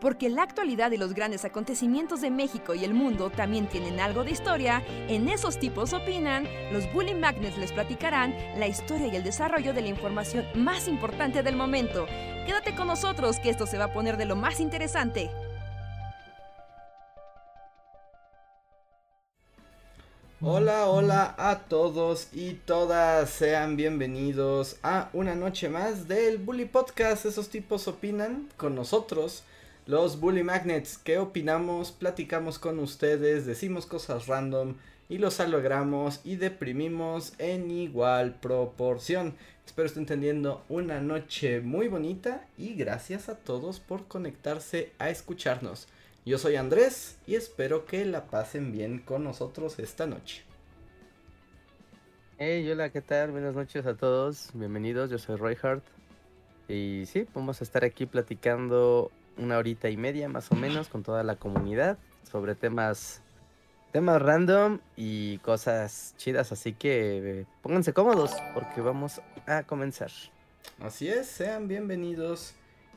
Porque la actualidad y los grandes acontecimientos de México y el mundo también tienen algo de historia, en esos tipos opinan, los Bully Magnets les platicarán la historia y el desarrollo de la información más importante del momento. Quédate con nosotros que esto se va a poner de lo más interesante. Hola, hola a todos y todas, sean bienvenidos a una noche más del Bully Podcast. Esos tipos opinan con nosotros, los Bully Magnets. ¿Qué opinamos? Platicamos con ustedes, decimos cosas random y los alegramos y deprimimos en igual proporción. Espero estén teniendo una noche muy bonita y gracias a todos por conectarse a escucharnos. Yo soy Andrés y espero que la pasen bien con nosotros esta noche. Hey, hola, ¿qué tal? Buenas noches a todos. Bienvenidos, yo soy Roy Hart. Y sí, vamos a estar aquí platicando una horita y media más o menos con toda la comunidad sobre temas temas random y cosas chidas, así que pónganse cómodos porque vamos a comenzar. Así es, sean bienvenidos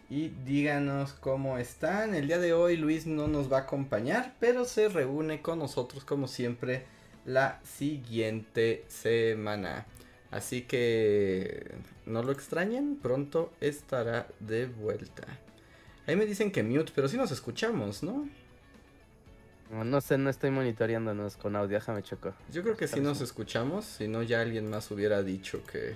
y díganos cómo están. El día de hoy Luis no nos va a acompañar, pero se reúne con nosotros como siempre la siguiente semana. Así que no lo extrañen, pronto estará de vuelta. Ahí me dicen que mute, pero sí nos escuchamos, ¿no? No, no sé, no estoy monitoreándonos con audio, déjame choco. Yo creo que sí nos escuchamos, si no ya alguien más hubiera dicho que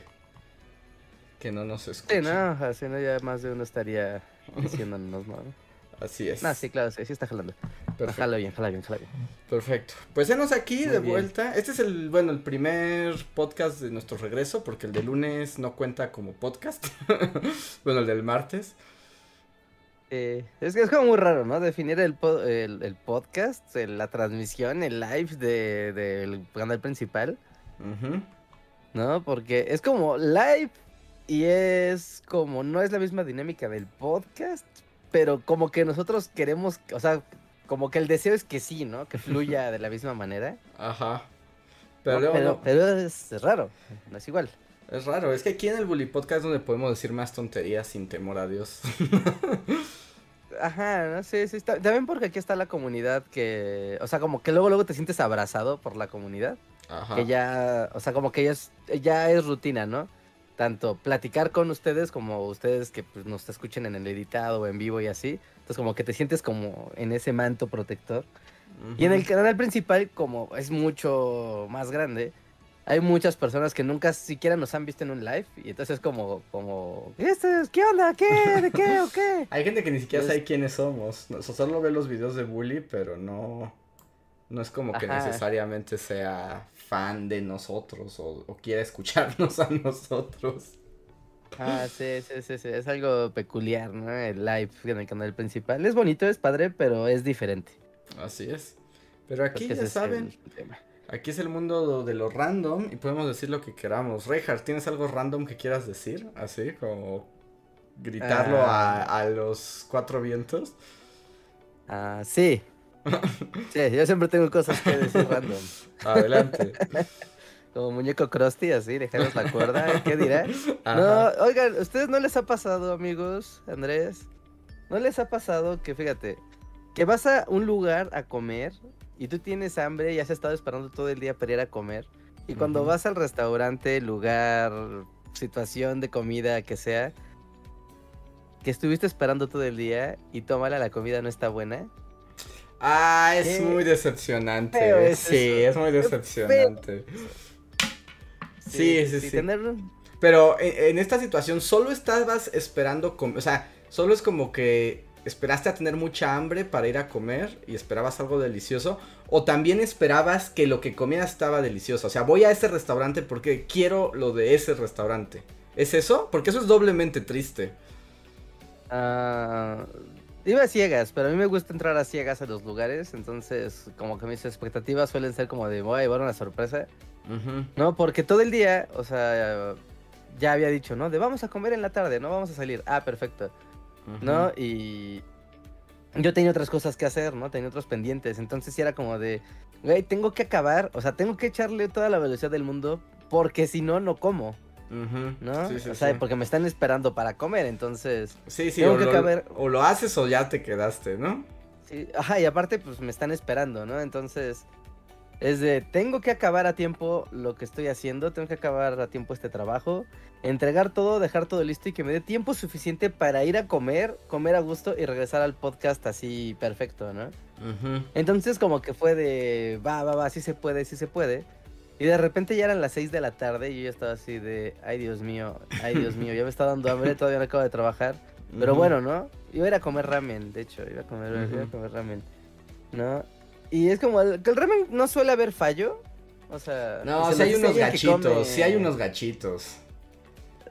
que no nos escucha. Sí, no, así no ya más de uno estaría diciéndonos, ¿no? Así es. No, sí, claro, sí, sí está jalando. Perfecto. Jala bien, jala bien, jala bien. Perfecto. Pues venos aquí Muy de bien. vuelta. Este es el, bueno, el primer podcast de nuestro regreso, porque el de lunes no cuenta como podcast. bueno, el del martes. Eh, es que es como muy raro, ¿no? Definir el, po- el, el podcast, el- la transmisión, el live de- del canal principal, Ujú. ¿no? Porque es como live y es como, no es la misma dinámica del podcast, pero como que nosotros queremos, o sea, como que el deseo es que sí, ¿no? Que fluya de la misma manera. Ajá. Pero, ¿no? luego pero, no. pero es raro, no es igual. Es raro. Es que aquí en el Bully Podcast es donde podemos decir más tonterías sin temor a Dios. Ajá, no sé, sí está. También porque aquí está la comunidad que, o sea, como que luego luego te sientes abrazado por la comunidad, Ajá. que ya, o sea, como que ya es, ya es rutina, ¿no? Tanto platicar con ustedes como ustedes que pues, nos escuchen en el editado o en vivo y así. Entonces como que te sientes como en ese manto protector. Y en el canal principal, como es mucho más grande, hay muchas personas que nunca siquiera nos han visto en un live. Y entonces como, como, "¿Este es- ¿qué onda? ¿Qué? ¿De qué? ¿O qué? Hay gente que ni siquiera Es- sabe quiénes somos. O sea, solo ve los videos de Bully, pero no. No es como que necesariamente sea fan de nosotros o, o quiera escucharnos a nosotros. Ah, sí, sí, sí, sí, es algo peculiar, ¿no? El live en el canal principal. Es bonito, es padre, pero es diferente. Así es. Pero aquí ya es saben, el tema. Aquí es el mundo de lo random y podemos decir lo que queramos. Reinhardt, ¿tienes algo random que quieras decir? Así, como gritarlo a, Ah. a los cuatro vientos. Ah, sí. Sí, yo siempre tengo cosas que decir random. Adelante. Como muñeco Krusty, así, dejaros la cuerda, ¿qué dirá? Ajá. No, oigan, ¿ustedes no les ha pasado, amigos, Andrés? ¿No les ha pasado que, fíjate, que vas a un lugar a comer y tú tienes hambre y has estado esperando todo el día para ir a comer? Y cuando vas al restaurante, lugar, situación de comida que sea, que estuviste esperando todo el día y tómala, la comida no está buena. Ah, es Qué muy decepcionante. es sí, eso. es muy decepcionante. Sí, sí, sí. tener- Pero en, en esta situación solo estabas esperando, com- o sea, solo es como que esperaste a tener mucha hambre para ir a comer y esperabas algo delicioso, o también esperabas que lo que comías estaba delicioso. O sea, voy a ese restaurante porque quiero lo de ese restaurante. ¿Es eso? Porque eso es doblemente triste. Ah, iba a ciegas, pero a mí me gusta entrar a ciegas a los lugares, entonces como que mis expectativas suelen ser como de voy a llevar una sorpresa. No, porque todo el día, o sea, ya había dicho, ¿no? De vamos a comer en la tarde, no vamos a salir. Ah, perfecto. ¿No? Y yo tenía otras cosas que hacer, ¿no? Tenía otros pendientes. Entonces sí era como de, güey, tengo que acabar, o sea, tengo que echarle toda la velocidad del mundo porque si no, no como. ¿no? Sí, sí, o sea, sí. porque me están esperando para comer, entonces... Sí, sí, tengo o, que lo, acabar- o lo haces o ya te quedaste, ¿no? Sí, ajá, y aparte, pues me están esperando, ¿no? Entonces, es de, tengo que acabar a tiempo lo que estoy haciendo, tengo que acabar a tiempo este trabajo, entregar todo, dejar todo listo y que me dé tiempo suficiente para ir a comer, comer a gusto y regresar al podcast así perfecto, ¿no? Entonces, como que fue de, va, va, va, sí se puede, sí se puede. Y de repente ya eran las 6 de la tarde y yo ya estaba así de, ay Dios mío, ay Dios mío, ya me está dando hambre, todavía no acabo de trabajar. Pero bueno, ¿no? Iba a ir a comer ramen, de hecho, iba a comer, iba a comer ramen. ¿No? Y es como, que el ramen no suele haber fallo. O sea, No, lo hay unos que gachitos, come- sí hay unos gachitos.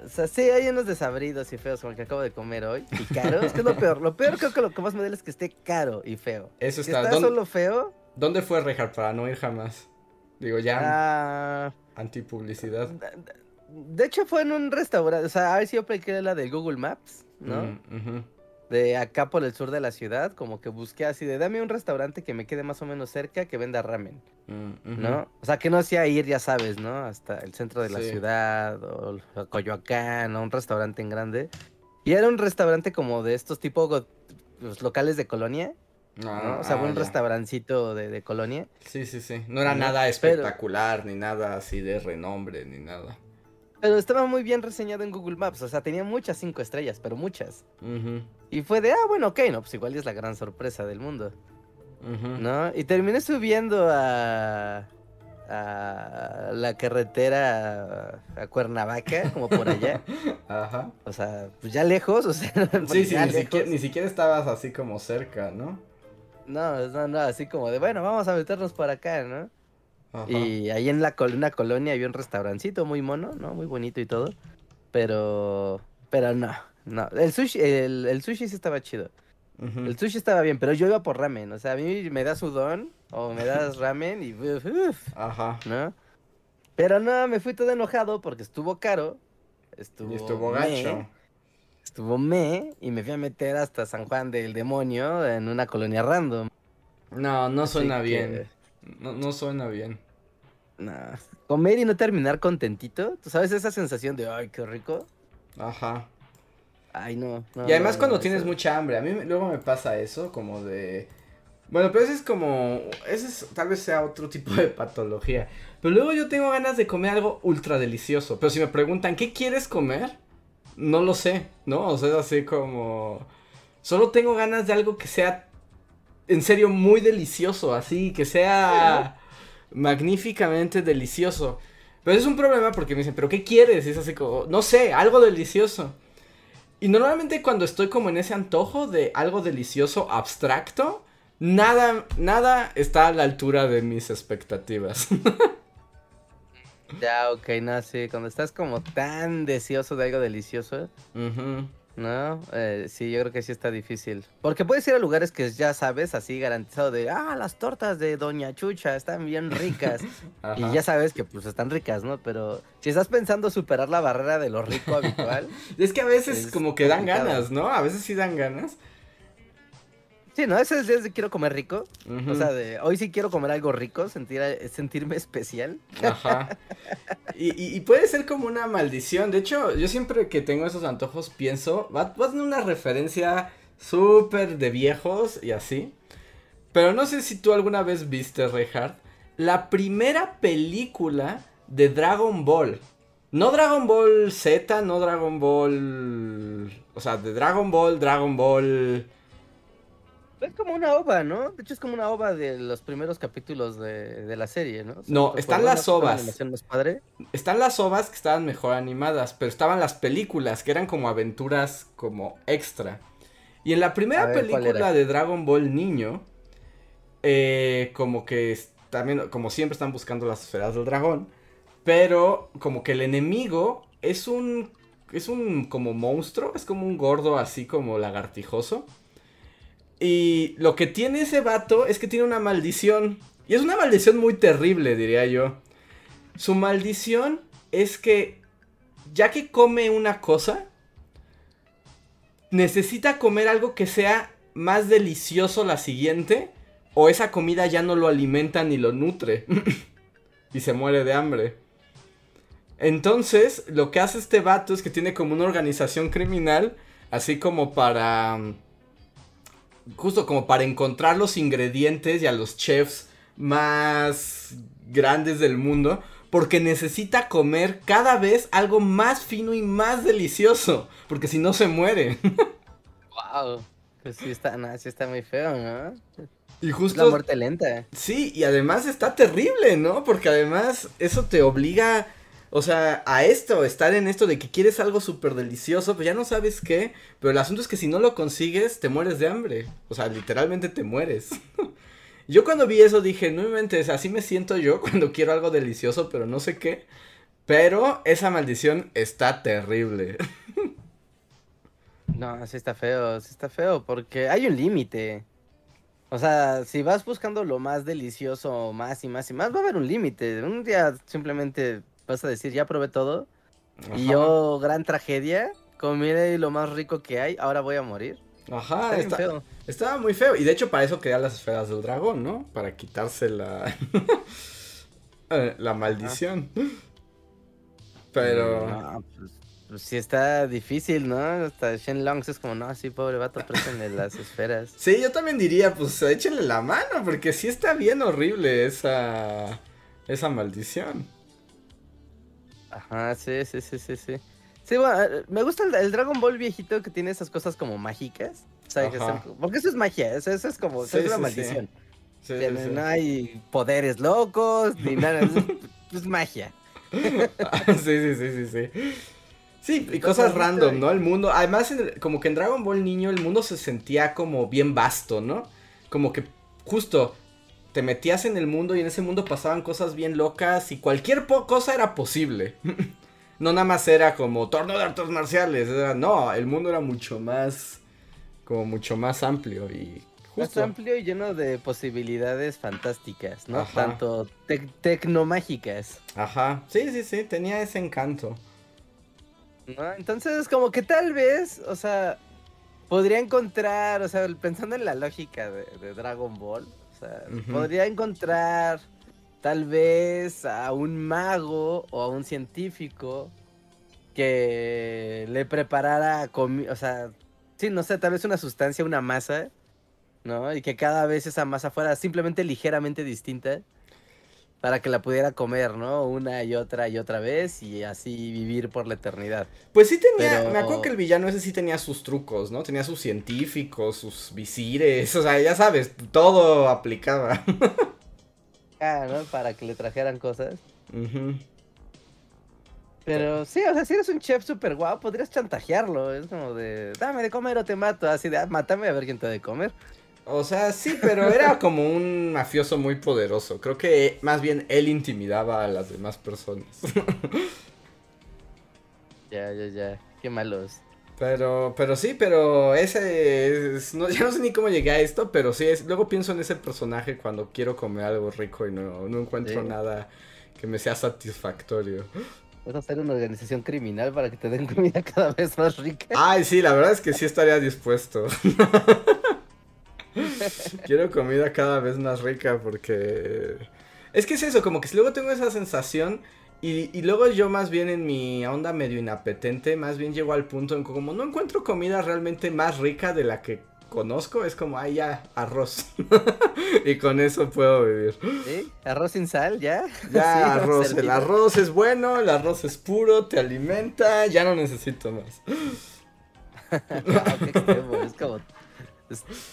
O sea, sí hay unos desabridos y feos como el que acabo de comer hoy. Y caro, es que es lo peor. Lo peor creo que lo que más me duele es que esté caro y feo. Eso Si está. ¿Dón- solo feo, ¿Dónde fue Rejar para no ir jamás? Digo, ya, ah, antipublicidad. de hecho fue en un restaurante. O sea, a ver si yo apliqué la de Google Maps, ¿no? Mm. De acá por el sur de la ciudad, como que busqué así de dame un restaurante que me quede más o menos cerca que venda ramen, Mm. ¿no? O sea, que no sea ir, ya sabes, ¿no? Hasta el centro de la Sí. ciudad o Coyoacán o un restaurante en grande. Y era un restaurante como de estos tipo pues, locales de colonia, ¿no? Ah, o sea, ah, un ya. restaurancito de, de colonia. Sí, sí, sí. No era nada Pero- espectacular, ni nada así de renombre, ni nada. Pero estaba muy bien reseñado en Google Maps, o sea, tenía muchas cinco estrellas, pero muchas. Y fue de, ah, bueno, ok, no, pues igual es la gran sorpresa del mundo. ujú. ¿no? Y terminé subiendo a, a la carretera a, Cuernavaca, como por allá. Ajá. O sea, pues ya lejos, o sea, Sí, sí, ni siquiera, ni siquiera estabas así como cerca, ¿no? No, no, no, así como de, bueno, vamos a meternos por acá, ¿no? Ajá. Y ahí en la una colonia había un restaurancito muy mono, ¿no? Muy bonito y todo. Pero, pero no, no. El sushi, el, el sushi sí estaba chido. El sushi estaba bien, pero yo iba por ramen. O sea, a mí me das udon o me das ramen y uf, uf, Ajá. ¿no? Pero no, me fui todo enojado porque estuvo caro. Estuvo, Y estuvo me, gacho. Estuvo me y me fui a meter hasta San Juan del Demonio en una colonia random. No, no Así suena que, bien. No, no suena bien. nah. Comer y no terminar contentito. ¿Tú sabes esa sensación de, ay, qué rico? Ajá. Ay, no. no, y además no, cuando no, tienes eso- mucha hambre, a mí luego me pasa eso, como de... Bueno, pero ese es como... Ese es, tal vez sea otro tipo de patología. Pero luego yo tengo ganas de comer algo ultra delicioso. Pero si me preguntan, ¿qué quieres comer? No lo sé, ¿no? O sea, es así como... Solo tengo ganas de algo que sea en serio muy delicioso, así, que sea magníficamente delicioso. Pero es un problema porque me dicen, ¿pero qué quieres? Y es así como, no sé, algo delicioso. Y normalmente cuando estoy como en ese antojo de algo delicioso abstracto, nada, nada está a la altura de mis expectativas. Ya, ok, no, sí. Cuando estás como tan deseoso de algo delicioso, Ujú. ¿No? Eh, sí, yo creo que sí está difícil. Porque puedes ir a lugares que ya sabes, así garantizado de, ah, las tortas de Doña Chucha están bien ricas. Y ya sabes que pues están ricas, ¿no? Pero si estás pensando superar la barrera de lo rico habitual, Es que a veces Es como que dan complicado. ganas, ¿no? A veces sí dan ganas. Sí, ¿no? Ese es de quiero comer rico. O sea, de hoy sí quiero comer algo rico, sentir, sentirme especial. Ajá. Y, y- y puede ser como una maldición. De hecho, yo siempre que tengo esos antojos pienso, va, va a tener una referencia súper de viejos y así. Pero no sé si tú alguna vez viste, Reinhardt, la primera película de Dragon Ball. No Dragon Ball Z, no Dragon Ball... O sea, de Dragon Ball, Dragon Ball... Es como una ova, ¿no? De hecho es como una ova de los primeros capítulos de, de la serie, ¿no? No, ¿te están las ovas. animación más padre. Están las ovas que estaban mejor animadas, pero estaban las películas que eran como aventuras como extra. Y en la primera A ver, ¿cuál película de Dragon Ball Niño, eh, como que también, como siempre están buscando las esferas del dragón, pero como que el enemigo es un, es un como monstruo, es como un gordo así como lagartijoso. Y lo que tiene ese vato es que tiene una maldición. Y es una maldición muy terrible, diría yo. Su maldición es que ya que come una cosa, necesita comer algo que sea más delicioso la siguiente, o esa comida ya no lo alimenta ni lo nutre. y se muere de hambre. Entonces, lo que hace este vato es que tiene como una organización criminal, así como para... Justo como para encontrar los ingredientes y a los chefs más grandes del mundo, porque necesita comer cada vez algo más fino y más delicioso, porque si no se muere. wow. Pues sí está, no, sí está muy feo, ¿no? Y justo. La muerte lenta. Sí, y además está terrible, ¿no? Porque además eso te obliga. O sea, a esto, estar en esto de que quieres algo súper delicioso, pues ya no sabes qué. Pero el asunto es que si no lo consigues, te mueres de hambre. O sea, literalmente te mueres. yo cuando vi eso dije, no me mentes, así me siento yo cuando quiero algo delicioso, pero no sé qué. Pero esa maldición está terrible. no, sí está feo, sí está feo, porque hay un límite. O sea, si vas buscando lo más delicioso, más y más y más, va a haber un límite. Un día simplemente vas a decir, ya probé todo. Y yo, gran tragedia, comí lo más rico que hay, ahora voy a morir. Ajá, estaba muy feo. Y de hecho, para eso querían las esferas del dragón, ¿no? Para quitarse la. Eh, la maldición. Pero. No, pues, pues sí está difícil, ¿no? Hasta Shen Longs es como, no, sí, pobre vato, préstenle las esferas. Sí, yo también diría, pues échenle la mano, porque sí está bien horrible esa, esa maldición. Ajá, sí, sí, sí, sí, sí. Sí, bueno, eh, me gusta el, Dragon Ball viejito que tiene esas cosas como mágicas. porque eso es magia, eso, es como, es una maldición. Sí. no hay poderes locos, ni nada, es, es magia. sí, sí, sí, sí, sí. Sí, y cosas random, ¿no? El mundo, además como que en Dragon Ball niño el mundo se sentía como bien vasto, ¿no? Como que justo te metías en el mundo y en ese mundo pasaban cosas bien locas y cualquier cosa era posible. no nada más era como torneo de artes marciales, no, el mundo era mucho más, como mucho más amplio y... Justo. Más amplio y lleno de posibilidades fantásticas, ¿no? Tanto tecnomágicas. Ajá, sí, sí, sí, tenía ese encanto. Entonces, como que tal vez, o sea, podría encontrar, o sea, pensando en la lógica de, Dragon Ball, o sea, podría encontrar tal vez a un mago o a un científico que le preparara, o sea, sí, no sé, tal vez una sustancia, una masa, ¿no? Y que cada vez esa masa fuera simplemente ligeramente distinta para que la pudiera comer, ¿no? Una y otra y otra vez y así vivir por la eternidad. Pues sí tenía, me acuerdo que el villano ese sí tenía sus trucos, ¿no? Tenía sus científicos, sus visires, o sea, ya sabes, todo aplicaba. ah, ¿no? Para que le trajeran cosas. Pero sí, o sea, si eres un chef súper guapo, podrías chantajearlo. Es como de, dame de comer o te mato. Así de, ah, mátame a ver quién te da de comer. O sea, sí, pero era como un mafioso muy poderoso. Creo que más bien él intimidaba a las demás personas. ya, ya, ya. Qué malos. Pero, pero sí, pero ese no, ya no sé ni cómo llegué a esto, pero sí es, luego pienso en ese personaje cuando quiero comer algo rico y no, no encuentro nada que me sea satisfactorio. Vas a hacer una organización criminal para que te den comida cada vez más rica. Ay, sí, la verdad es que sí estaría dispuesto. Quiero comida cada vez más rica porque... Es que es eso, como que si luego tengo esa sensación y, luego yo más bien en mi onda medio inapetente, más bien llego al punto en que como no encuentro comida realmente más rica de la que conozco, es como, ay ya, arroz. y con eso puedo vivir. ¿Sí? ¿Arroz sin sal ya? Ya, arroz. El arroz es bueno, el arroz es puro, te alimenta, ya no necesito más. es como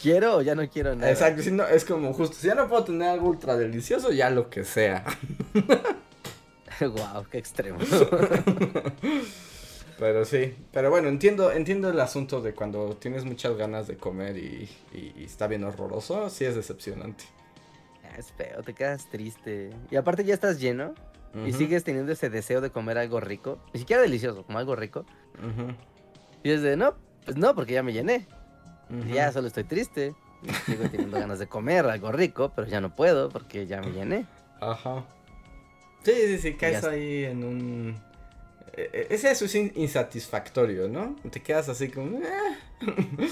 ¿Quiero o ya no quiero nada? Exacto, es como justo, si ya no puedo tener algo ultra delicioso, ya lo que sea. wow, qué extremo. pero sí, pero bueno, entiendo, entiendo el asunto de cuando tienes muchas ganas de comer y, está bien horroroso, sí es decepcionante. Ah, es feo, te quedas triste. Y aparte ya estás lleno y sigues teniendo ese deseo de comer algo rico, ni siquiera delicioso, como algo rico. Y es de, no, pues no, porque ya me llené. Ya solo estoy triste. Sigo teniendo ganas de comer algo rico, pero ya no puedo porque ya me llené. Ajá. Sí, sí, sí, caes ahí en un... E, e, ese eso es insatisfactorio, ¿no? Te quedas así como... Eh".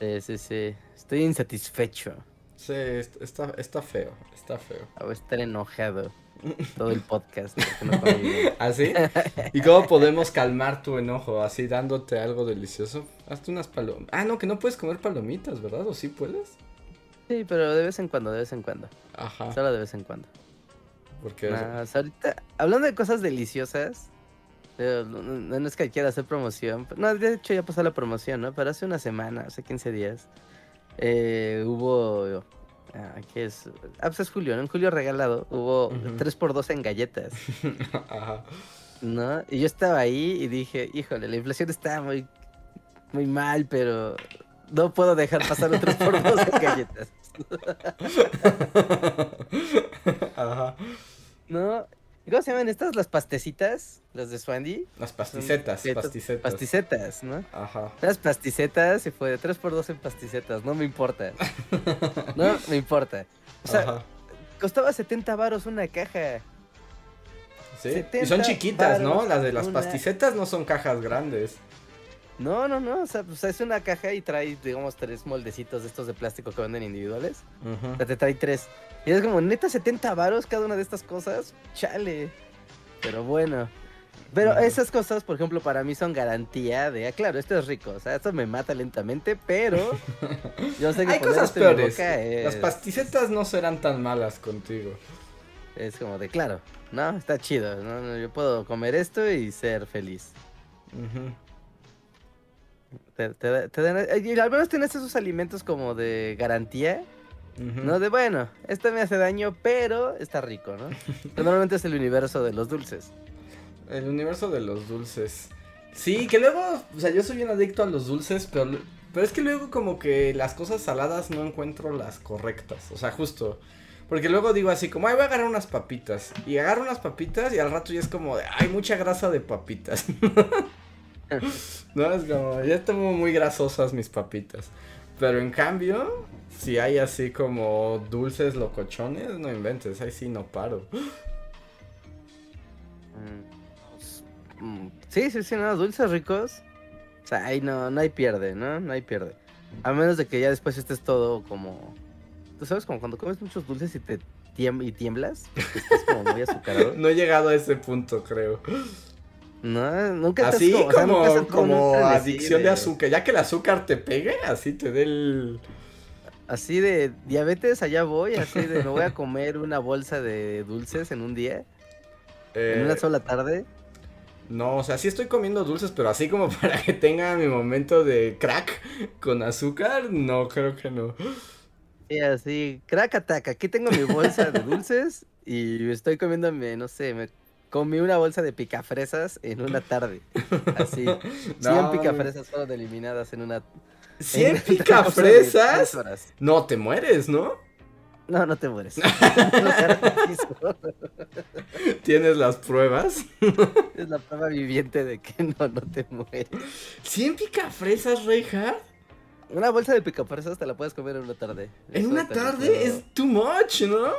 Sí, sí, sí. Estoy insatisfecho. Sí, está, está feo, está feo. O estar enojado. Todo el podcast. no. ¿Así? ¿Y cómo podemos calmar tu enojo? Así dándote algo delicioso. Hazte unas palomitas. Ah, no, que no puedes comer palomitas, ¿verdad? ¿O sí puedes? Sí, pero de vez en cuando, de vez en cuando. Ajá. Solo de vez en cuando. Porque Nah, o sea, ahorita, hablando de cosas deliciosas, no, no- no es que quiera hacer promoción. No, de hecho ya pasó la promoción, ¿no? Pero hace una semana, hace 15 días, eh, hubo... ah, ¿Qué es? Ah, pues es julio, ¿no? En julio regalado hubo Ujú. 3x2 en galletas, Ajá. ¿no? Y yo estaba ahí y dije, híjole, la inflación está muy, muy mal, pero no puedo dejar pasar un 3x2 en galletas. Ajá. ¿No? ¿Cómo se llaman estas? Las pastecitas, las de Swandy. Las pasticetas, pasticetas. Pasticetas, ¿no? Ajá. Las pasticetas y fue de 3x2 en pasticetas, no me importa. No me importa. O sea, Ajá. costaba 70 varos una caja. Sí. Y 70 son chiquitas, ¿no? Las de las una- pasticetas no son cajas grandes. No, no, no. O sea, pues es una caja y trae, digamos, tres moldecitos de estos de plástico que venden individuales. O sea, te trae tres. Y es como, neta, 70 varos cada una de estas cosas. Chale. Pero bueno. Pero esas cosas, por ejemplo, para mí son garantía de, ah, claro, esto es rico. O sea, esto me mata lentamente, pero yo sé que Hay cosas peores. boca Las es- pasticetas no serán tan malas contigo. Es como de, claro, no, está chido. ¿no? Yo puedo comer esto y ser feliz. Ujú. Te, te da- te dan- eh, y al menos tienes esos alimentos como de garantía, ¿no? De, bueno, esto me hace daño, pero está rico, ¿no? Normalmente es el universo de los dulces. El universo de los dulces. Sí, que luego, o sea, yo soy bien adicto a los dulces, pero, pero es que luego como que las cosas saladas no encuentro las correctas. O sea, justo. Porque luego digo así como, ay, voy a agarrar unas papitas. Y agarro unas papitas y al rato ya es como, de, ay, mucha grasa de papitas. no, es como, ya tengo muy grasosas mis papitas. Pero en cambio, si hay así como dulces locochones, no inventes, ahí sí no paro. Mm, pues, mm, Sí, sí, sí, no, dulces ricos. O sea, ahí no, no hay pierde, ¿no? No hay pierde. A menos de que ya después estés todo como... ¿Tú sabes como cuando comes muchos dulces y te tiemblas y tiemblas? Estás como muy azucarado. No he llegado a ese punto, creo. No, nunca te has Así o sea, nunca has como, en como adicción de... azúcar. Ya que el azúcar te pegue, así te dé el... Así de diabetes, allá voy, así de me voy a comer una bolsa de dulces en un día, en eh, una sola tarde. No, o sea, sí estoy comiendo dulces, pero así como para que tenga mi momento de crack con azúcar, no, creo que no. Y así, crack attack, aquí tengo mi bolsa de dulces y estoy comiéndome, no sé, me comí una bolsa de picafresas en una tarde. Así, 100 No, picafresas fueron eliminadas en una... ¿100 en una cosa de picafresas? No, te mueres, ¿no? No, no te mueres. Tienes las pruebas. es la prueba viviente de que no, no te mueres. ¿100 picafresas, Reinhardt? Una bolsa de picafresas te la puedes comer en una tarde. En Eso una tarde es too much, ¿no?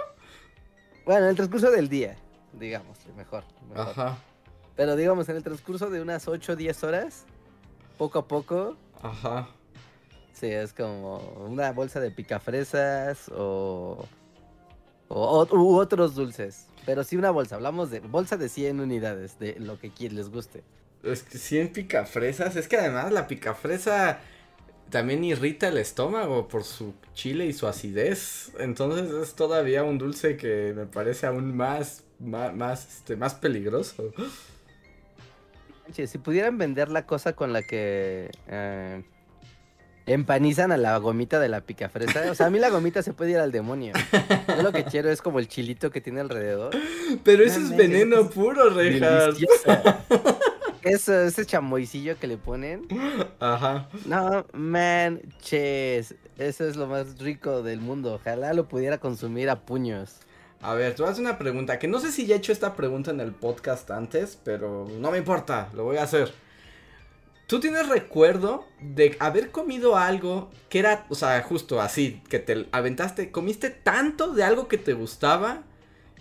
Bueno, en el transcurso del día, digamos, mejor. mejor. Ajá, Pero digamos, en el transcurso de unas 8 o 10 horas, poco a poco, ajá. sí, es como una bolsa de picafresas o, o u otros dulces. Pero sí una bolsa, hablamos de bolsa de 100 unidades, de lo que les guste. Es que 100 picafresas, es que además la picafresa también irrita el estómago por su chile y su acidez. Entonces es todavía un dulce que me parece aún más, más, más, este, más peligroso. Si pudieran vender la cosa con la que eh, empanizan a la gomita de la picafresa, o sea, a mí la gomita se puede ir al demonio. Yo lo que quiero es como el chilito que tiene alrededor. Pero eso No es veneno es puro. Deliciosa. Eso, ese chamoycillo que le ponen. Ajá. No manches. Eso es lo más rico del mundo. Ojalá lo pudiera consumir a puños. A ver, tú haces una pregunta, que no sé si ya he hecho esta pregunta en el podcast antes, pero no me importa, lo voy a hacer. ¿Tú tienes recuerdo de haber comido algo que era, o sea, justo así, que te aventaste, comiste tanto de algo que te gustaba,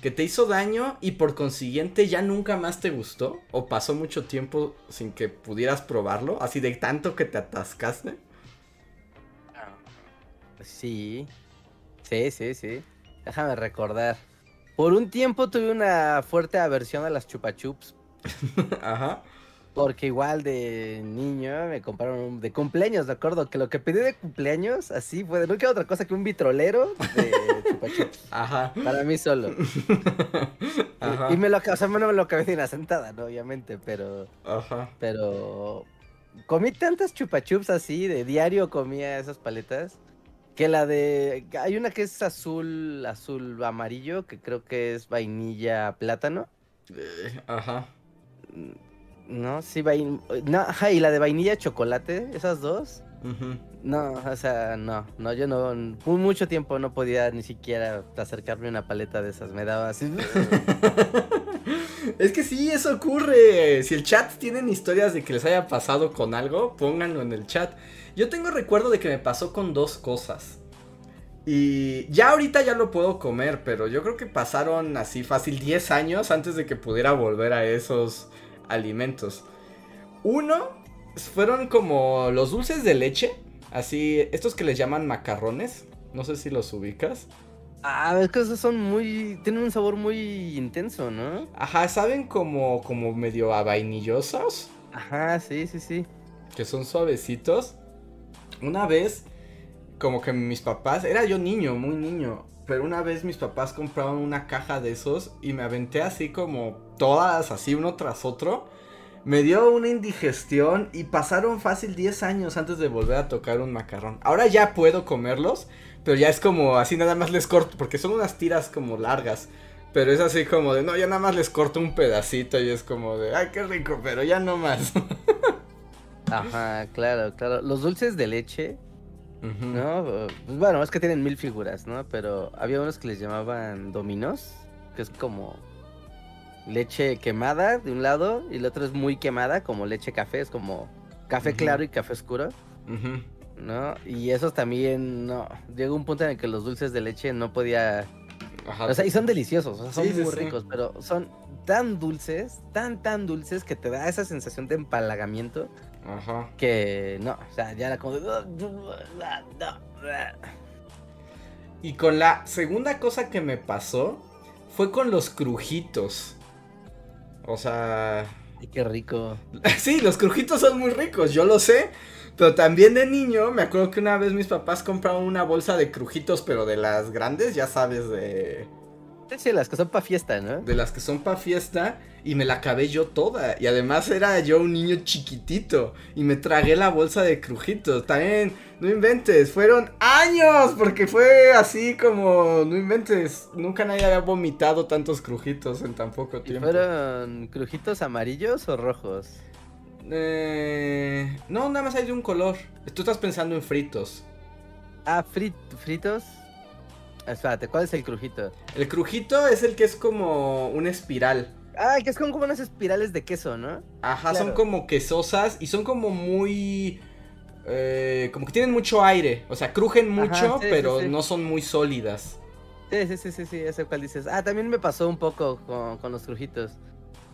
que te hizo daño y por consiguiente ya nunca más te gustó? ¿O pasó mucho tiempo sin que pudieras probarlo? Así de tanto que te atascaste. Sí. Sí, sí, sí. Déjame recordar. Por un tiempo tuve una fuerte aversión a las chupachups. Ajá. Porque igual de niño me compraron de cumpleaños, de acuerdo, que lo que pedí de cumpleaños así fue quiero otra cosa que un vitrolero de chupachups. Ajá. Para mí solo. Ajá. Y me lo, o sea, no me lo acabé de una sentada, ¿no? Obviamente, pero, Ajá. pero comí tantas chupachups así, de diario comía esas paletas, que la de, hay una que es azul, azul amarillo, que creo que es vainilla plátano. Eh, Ajá. No, sí, vain... no, ajá, y la de vainilla chocolate, esas dos. Ujú. No, o sea, no, no, yo no, mucho tiempo no podía ni siquiera acercarme a una paleta de esas, me daba así. Es que sí, eso ocurre. Si el chat tienen historias de que les haya pasado con algo, pónganlo en el chat. Yo tengo recuerdo de que me pasó con dos cosas. Y ya ahorita ya lo puedo comer, pero yo creo que pasaron así fácil 10 años antes de que pudiera volver a esos alimentos. Uno, fueron como los dulces de leche, así, estos que les llaman macarrones. No sé si los ubicas. Ah, es que esos son muy, tienen un sabor muy intenso, ¿no? Ajá, saben como, como medio a vainillosos. Ajá, sí, sí, sí. que son suavecitos. Una vez, como que mis papás, era yo niño, muy niño, pero una vez mis papás compraron una caja de esos y me aventé así como todas, así uno tras otro. Me dio una indigestión y pasaron fácil 10 años antes de volver a tocar un macarrón. Ahora ya puedo comerlos, pero ya es como así nada más les corto, porque son unas tiras como largas. Pero es así como de, no, ya nada más les corto un pedacito y es como de, ay, qué rico, pero ya no más. Ajá, claro, claro. Los dulces de leche. ¿no? Pues bueno, es que tienen mil figuras, ¿no? Pero había unos que les llamaban dominos, que es como leche quemada de un lado y el otro es muy quemada, como leche café, es como café claro y café oscuro, Ujú. ¿No? Y esos también, no. Llegó un punto en el que los dulces de leche no podía Ajá. O sea, y son deliciosos, o sea, son Sí, muy sí. ricos, pero son tan dulces, tan, tan dulces que te da esa sensación de empalagamiento Ajá. que no, o sea, ya era como. Y con la segunda cosa que me pasó fue con los crujitos. O sea, Ay, qué rico. sí, los crujitos son muy ricos, yo lo sé. Pero también de niño, me acuerdo que una vez mis papás compraron una bolsa de crujitos, pero de las grandes, ya sabes, de, Sí, las que son para fiesta, ¿no? de las que son para fiesta, y me la acabé yo toda. Y además era yo un niño chiquitito, y me tragué la bolsa de crujitos. También, no inventes, fueron años, porque fue así como, no inventes, nunca nadie había vomitado tantos crujitos en tan poco ¿Y tiempo. fueron crujitos amarillos o rojos? Eh, no, nada más hay de un color. Tú estás pensando en fritos. Ah, frit- fritos. Espérate, ¿cuál es el crujito? El crujito es el que es como una espiral. Ah, que es como, como unas espirales de queso, ¿no? Ajá, son como quesosas y son como muy... eh, como que tienen mucho aire. O sea, crujen mucho, sí, pero sí. no son muy sólidas. Sí, sí, sí, sí, sí, ese cual dices. Ah, también me pasó un poco con, con los crujitos.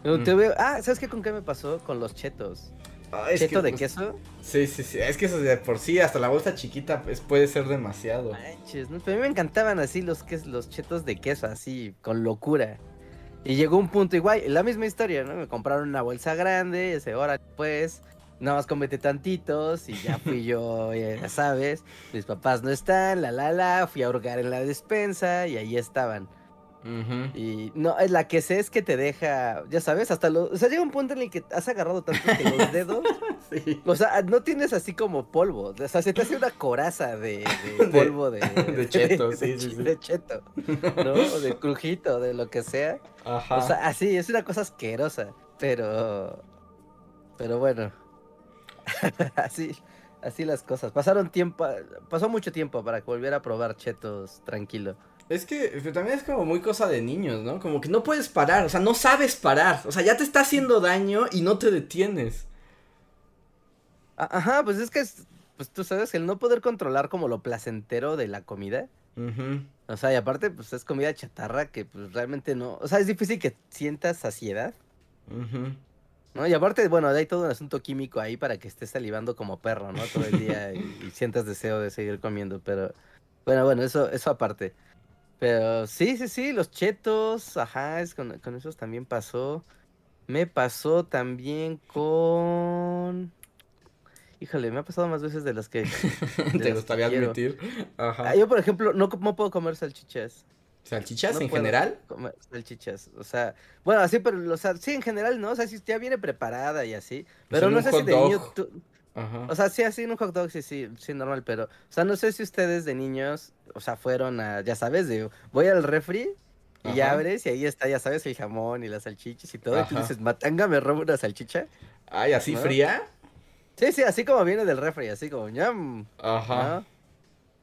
Mm. Te veo- Ah, ¿sabes qué con qué me pasó? Con los chetos. Ah, es Cheto que, de pues, queso. Sí, sí, sí. Es que eso de por sí, hasta la bolsa chiquita, pues puede ser demasiado. Manches, ¿no? Pero a mí me encantaban así los, que, los chetos de queso, así, con locura. Y llegó un punto igual, la misma historia, ¿no? Me compraron una bolsa grande, ese hora pues, nada más comete tantitos y ya fui yo, ya sabes, mis papás no están, la la la, fui a hurgar en la despensa y ahí estaban. Y no, es la que sé es que te deja, ya sabes, hasta los, o sea, llega un punto en el que has agarrado tanto que los dedos, Sí. o sea, no tienes así como polvo, o sea, se te hace una coraza de, polvo de, de cheto, de- sí, de- sí, sí. de cheto, ¿no? O de crujito, de lo que sea. Ajá. O sea, así, es una cosa asquerosa, pero, pero bueno, así, así las cosas. Pasaron tiempo, pasó mucho tiempo para que volviera a probar chetos tranquilo. Es que pero también es como muy cosa de niños, ¿no? Como que no puedes parar, o sea, no sabes parar. O sea, ya te está haciendo daño y no te detienes. Ajá, pues es que, es- pues tú sabes, el no poder controlar como lo placentero de la comida. Ujú. O sea, y aparte, pues es comida chatarra que pues realmente no, o sea, es difícil que sientas saciedad, Ujú. ¿no? Y aparte, bueno, hay todo un asunto químico ahí para que estés salivando como perro, ¿no? Todo el día y, y sientas deseo de seguir comiendo, pero bueno, bueno, eso, eso aparte. Pero sí, sí, sí, los chetos, ajá, es con, con esos también pasó. Me pasó también con... Híjole, me ha pasado más veces de las que... de Te gustaría admitir. Ajá. Ah, yo, por ejemplo, no, no puedo comer salchichas. ¿Salchichas no en general? comer salchichas. O sea, bueno, así, pero, o sea, sí, en general, ¿no? O sea, si ya viene preparada y así. Pues Pero no sé si de niño tú- Ajá. O sea, sí, así en un hot dog, sí, sí, sí, normal, pero, o sea, no sé si ustedes de niños, o sea, fueron a, ya sabes, de, voy al refri y ya Ajá. abres y ahí está, ya sabes, el jamón y las salchichas y todo, y tú Ajá. dices, matanga, me robo una salchicha. Ay, ¿así ¿no? fría? Sí, sí, así como viene del refri, así como, ñam, Ajá. ¿no?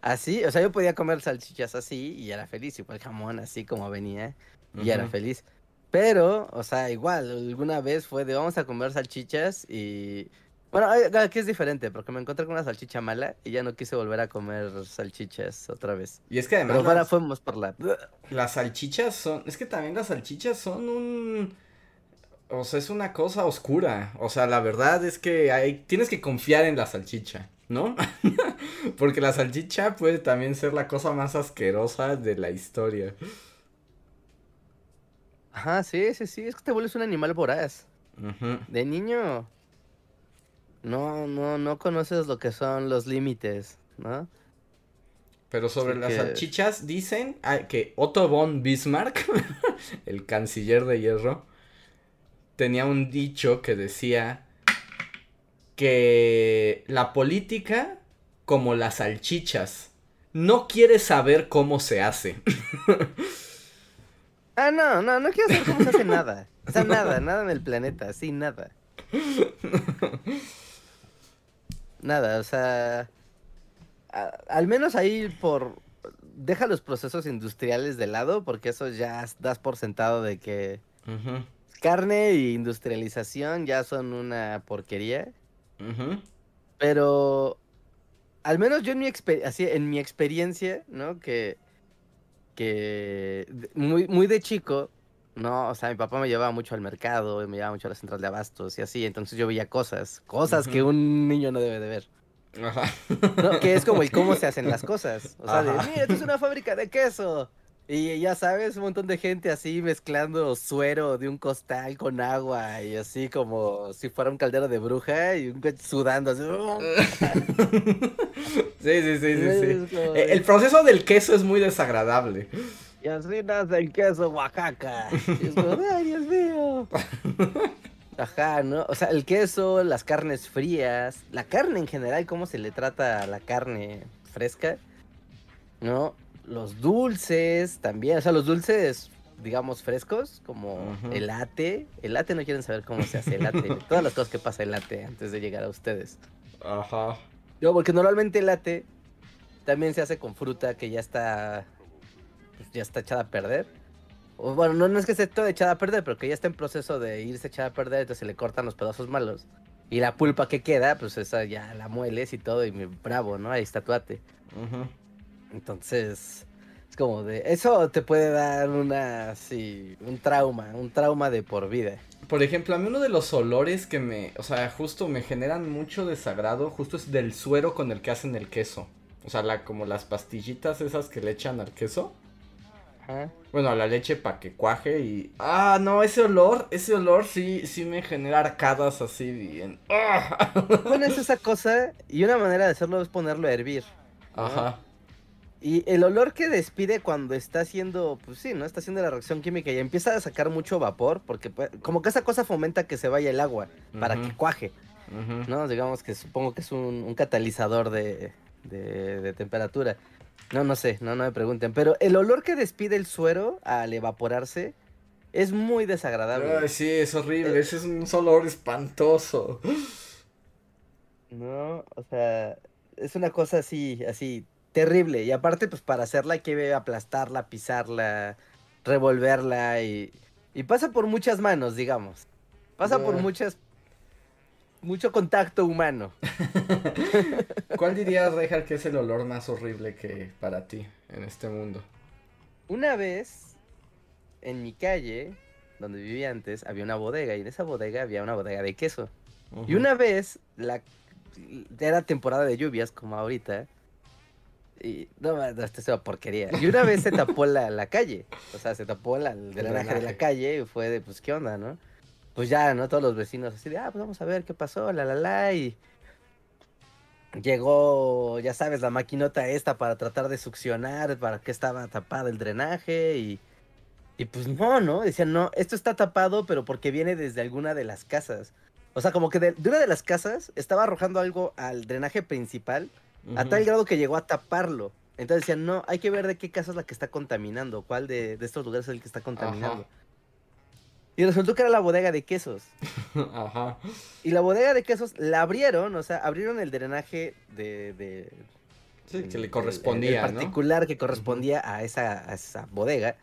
Así, o sea, yo podía comer salchichas así y era feliz, igual jamón así como venía y era feliz. Pero, o sea, igual, alguna vez fue de vamos a comer salchichas y... Bueno, aquí es diferente, porque me encontré con una salchicha mala y ya no quise volver a comer salchichas otra vez. Y es que además Pero ahora fuimos por la... las salchichas son, es que también las salchichas son un, o sea, es una cosa oscura. O sea, la verdad es que hay, tienes que confiar en la salchicha, ¿no? Porque la salchicha puede también ser la cosa más asquerosa de la historia. Ajá, sí, sí, sí, es que te vuelves un animal voraz. De niño, no, no, no conoces lo que son los límites, ¿no? Pero sobre Así las que- salchichas dicen ah, que Otto von Bismarck, el canciller de hierro, tenía un dicho que decía que la política, como las salchichas, no quiere saber cómo se hace. Ah, no, no, no quiero saber cómo se hace nada. O sea, nada, nada en el planeta, sí, nada. Nada, o sea, a- al menos ahí por... Deja los procesos industriales de lado, porque eso ya das por sentado de que carne e industrialización ya son una porquería. Pero al menos yo en mi, exper- así, en mi experiencia, ¿no? Que, que muy, muy de chico, ¿no? O sea, mi papá me llevaba mucho al mercado, y me llevaba mucho a la central de abastos y así, entonces yo veía cosas, cosas que un niño no debe de ver, Ajá. ¿no? Que es como el cómo se hacen las cosas. O sea, de, mira, esto es una fábrica de queso. Y ya sabes, un montón de gente así mezclando suero de un costal con agua y así como si fuera un caldero de bruja y un sudando así. Sí, sí, sí, sí, sí. Eh, El proceso del queso es muy desagradable. Y así nace el queso Oaxaca. Y es como, ay, Dios mío. Ajá, ¿no? O sea, el queso, las carnes frías, la carne en general, cómo se le trata a la carne fresca, ¿no? Los dulces también, o sea, los dulces, digamos, frescos, como el latte. El latte no quieren saber cómo se hace el latte, todas las cosas que pasa el latte antes de llegar a ustedes. Ajá. No, porque normalmente el latte también se hace con fruta que ya está pues, ya está echada a perder. O bueno, no, no es que esté toda echada a perder, pero que ya está en proceso de irse echada a perder, entonces se le cortan los pedazos malos. Y la pulpa que queda, pues esa ya la mueles y todo, y me- bravo, ¿no? Ahí está tu ate. Entonces, es como de. Eso te puede dar una. Sí, un trauma, un trauma de por vida. Por ejemplo, a mí uno de los olores que me, o sea, justo me generan mucho desagrado, justo es del suero con el que hacen el queso. O sea, la, como las pastillitas esas que le echan al queso. Ajá. Bueno, la leche para que cuaje y... Ah, no, ese olor, ese olor sí, sí me genera arcadas así bien. ¡Ah! Pones esa cosa y una manera de hacerlo es ponerlo a hervir. ¿no? Ajá. Y el olor que despide cuando está haciendo, pues sí, ¿no? Está haciendo la reacción química y empieza a sacar mucho vapor, porque pues, como que esa cosa fomenta que se vaya el agua para que cuaje, Ujú. ¿no? Digamos que supongo que es un, un catalizador de, de, de temperatura. No, no sé, no, no me pregunten. Pero el olor que despide el suero al evaporarse es muy desagradable. Ay, sí, es Eh. horrible, ese es un olor espantoso. No, o sea, es una cosa así, así, terrible. Y aparte, pues para hacerla hay que aplastarla, pisarla, revolverla y, y pasa por muchas manos, digamos. Pasa por muchas, mucho contacto humano. ¿Cuál dirías, Rejar, que es el olor más horrible que para ti en este mundo? Una vez, en mi calle, donde vivía antes, había una bodega y en esa bodega había una bodega de queso. Y una vez, la, era temporada de lluvias, como ahorita, Y no, no, esto es una porquería. Y una vez se tapó la, la calle. O sea, se tapó la, el drenaje de la calle y fue de, pues, ¿qué onda, no? Pues ya, ¿no? Todos los vecinos así de, ah, pues vamos a ver qué pasó, la, la, la. Y llegó, ya sabes, la maquinota esta para tratar de succionar, para que estaba tapado el drenaje y... Y pues no, ¿no? Decían, no, esto está tapado, pero porque viene desde alguna de las casas. O sea, como que de, de una de las casas estaba arrojando algo al drenaje principal a tal grado que llegó a taparlo. Entonces decían, no, hay que ver de qué casa es la que está contaminando, cuál de, de estos lugares es el que está contaminando. Ajá. Y resultó que era la bodega de quesos. Ajá. Y la bodega de quesos la abrieron, o sea, abrieron el drenaje de... de Sí, que el- le el- correspondía, el ¿no? particular que correspondía a, esa, a esa bodega.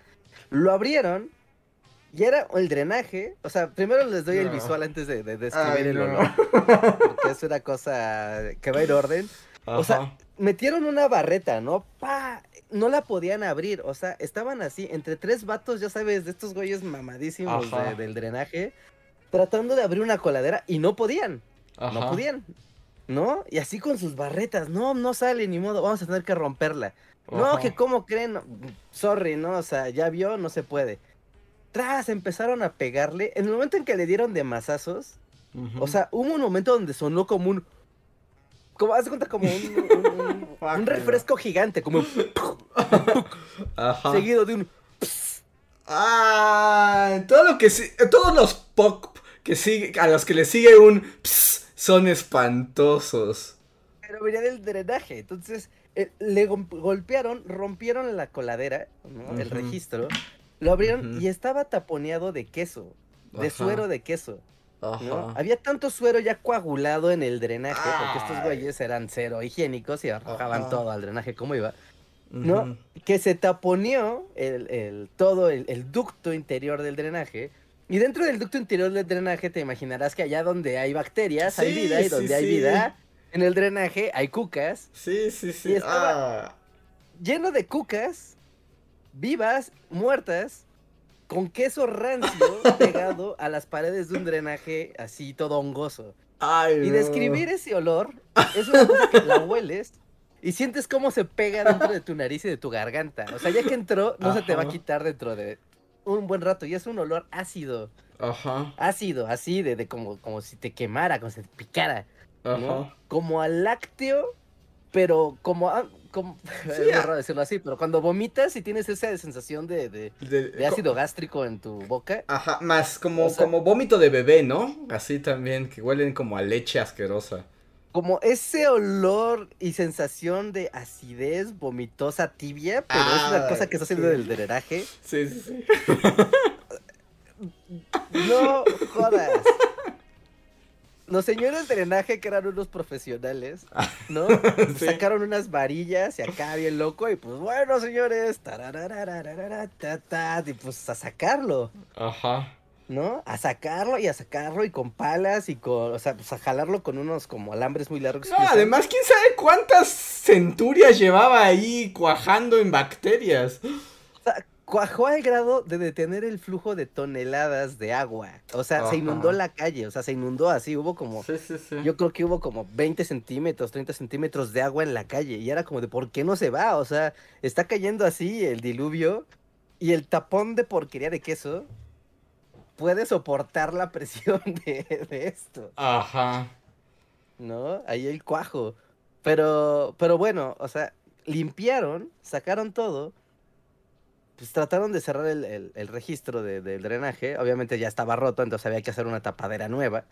Lo abrieron y era el drenaje. O sea, primero les doy el visual antes de, de describir Ay, el no. olor. Porque es una cosa que va en orden. O sea. Metieron una barreta, ¿no? ¡Pa! No la podían abrir, o sea, estaban así, entre tres vatos, ya sabes, de estos güeyes mamadísimos de- del drenaje, tratando de abrir una coladera y no podían, no Ajá. podían, ¿no? Y así con sus barretas, no, no sale ni modo, vamos a tener que romperla. No, que cómo creen, No, sorry, ¿no? O sea, ya vio, no se puede. Tras, empezaron a pegarle, en el momento en que le dieron de mazazos, o sea, hubo un momento donde sonó como un. Como, haz de cuenta, como un, un, un- un Guácala. refresco gigante, como un Ajá. seguido de un. Ah, todo lo que todos los pop que sigue, a los que le sigue un ps, son espantosos. Pero venía del drenaje. Entonces, eh, le gol- golpearon, rompieron la coladera, ¿no? el registro, lo abrieron y estaba taponeado de queso, de suero de queso. ¿No? Había tanto suero ya coagulado en el drenaje, porque estos güeyes eran cero higiénicos y arrojaban Ajá. todo al drenaje como iba. ¿no? Que se taponeó el, el- todo el, el ducto interior del drenaje. Y dentro del ducto interior del drenaje te imaginarás que allá donde hay bacterias hay vida y sí, donde hay sí. vida en el drenaje hay cucas. Sí, sí, sí. Y estaba- Ah. Lleno de cucas, vivas, muertas, con queso rancio pegado a las paredes de un drenaje así todo hongoso. Ay, Y no. describir ese olor es una cosa que la hueles y sientes cómo se pega dentro de tu nariz y de tu garganta. O sea, ya que entró, no se te va a quitar dentro de un buen rato. Y es un olor ácido, Ajá. ácido, así, de, de como, como si te quemara, como si te picara. ¿no? Ajá. Como al lácteo, pero como... a- como es Sí, a- raro decirlo así, pero cuando vomitas y tienes esa sensación de, de- De, de ácido gástrico en tu boca, Ajá, más como, O sea- como vómito de bebé, ¿no? Así también, que huelen como a leche asquerosa. como ese olor y sensación de acidez vomitosa tibia, pero es una Ah, cosa que está saliendo sí. del drenaje. Sí, sí, sí. No jodas. Los señores de drenaje, que eran unos profesionales, ¿no? Sí. Sacaron unas varillas y acá bien loco, y pues bueno, señores, y pues a sacarlo, Ajá. ¿no? A sacarlo y a sacarlo y con palas y con, o sea, pues a jalarlo con unos como alambres muy largos. No, además, quién sabe cuántas centurias llevaba ahí cuajando en bacterias. O sea, cuajó al grado de detener el flujo de toneladas de agua. O sea, Ajá. se inundó la calle, o sea, se inundó así, hubo como, Sí, sí, sí. yo creo que hubo como 20 centímetros, 30 centímetros de agua en la calle. Y era como de, ¿por qué no se va? O sea, está cayendo así el diluvio y el tapón de porquería de queso puede soportar la presión de, de esto. Ajá. ¿no? Ahí el cuajo. Pero, pero bueno, o sea, limpiaron, sacaron todo, pues trataron de cerrar el, el- el registro de- del drenaje. Obviamente ya estaba roto, entonces había que hacer una tapadera nueva.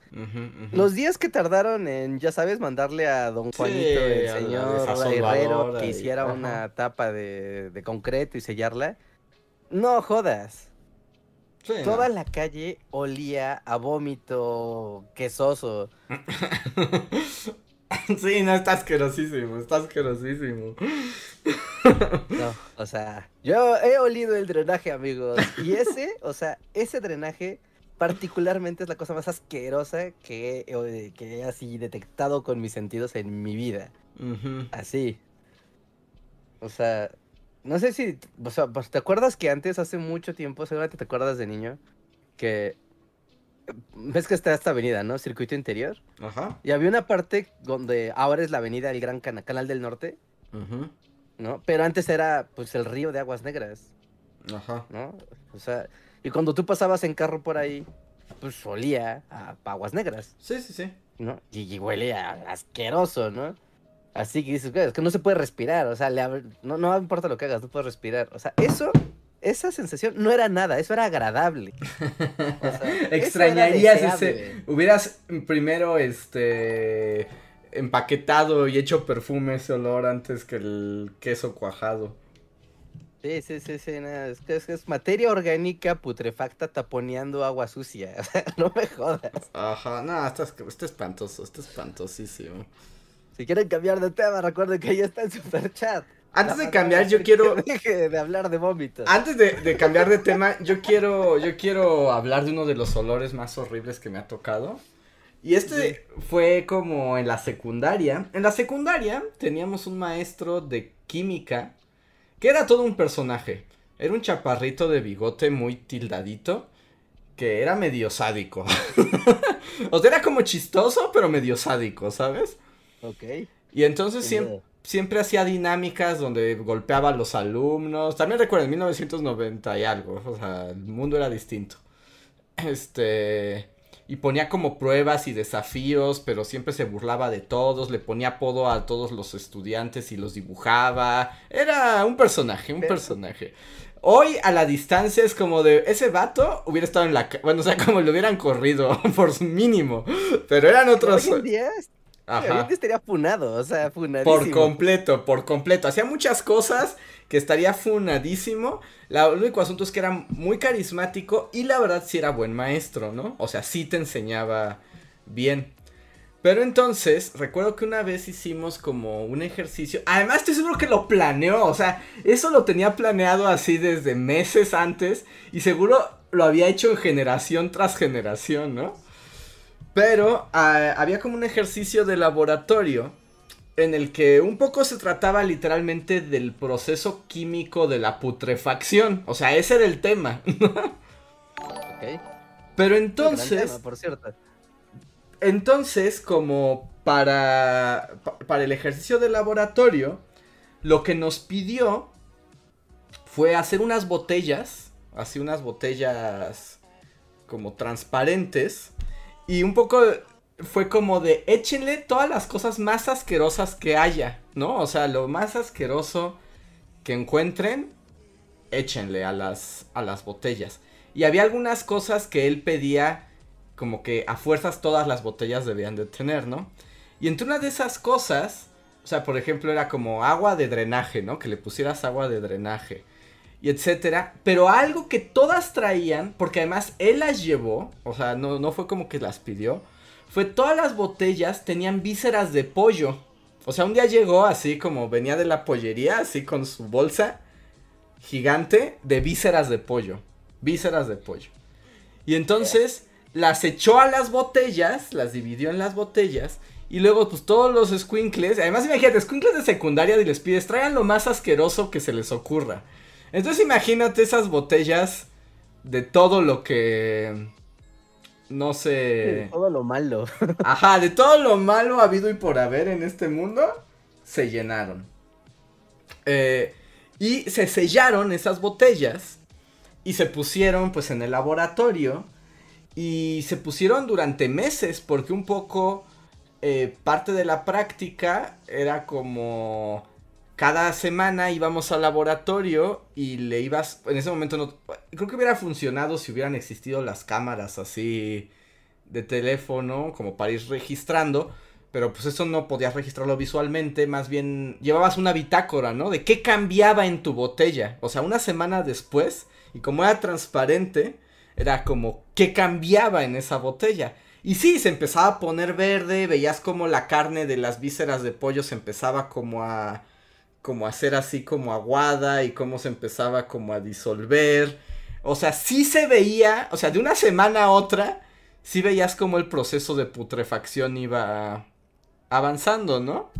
Los días que tardaron en, ya sabes, mandarle a don Sí, Juanito, a el señor herrero, que hiciera una tapa de, de concreto y sellarla. No jodas. Sí, no. Toda la calle olía a vómito quesoso. sí, no, está asquerosísimo, está asquerosísimo. No, o sea, yo he olido el drenaje, amigos. Y ese, o sea, ese drenaje particularmente es la cosa más asquerosa que he, que he así detectado con mis sentidos en mi vida. Así. O sea, no sé si, o sea, pues, ¿te acuerdas que antes, hace mucho tiempo, seguramente te acuerdas de niño, que ves que está esta avenida, ¿no? Circuito interior. Ajá. Y había una parte donde ahora es la avenida del Gran Cana- Canal del Norte. Ujú. ¿no? Pero antes era pues el río de aguas negras, Ajá. ¿no? O sea, y cuando tú pasabas en carro por ahí, pues olía a aguas negras, Sí, sí, sí. ¿no? Y, y huele a asqueroso, ¿no? Así que dices, "Güey, es que no se puede respirar, o sea, le no, no importa lo que hagas, no puedes respirar. O sea, eso, esa sensación no era nada, eso era agradable. O sea, Extrañarías ese. Hubieras primero este empaquetado y hecho perfume ese olor antes que el queso cuajado. Sí, sí, sí, sí, no, es que es, es materia orgánica putrefacta taponeando agua sucia. O sea, no me jodas. Ajá, no, está, está espantoso, está espantosísimo. Si quieren cambiar de tema, recuerden que ya está en super chat. Antes de cambiar, yo quiero. Deje de hablar de vómitos. Antes de, de cambiar de tema, yo quiero, yo quiero hablar de uno de los olores más horribles que me ha tocado. Y este fue como en la secundaria. En la secundaria teníamos un maestro de química que era todo un personaje. Era un chaparrito de bigote muy tildadito que era medio sádico. o sea, era como chistoso, pero medio sádico, ¿sabes? Ok. Y entonces siempre. Siempre hacía dinámicas donde golpeaba a los alumnos. También recuerden, 1990 y algo. O sea, el mundo era distinto. Este. Y ponía como pruebas y desafíos, pero siempre se burlaba de todos. Le ponía apodo a todos los estudiantes y los dibujaba. Era un personaje, un Pero- personaje. Hoy a la distancia es como de ese vato hubiera estado en la bueno, o sea, como lo hubieran corrido por su mínimo, pero eran otros Hoy en día, hoy en Ajá. estaría funado, o sea, funadísimo. Por completo, por completo. Hacía muchas cosas que estaría funadísimo. La, el único asunto es que era muy carismático y la verdad sí era buen maestro, ¿no? O sea, sí te enseñaba bien. Pero entonces, recuerdo que una vez hicimos como un ejercicio. Además, estoy seguro que lo planeó. O sea, eso lo tenía planeado así desde meses antes. Y seguro lo había hecho en generación tras generación, ¿no? Pero ah, había como un ejercicio de laboratorio en el que un poco se trataba literalmente del proceso químico de la putrefacción. O sea, ese era el tema. Ok. Pero entonces, tema, por cierto. entonces como para, pa- para el ejercicio de laboratorio, lo que nos pidió fue hacer unas botellas, así unas botellas como transparentes, y un poco fue como de échenle todas las cosas más asquerosas que haya, ¿no? O sea, lo más asqueroso que encuentren, échenle a las, a las botellas. Y había algunas cosas que él pedía como que a fuerzas todas las botellas debían de tener, ¿no? Y entre una de esas cosas, o sea, por ejemplo, era como agua de drenaje, ¿no? Que le pusieras agua de drenaje y etcétera, pero algo que todas traían, porque además él las llevó, o sea, no, no fue como que las pidió, fue todas las botellas tenían vísceras de pollo. O sea, un día llegó así como venía de la pollería, así con su bolsa gigante de vísceras de pollo. Vísceras de pollo. Y entonces las echó a las botellas, las dividió en las botellas. Y luego, pues todos los squinkles, además imagínate, squinkles de secundaria y les pides, traigan lo más asqueroso que se les ocurra. Entonces imagínate esas botellas de todo lo que... No sé... Todo lo malo. Ajá, de todo lo malo habido y por haber en este mundo, se llenaron. Eh, y se sellaron esas botellas y se pusieron pues en el laboratorio y se pusieron durante meses porque un poco eh, parte de la práctica era como cada semana íbamos al laboratorio y le ibas, en ese momento no, creo que hubiera funcionado si hubieran existido las cámaras así de teléfono como para ir registrando, pero pues eso no podías registrarlo visualmente, más bien llevabas una bitácora, ¿no? De qué cambiaba en tu botella, o sea, una semana después, y como era transparente, era como qué cambiaba en esa botella. Y sí, se empezaba a poner verde, veías como la carne de las vísceras de pollo se empezaba como a como a hacer así como aguada y cómo se empezaba como a disolver. O sea, sí se veía, o sea, de una semana a otra, sí veías como el proceso de putrefacción iba avanzando, ¿no?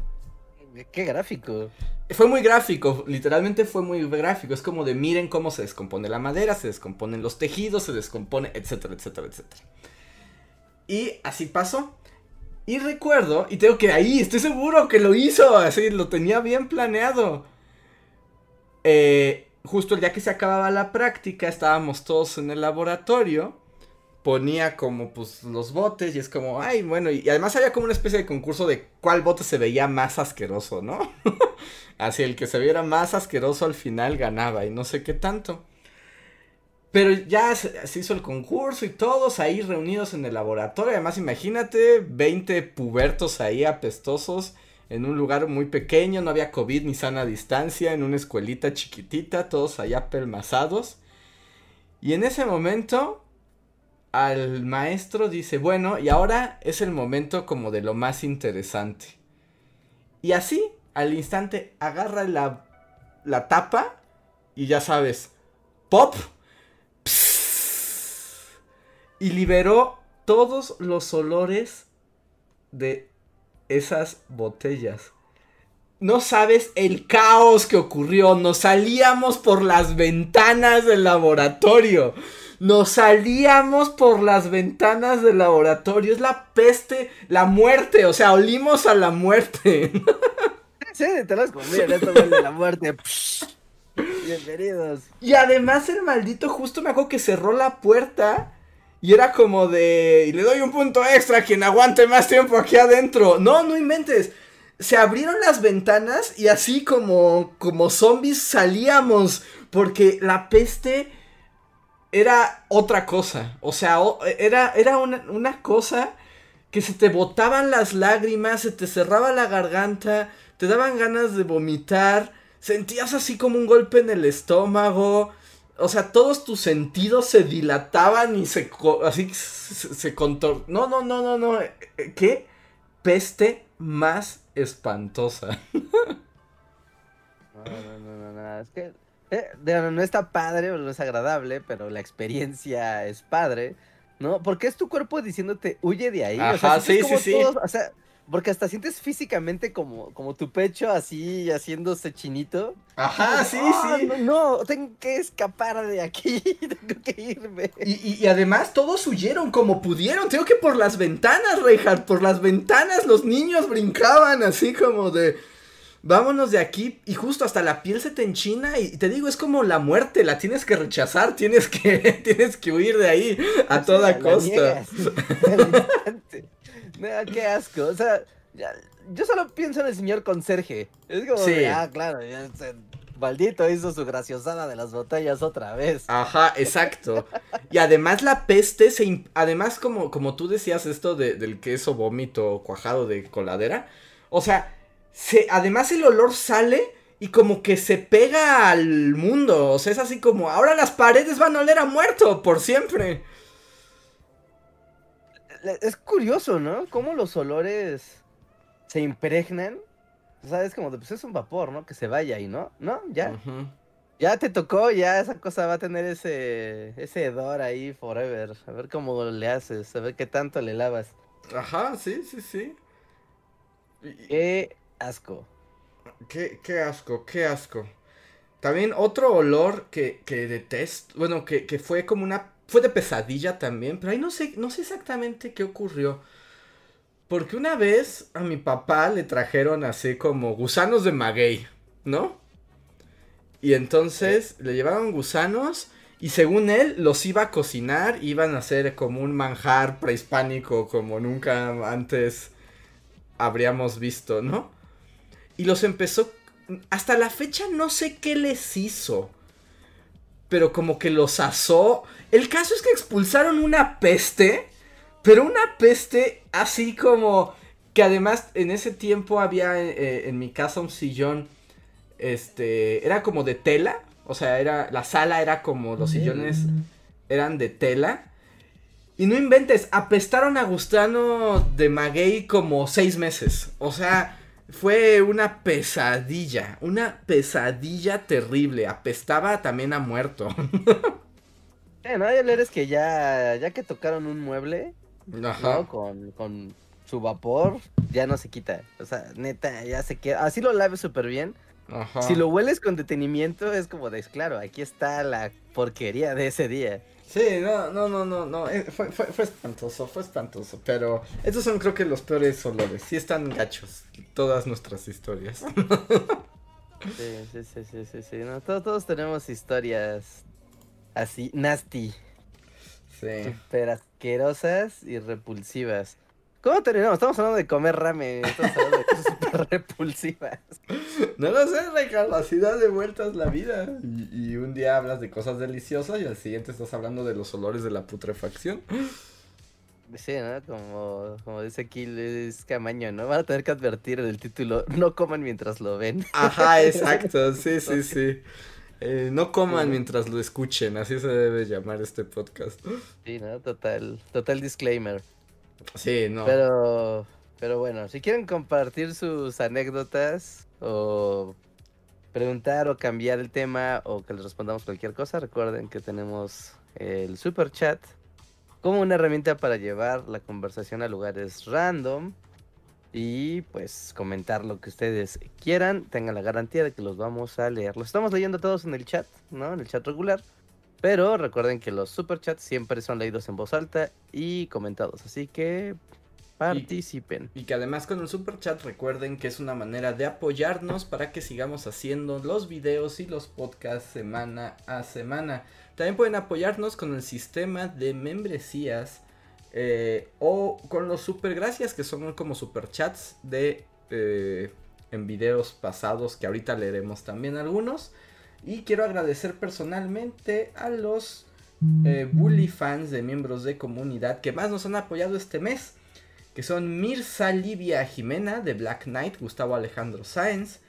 Qué gráfico. Fue muy gráfico, literalmente fue muy gráfico. Es como de miren cómo se descompone la madera, se descomponen los tejidos, se descompone, etcétera, etcétera, etcétera. Y así pasó. Y recuerdo, y tengo que ahí, estoy seguro que lo hizo, así, lo tenía bien planeado. eh, justo el día que se acababa la práctica, estábamos todos en el laboratorio. Ponía como pues los botes y es como, ay, bueno, y, además había como una especie de concurso de cuál bote se veía más asqueroso, ¿no? Así el que se viera más asqueroso al final ganaba y no sé qué tanto. Pero ya se, hizo el concurso y todos ahí reunidos en el laboratorio. Además, imagínate, 20 pubertos ahí apestosos en un lugar muy pequeño, no había COVID ni sana distancia, en una escuelita chiquitita, todos allá pelmazados. Y en ese momento, al maestro dice, bueno, y ahora es el momento como de lo más interesante. Y así, al instante, agarra la, la tapa y ya sabes, pop y liberó todos los olores de esas botellas. No sabes el caos que ocurrió. Nos salíamos por las ventanas del laboratorio. Nos salíamos por las ventanas del laboratorio. Es la peste, la muerte. O sea, olimos a la muerte. Sí, te las comían, esto de la muerte. Bienvenidos. Y además el maldito justo me acuerdo que cerró la puerta y era como de. Y le doy un punto extra a quien aguante más tiempo aquí adentro. No, no inventes. Se abrieron las ventanas y así como, como zombies salíamos. Porque la peste era otra cosa. O sea, era, era una, una cosa que se te botaban las lágrimas, se te cerraba la garganta, te daban ganas de vomitar, sentías así como un golpe en el estómago o sea, todos tus sentidos se dilataban y se así se, se contor... No, no, no, no, no. Eh, eh, ¿Qué peste más espantosa? no, no, no, no, no. Es que eh, no está padre o no es agradable, pero la experiencia es padre, ¿no? Porque es tu cuerpo diciéndote, huye de ahí. Ajá, o sea, sí, sí, sí. o sea, porque hasta sientes físicamente como, como tu pecho así haciéndose chinito. Ajá, sí, sí. No, no, tengo que escapar de aquí, tengo que irme. Y, y, además todos huyeron como pudieron. Tengo que por las ventanas, Reinhardt, por las ventanas los niños brincaban así como de... Vámonos de aquí y justo hasta la piel se te enchina y te digo, es como la muerte, la tienes que rechazar, tienes que, tienes que huir de ahí a toda costa. qué asco. O sea, yo solo pienso en el señor conserje. Es como, sí. ah, claro, ya, maldito hizo su graciosada de las botellas otra vez. Ajá, exacto. Y además la peste se... Además, como, como tú decías esto de, del queso vómito cuajado de coladera. O sea, se, además el olor sale y como que se pega al mundo. O sea, es así como, ahora las paredes van a oler a muerto por siempre es curioso, ¿no? Cómo los olores se impregnan. O sea, es como, de, pues es un vapor, ¿no? Que se vaya y ¿no? ¿No? Ya. Ya te tocó, ya esa cosa va a tener ese, ese hedor ahí forever. A ver cómo le haces, a ver qué tanto le lavas. Ajá, sí, sí, sí. Qué asco. Qué, qué asco, qué asco. También otro olor que, que detesto, bueno, que, que fue como una fue de pesadilla también, pero ahí no sé, no sé exactamente qué ocurrió. Porque una vez a mi papá le trajeron así como gusanos de maguey, ¿no? Y entonces le llevaron gusanos y según él los iba a cocinar, iban a ser como un manjar prehispánico como nunca antes habríamos visto, ¿no? Y los empezó... Hasta la fecha no sé qué les hizo pero como que los asó. El caso es que expulsaron una peste, pero una peste así como que además en ese tiempo había eh, en mi casa un sillón, este, era como de tela, o sea, era la sala era como los sillones eran de tela. Y no inventes, apestaron a Gustano de Maguey como seis meses. O sea, fue una pesadilla, una pesadilla terrible. Apestaba también a muerto. eh, no, eres que ya, ya que tocaron un mueble, Ajá. Con, con su vapor, ya no se quita. O sea, neta, ya se queda. Así lo laves súper bien. Ajá. Si lo hueles con detenimiento, es como de, claro, aquí está la porquería de ese día. Sí, no, no, no, no, no, eh, fue, fue, fue, espantoso, fue espantoso, pero estos son creo que los peores olores, sí están gachos, todas nuestras historias. Sí, sí, sí, sí, sí, sí. No, todos, todos tenemos historias así, nasty. Sí. Súper asquerosas y repulsivas. ¿Cómo terminamos? Estamos hablando de comer ramen. Estamos hablando de cosas súper repulsivas. No lo sé, Ricardo, así da de vueltas la vida. Y, y un día hablas de cosas deliciosas y al siguiente estás hablando de los olores de la putrefacción. Sí, ¿no? Como, como dice aquí Luis Camaño, ¿no? Van a tener que advertir en el título, no coman mientras lo ven. Ajá, exacto, sí, sí, sí. Eh, no coman mientras lo escuchen, así se debe llamar este podcast. Sí, ¿no? Total, total disclaimer. Sí, no. Pero, pero bueno, si quieren compartir sus anécdotas o preguntar o cambiar el tema o que les respondamos cualquier cosa, recuerden que tenemos el super chat como una herramienta para llevar la conversación a lugares random y pues comentar lo que ustedes quieran, tengan la garantía de que los vamos a leer. Los estamos leyendo todos en el chat, ¿no? En el chat regular. Pero recuerden que los superchats siempre son leídos en voz alta y comentados, así que participen. Y que además con el super chat recuerden que es una manera de apoyarnos para que sigamos haciendo los videos y los podcasts semana a semana. También pueden apoyarnos con el sistema de membresías eh, o con los super gracias que son como super chats de eh, en videos pasados que ahorita leeremos también algunos. Y quiero agradecer personalmente a los eh, bully fans de miembros de comunidad que más nos han apoyado este mes. Que son Mirza Livia Jimena de Black Knight, Gustavo Alejandro Sáenz,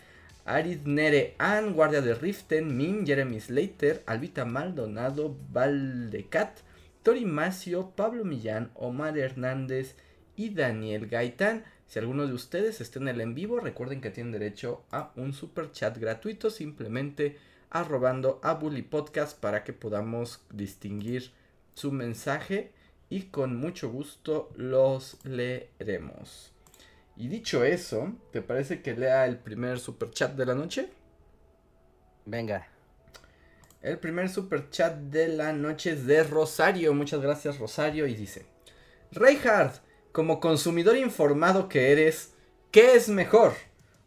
Arid Nere Ann, Guardia de Riften, Min, Jeremy Slater, Albita Maldonado, Valdecat, Tori Macio, Pablo Millán, Omar Hernández y Daniel Gaitán. Si alguno de ustedes está en el en vivo, recuerden que tienen derecho a un super chat gratuito simplemente arrobando a Bully Podcast para que podamos distinguir su mensaje y con mucho gusto los leeremos. Y dicho eso, ¿te parece que lea el primer super chat de la noche? Venga. El primer super chat de la noche es de Rosario. Muchas gracias, Rosario. Y dice: Reinhardt, como consumidor informado que eres, ¿qué es mejor?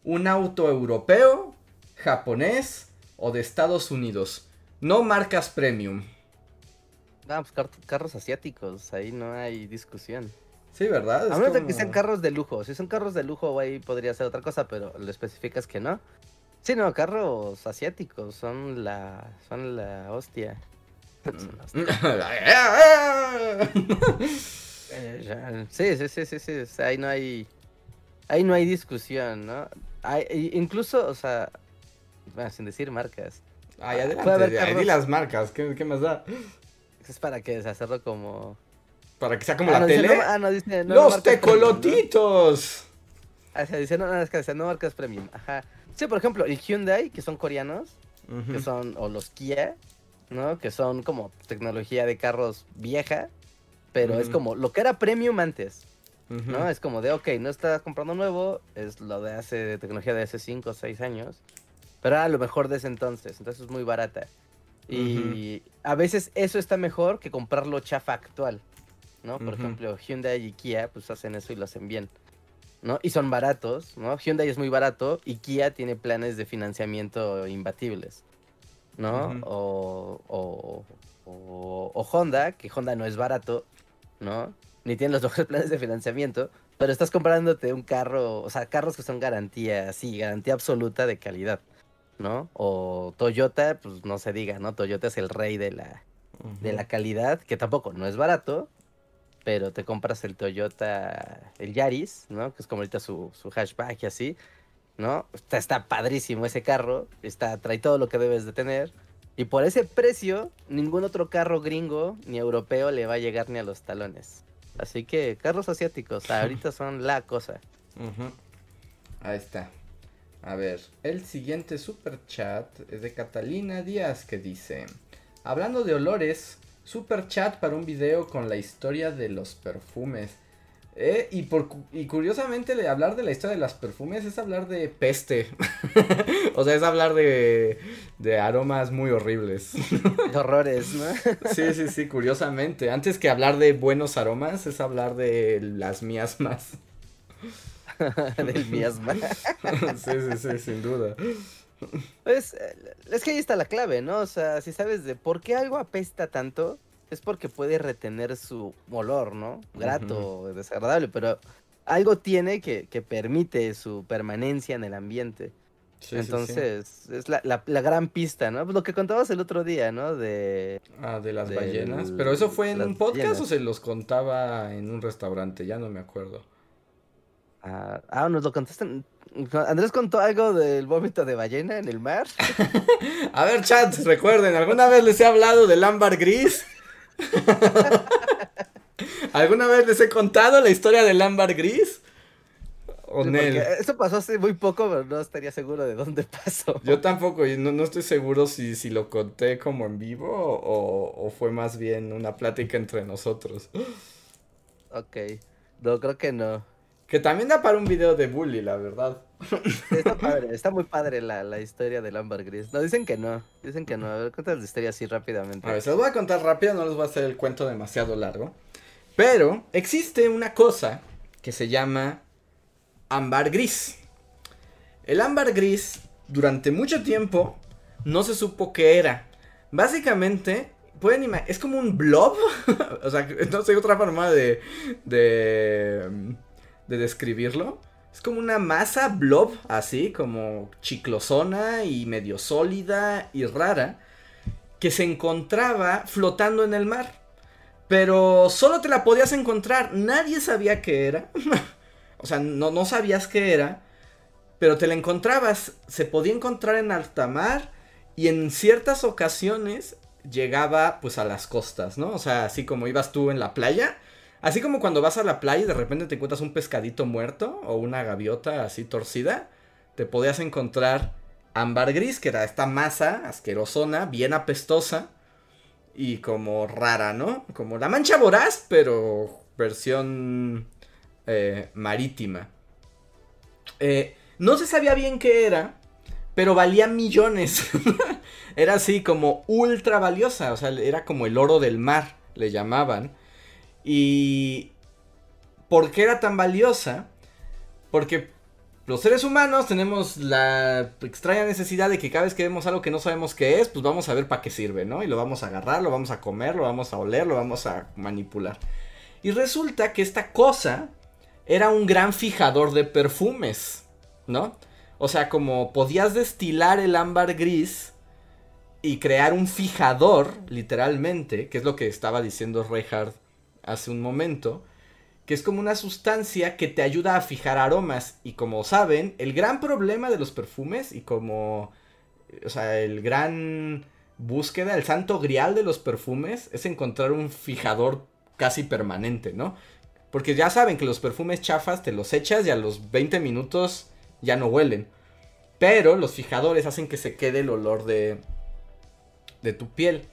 ¿Un auto europeo, japonés o de Estados Unidos? No marcas premium. Ah, pues car- carros asiáticos, ahí no hay discusión. Sí, ¿verdad? Es A menos de que sean carros de lujo. Si son carros de lujo, ahí podría ser otra cosa, pero lo especificas que no. Sí, no, carros asiáticos son la, son la hostia. Son la hostia. Eh, ya, Sí, sí, sí, sí, sí. o sea, ahí no hay, ahí no hay discusión, ¿no? Hay, incluso, o sea, bueno, sin decir marcas, Ay, Puede adelante. haber di- ahí carros- di las marcas. ¿Qué, qué más da? es para que hacerlo como. Para que sea como ah, la no, dice, tele. no, ah, no, dice, Los marcas premium, ¿no? tecolotitos. Ah, se dice, no, no, es que dice, no marcas premium. Ajá. Sí, por ejemplo, el Hyundai, que son coreanos, que son, o los Kia, ¿no? Que son como tecnología de carros vieja, pero es como lo que era premium antes. ¿no? Es como de, ok, no estás comprando nuevo, es lo de hace, de tecnología de hace 5 o 6 años, pero era lo mejor de ese entonces, entonces es muy barata. Y a veces eso está mejor que comprarlo chafa actual, ¿no? Por ejemplo, Hyundai y Kia, pues hacen eso y lo hacen bien. ¿No? Y son baratos, ¿no? Hyundai es muy barato y Kia tiene planes de financiamiento imbatibles, ¿no? O, o, o- o Honda, que Honda no es barato, ¿no? Ni tiene los mejores planes de financiamiento, pero estás comprándote un carro, o sea, carros que son garantía, sí, garantía absoluta de calidad, ¿no? O Toyota, pues no se diga, ¿no? Toyota es el rey de la, de la calidad, que tampoco no es barato, pero te compras el Toyota, el Yaris, ¿no? Que es como ahorita su, su hatchback y así, ¿no? Está, está padrísimo ese carro, está, trae todo lo que debes de tener. Y por ese precio, ningún otro carro gringo ni europeo le va a llegar ni a los talones. Así que carros asiáticos ahorita son la cosa. Ahí está. A ver, el siguiente super chat es de Catalina Díaz que dice, hablando de olores, super chat para un video con la historia de los perfumes. Eh, y, por, y curiosamente de hablar de la historia de los perfumes es hablar de peste. o sea, es hablar de, de aromas muy horribles. Horrores, ¿no? sí, sí, sí, curiosamente. Antes que hablar de buenos aromas es hablar de las miasmas. Del miasma. sí, sí, sí, sin duda. Pues es que ahí está la clave, ¿no? O sea, si sabes de por qué algo apesta tanto, es porque puede retener su olor, ¿no? Grato, desagradable, pero algo tiene que, que, permite su permanencia en el ambiente. Entonces, es la, la, gran pista, ¿no? Pues lo que contabas el otro día, ¿no? De... Ah, de las ballenas. Pero eso fue en un podcast o se los contaba en un restaurante, ya no me acuerdo. Ah, ah nos lo contaste. Andrés contó algo del vómito de ballena en el mar. A ver, chat, recuerden, ¿alguna vez les he hablado del ámbar gris? ¿Alguna vez les he contado la historia del ámbar gris? eso pasó hace muy poco, pero no estaría seguro de dónde pasó. Yo tampoco, y no, no estoy seguro si, si lo conté como en vivo o, o fue más bien una plática entre nosotros. Ok, no, creo que no. Que también da para un video de bully, la verdad. Está padre, está muy padre la, la historia del ámbar gris. No, dicen que no, dicen que no. A ver, cuéntanos la historia así rápidamente. A ver, se los voy a contar rápido, no les voy a hacer el cuento demasiado largo. Pero existe una cosa que se llama ámbar gris. El ámbar gris, durante mucho tiempo, no se supo qué era. Básicamente, pueden es como un blob. o sea, no sé otra forma de, de, de describirlo. Es como una masa blob, así, como chiclosona y medio sólida y rara, que se encontraba flotando en el mar. Pero solo te la podías encontrar, nadie sabía qué era. O sea, no, no sabías qué era, pero te la encontrabas. Se podía encontrar en alta mar y en ciertas ocasiones llegaba pues a las costas, ¿no? O sea, así como ibas tú en la playa. Así como cuando vas a la playa y de repente te encuentras un pescadito muerto o una gaviota así torcida, te podías encontrar ámbar gris, que era esta masa asquerosona, bien apestosa y como rara, ¿no? Como la mancha voraz, pero versión eh, marítima. Eh, no se sabía bien qué era, pero valía millones. era así como ultra valiosa, o sea, era como el oro del mar, le llamaban. Y... ¿Por qué era tan valiosa? Porque los seres humanos tenemos la extraña necesidad de que cada vez que vemos algo que no sabemos qué es, pues vamos a ver para qué sirve, ¿no? Y lo vamos a agarrar, lo vamos a comer, lo vamos a oler, lo vamos a manipular. Y resulta que esta cosa era un gran fijador de perfumes, ¿no? O sea, como podías destilar el ámbar gris y crear un fijador, literalmente, que es lo que estaba diciendo Reinhardt hace un momento, que es como una sustancia que te ayuda a fijar aromas. Y como saben, el gran problema de los perfumes y como, o sea, el gran búsqueda, el santo grial de los perfumes es encontrar un fijador casi permanente, ¿no? Porque ya saben que los perfumes chafas te los echas y a los 20 minutos ya no huelen. Pero los fijadores hacen que se quede el olor de, de tu piel.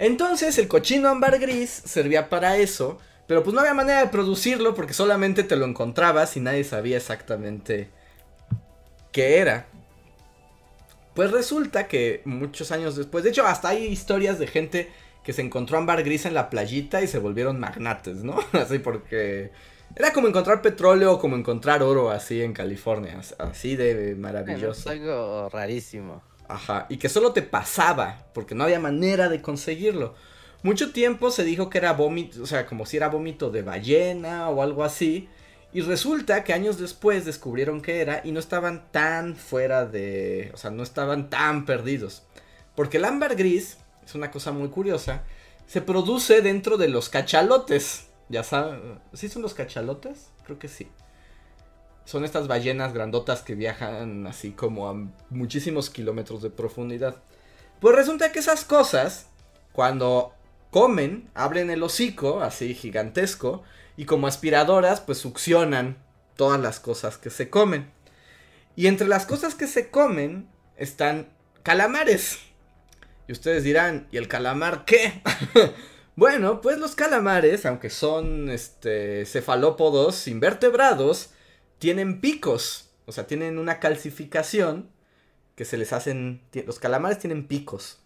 Entonces el cochino ámbar gris servía para eso. Pero pues no había manera de producirlo porque solamente te lo encontrabas y nadie sabía exactamente qué era. Pues resulta que muchos años después, de hecho hasta hay historias de gente que se encontró ámbar gris en la playita y se volvieron magnates, ¿no? Así porque era como encontrar petróleo o como encontrar oro así en California, así de maravilloso. es algo rarísimo. Ajá, y que solo te pasaba, porque no había manera de conseguirlo. Mucho tiempo se dijo que era vómito, o sea, como si era vómito de ballena o algo así. Y resulta que años después descubrieron que era y no estaban tan fuera de, o sea, no estaban tan perdidos. Porque el ámbar gris es una cosa muy curiosa, se produce dentro de los cachalotes. Ya saben, ¿sí son los cachalotes? Creo que sí. Son estas ballenas grandotas que viajan así como a muchísimos kilómetros de profundidad. Pues resulta que esas cosas, cuando comen, abren el hocico, así gigantesco, y como aspiradoras, pues succionan todas las cosas que se comen. Y entre las cosas que se comen están calamares. Y ustedes dirán, ¿y el calamar qué? bueno, pues los calamares, aunque son este, cefalópodos invertebrados, tienen picos. O sea, tienen una calcificación que se les hacen... Los calamares tienen picos.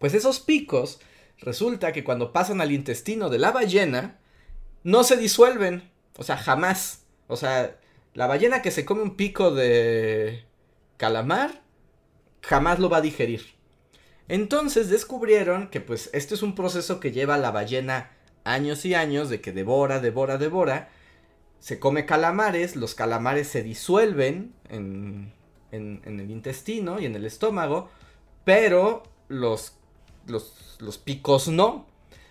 Pues esos picos, resulta que cuando pasan al intestino de la ballena, no se disuelven. O sea, jamás. O sea, la ballena que se come un pico de calamar jamás lo va a digerir. Entonces descubrieron que pues este es un proceso que lleva a la ballena años y años de que devora, devora, devora. Se come calamares, los calamares se disuelven en, en, el intestino y en el estómago, pero los, los, los picos no.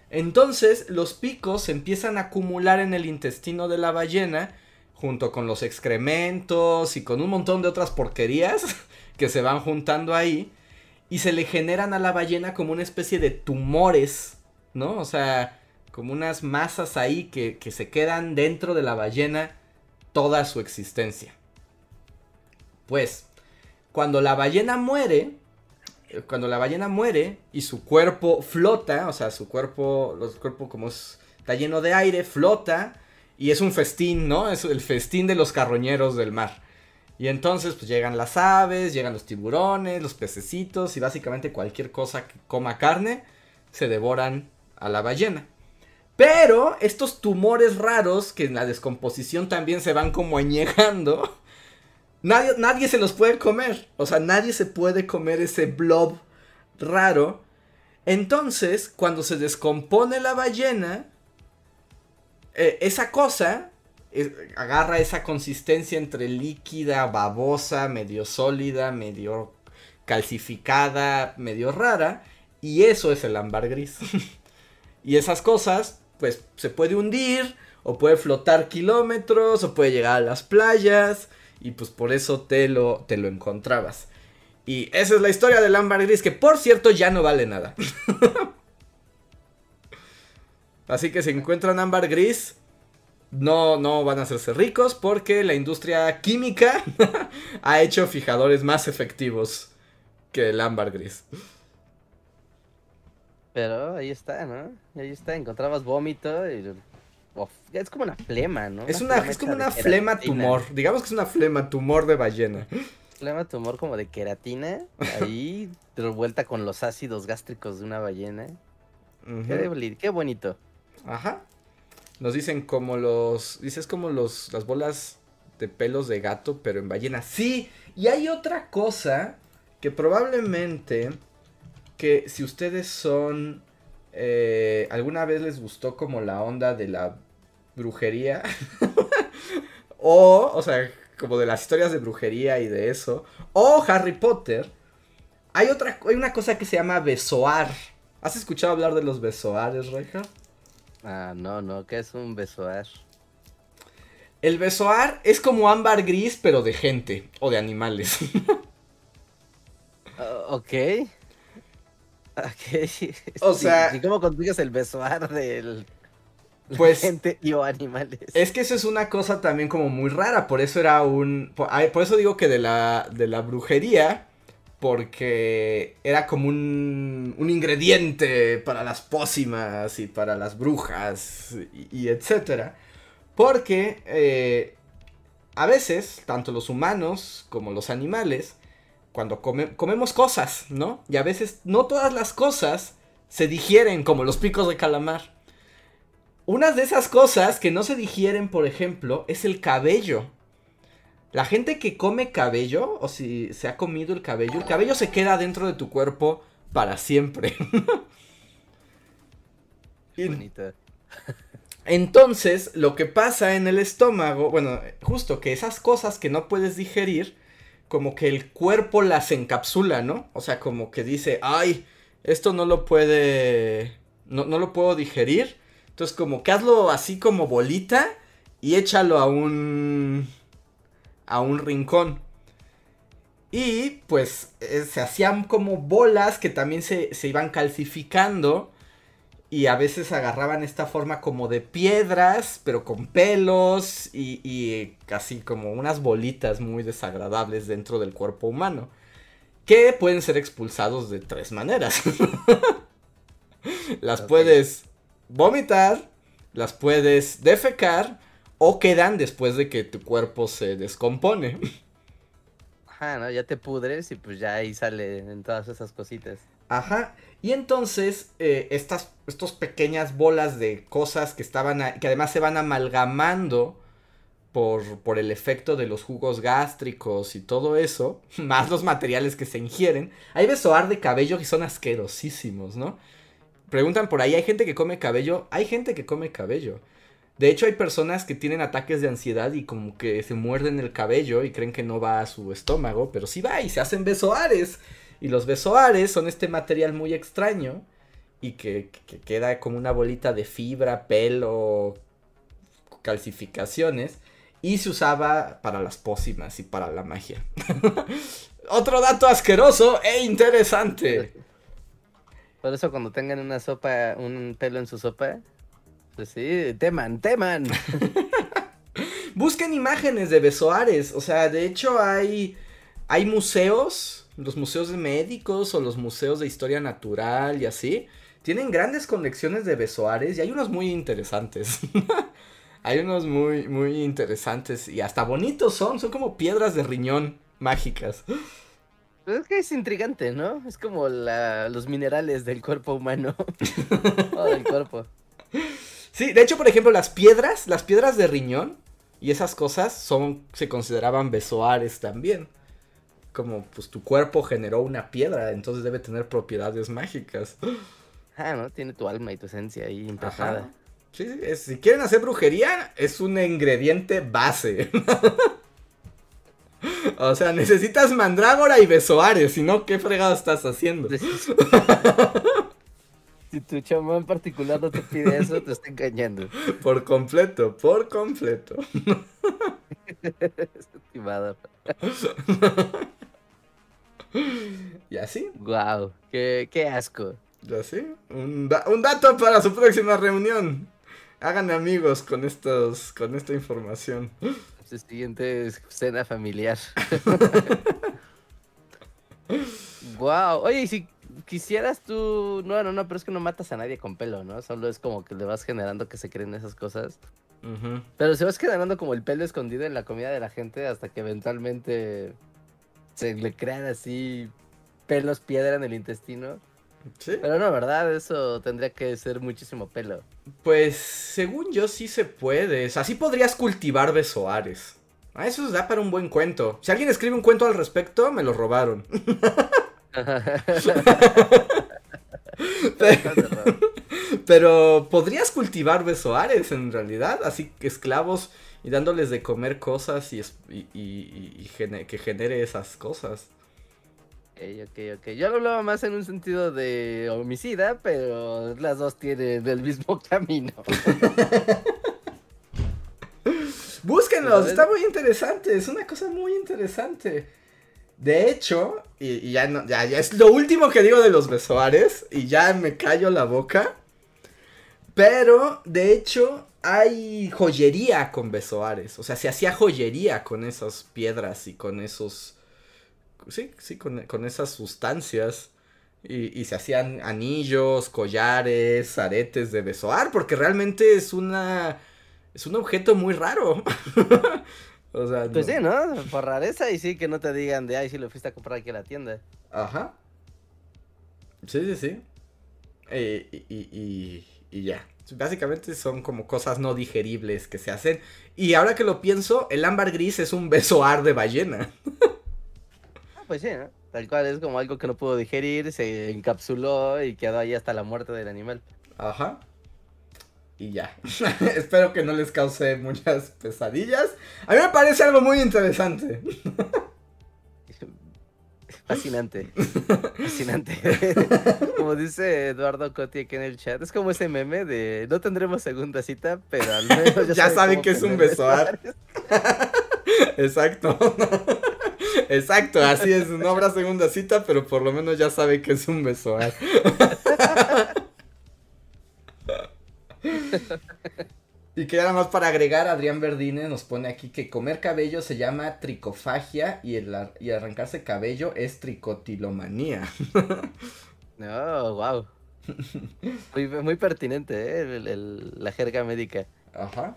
Entonces los picos se empiezan a acumular en el intestino de la ballena junto con los excrementos y con un montón de otras porquerías que se van juntando ahí y se le generan a la ballena como una especie de tumores, ¿no? O sea, como unas masas ahí que, que se quedan dentro de la ballena toda su existencia. Pues, cuando la ballena muere, eh, cuando la ballena muere y su cuerpo flota, o sea, su cuerpo, su cuerpo como está lleno de aire, flota y es un festín, ¿no? Es el festín de los carroñeros del mar. Y entonces pues llegan las aves, llegan los tiburones, los pececitos y básicamente cualquier cosa que coma carne se devoran a la ballena. Pero estos tumores raros que en la descomposición también se van como añejando, nadie, nadie se los puede comer. O sea, nadie se puede comer ese blob raro. Entonces, cuando se descompone la ballena, eh, esa cosa agarra esa consistencia entre líquida, babosa, medio sólida, medio calcificada, medio rara, y eso es el ámbar gris. y esas cosas, pues se puede hundir, o puede flotar kilómetros, o puede llegar a las playas, y pues por eso te lo, te lo encontrabas. Y esa es la historia del ámbar gris, que por cierto ya no vale nada. Así que si encuentran ámbar gris, no, no van a hacerse ricos porque la industria química ha hecho fijadores más efectivos que el ámbar gris. Pero ahí está, ¿no? Ahí está, encontrabas vómito y... es como una flema, ¿no? Es, una, es como una flema tumor. Digamos que es una flema tumor de ballena. Flema tumor como de queratina. Ahí revuelta con los ácidos gástricos de una ballena. qué, qué bonito. Ajá. Nos dicen como los. Dices como los, las bolas de pelos de gato, pero en ballena. Sí, y hay otra cosa que probablemente. Que si ustedes son. Eh, ¿Alguna vez les gustó como la onda de la brujería? o, o sea, como de las historias de brujería y de eso. O Harry Potter. Hay otra, hay una cosa que se llama besoar. ¿Has escuchado hablar de los besoares, Reinhardt? Ah, no, no, ¿qué es un besoar? El besoar es como ámbar gris, pero de gente o de animales. uh, ok. O sea. ¿Y cómo consigues el besoar del. Pues, gente y o animales. Es que eso es una cosa también como muy rara. Por eso era un. Por, por eso digo que de la, de la brujería porque era como un, un, ingrediente para las pócimas y para las brujas y, etcétera. Porque eh, a veces, tanto los humanos como los animales, cuando comemos cosas, ¿no? Y a veces no todas las cosas se digieren como los picos de calamar. Una de esas cosas que no se digieren, por ejemplo, es el cabello. La gente que come cabello, o si se ha comido el cabello, el cabello se queda dentro de tu cuerpo para siempre. Bonita. Entonces, lo que pasa en el estómago, bueno, justo que esas cosas que no puedes digerir, como que el cuerpo las encapsula, ¿no? O sea, como que dice, ay, esto no lo puede, no, no lo puedo digerir. Entonces, como que hazlo así como bolita y échalo a un a un rincón. Y pues eh, se hacían como bolas que también se, iban calcificando. Y a veces agarraban esta forma como de piedras, pero con pelos y, y casi como unas bolitas muy desagradables dentro del cuerpo humano. Que pueden ser expulsados de tres maneras. las puedes vomitar, las puedes defecar o quedan después de que tu cuerpo se descompone. Ajá, ¿no? Ya te pudres y pues ya ahí salen todas esas cositas. Ajá. Y entonces, eh, estas pequeñas bolas de cosas que estaban, que además se van amalgamando por, por el efecto de los jugos gástricos y todo eso, más los materiales que se ingieren, hay besoar de cabello que son asquerosísimos, ¿no? Preguntan por ahí, ¿hay gente que come cabello? Hay gente que come cabello. De hecho, hay personas que tienen ataques de ansiedad y como que se muerden el cabello y creen que no va a su estómago, pero sí va y se hacen besoares. Y los besoares son este material muy extraño y que, que queda como una bolita de fibra, pelo, calcificaciones y se usaba para las pócimas y para la magia. Otro dato asqueroso e interesante. Por eso cuando tengan una sopa, un pelo en su sopa, pues sí, teman, teman. Busquen imágenes de besoares, o sea, de hecho hay hay museos, los museos de médicos o los museos de historia natural y así, tienen grandes colecciones de besoares y hay unos muy interesantes. Hay unos muy, muy interesantes y hasta bonitos son, son como piedras de riñón mágicas. Pues es que es intrigante, ¿no? Es como la, los minerales del cuerpo humano. o del cuerpo. Sí, de hecho, por ejemplo, las piedras, las piedras de riñón y esas cosas son, se consideraban besoares también. Como, pues tu cuerpo generó una piedra, entonces debe tener propiedades mágicas. Ah, ¿no? Tiene tu alma y tu esencia ahí impregnada. Sí, si quieren hacer brujería, es un ingrediente base. o sea, necesitas mandrágora y besoares, si no, ¿qué fregado estás haciendo? si tu chamán particular no te pide eso, te está engañando. Por completo, por completo. Estimado. ¿Y así? Guau, qué, qué asco. ¿Y así? Un, un dato para su próxima reunión. Hagan amigos con estos, con esta información. Su siguiente cena familiar. wow. Oye, si quisieras tú. No, no, no, pero es que no matas a nadie con pelo, ¿no? Solo es como que le vas generando que se creen esas cosas. Pero se vas generando como el pelo escondido en la comida de la gente hasta que eventualmente se le crean así pelos piedra en el intestino. Pero no, ¿verdad? Eso tendría que ser muchísimo pelo. Pues según yo sí se puede. Así podrías cultivar besoares. Ah, eso da para un buen cuento. Si alguien escribe un cuento al respecto, me lo robaron. pero, podrías cultivar besoares en realidad, así que esclavos y dándoles de comer cosas y, y, que genere esas cosas. Ok, ok, ok. Yo lo hablaba más en un sentido de homicida, pero las dos tienen el mismo camino. Búsquenlos, está muy interesante, es una cosa muy interesante. De hecho, y, ya, no, ya, ya es lo último que digo de los besoares, y ya me callo la boca. Pero, de hecho, hay joyería con besoares. O sea, se hacía joyería con esas piedras y con esos sí, sí, con, esas sustancias. Y, se hacían anillos, collares, aretes de besoar, porque realmente es una. Es un objeto muy raro. o sea. Pues sí, ¿no? Por rareza y sí que no te digan de ay, si lo fuiste a comprar aquí a la tienda. Ajá. Sí, sí, sí. Eh, y, y, y, ya. Básicamente son como cosas no digeribles que se hacen. Y ahora que lo pienso, el ámbar gris es un besoar de ballena. pues sí, ¿no? Tal cual es como algo que no pudo digerir, se encapsuló y quedó ahí hasta la muerte del animal. Ajá. Y ya. Espero que no les cause muchas pesadillas. A mí me parece algo muy interesante. Fascinante. Fascinante. como dice Eduardo Coti aquí en el chat, es como ese meme de no tendremos segunda cita, pero al menos ya, saben que es un besoar. Exacto. Exacto, así es. No habrá segunda cita, pero por lo menos ya sabe que es un besoar. Y que nada más para agregar, Adrián Verdine nos pone aquí que comer cabello se llama tricofagia y, el, y arrancarse cabello es tricotilomanía. Oh, wow. Muy, pertinente, ¿eh? la jerga médica. Ajá.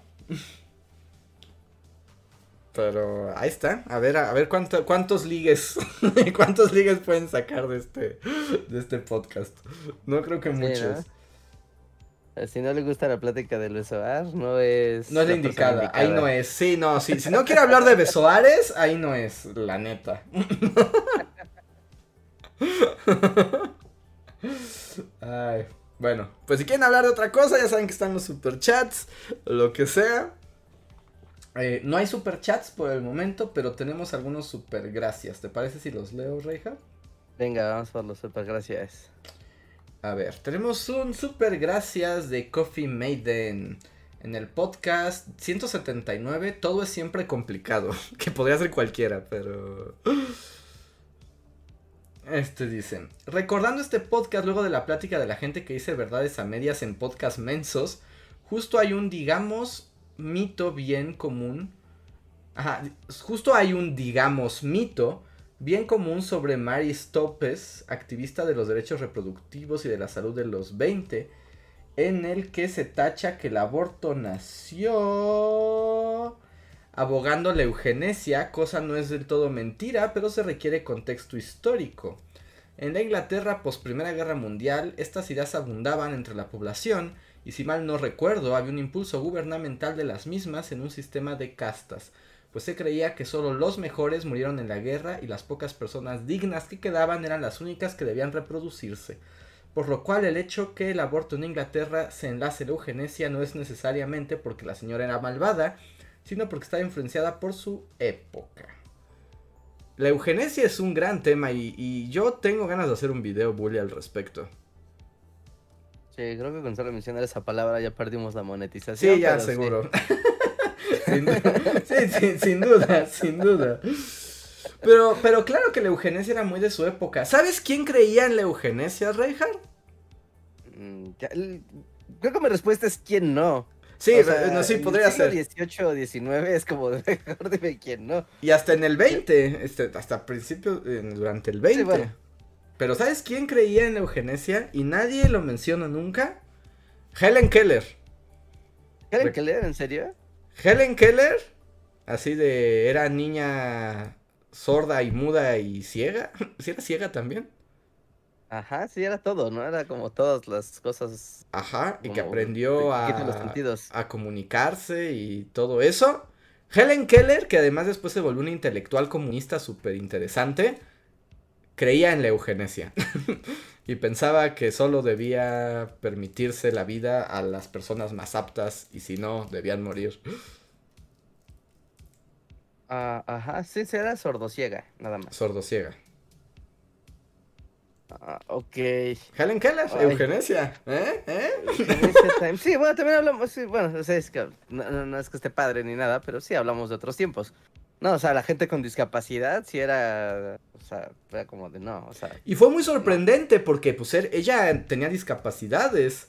Pero ahí está. A ver, a ver cuánto, cuántos ligues. cuántos ligues pueden sacar de este, de este podcast. No creo que muchos. Eh, Si no le gusta la plática del besoar, no es. No es la indicada, ahí no es. Sí, no, sí. Si no quiere hablar de Besoares, ahí no es, la neta. Ay, bueno, pues si quieren hablar de otra cosa, ya saben que están los superchats, lo que sea. Eh, no hay superchats por el momento, pero tenemos algunos super gracias. ¿Te parece si los leo, Reija? Venga, vamos por los super gracias. A ver, tenemos un super gracias de Coffee Maiden. En el podcast 179, todo es siempre complicado. Que podría ser cualquiera, pero. Este dice: Recordando este podcast luego de la plática de la gente que dice verdades a medias en podcast mensos, justo hay un, digamos, mito bien común. Ajá, justo hay un, digamos, mito bien común sobre Mary Stopes, activista de los derechos reproductivos y de la salud de los 20, en el que se tacha que el aborto nació abogando la eugenesia, cosa no es del todo mentira, pero se requiere contexto histórico. En la Inglaterra post Primera Guerra Mundial, estas ideas abundaban entre la población, y si mal no recuerdo, había un impulso gubernamental de las mismas en un sistema de castas, pues se creía que solo los mejores murieron en la guerra y las pocas personas dignas que quedaban eran las únicas que debían reproducirse. Por lo cual el hecho que el aborto en Inglaterra se enlace a la eugenesia no es necesariamente porque la señora era malvada, sino porque estaba influenciada por su época. La eugenesia es un gran tema y, y yo tengo ganas de hacer un video bully al respecto. Sí, creo que con solo mencionar esa palabra ya perdimos la monetización. Sí, ya seguro. sin, sí, sí, sin duda, sin duda. Pero, pero claro que la eugenesia era muy de su época. ¿Sabes quién creía en la eugenesia, Reinhardt? Mm, Creo que mi respuesta es quién no. Sí, O sea, no, sí, podría siglo ser. 18 o 19 es como, mejor dime quién no. Y hasta en el 20, este, hasta principio, durante el 20. bueno. Pero ¿sabes quién creía en la eugenesia? Y nadie lo menciona nunca. Helen Keller. ¿Quieren Re- que lean en serio? Helen Keller, así de, era niña sorda y muda y ciega. ¿Sí era ciega también? Ajá, sí, era todo, ¿no? Era como todas las cosas. Ajá, y que aprendió a, quitan los sentidos. a comunicarse y todo eso. Helen Keller, que además después se volvió una intelectual comunista súper interesante, creía en la eugenesia. y pensaba que solo debía permitirse la vida a las personas más aptas y si no, debían morir. Ah, ajá, sí, era sordociega, nada más. Sordociega. Ah, ok. Helen Keller, Ay. eugenesia. ¿Eh? ¿Eh? Eugenesia time. Sí, bueno, también hablamos, sí, bueno, o sea, es que no es que esté padre ni nada, pero sí hablamos de otros tiempos. No, o sea, la gente con discapacidad sí era, o sea, era como de no, o sea, Y fue muy sorprendente porque pues ella tenía discapacidades,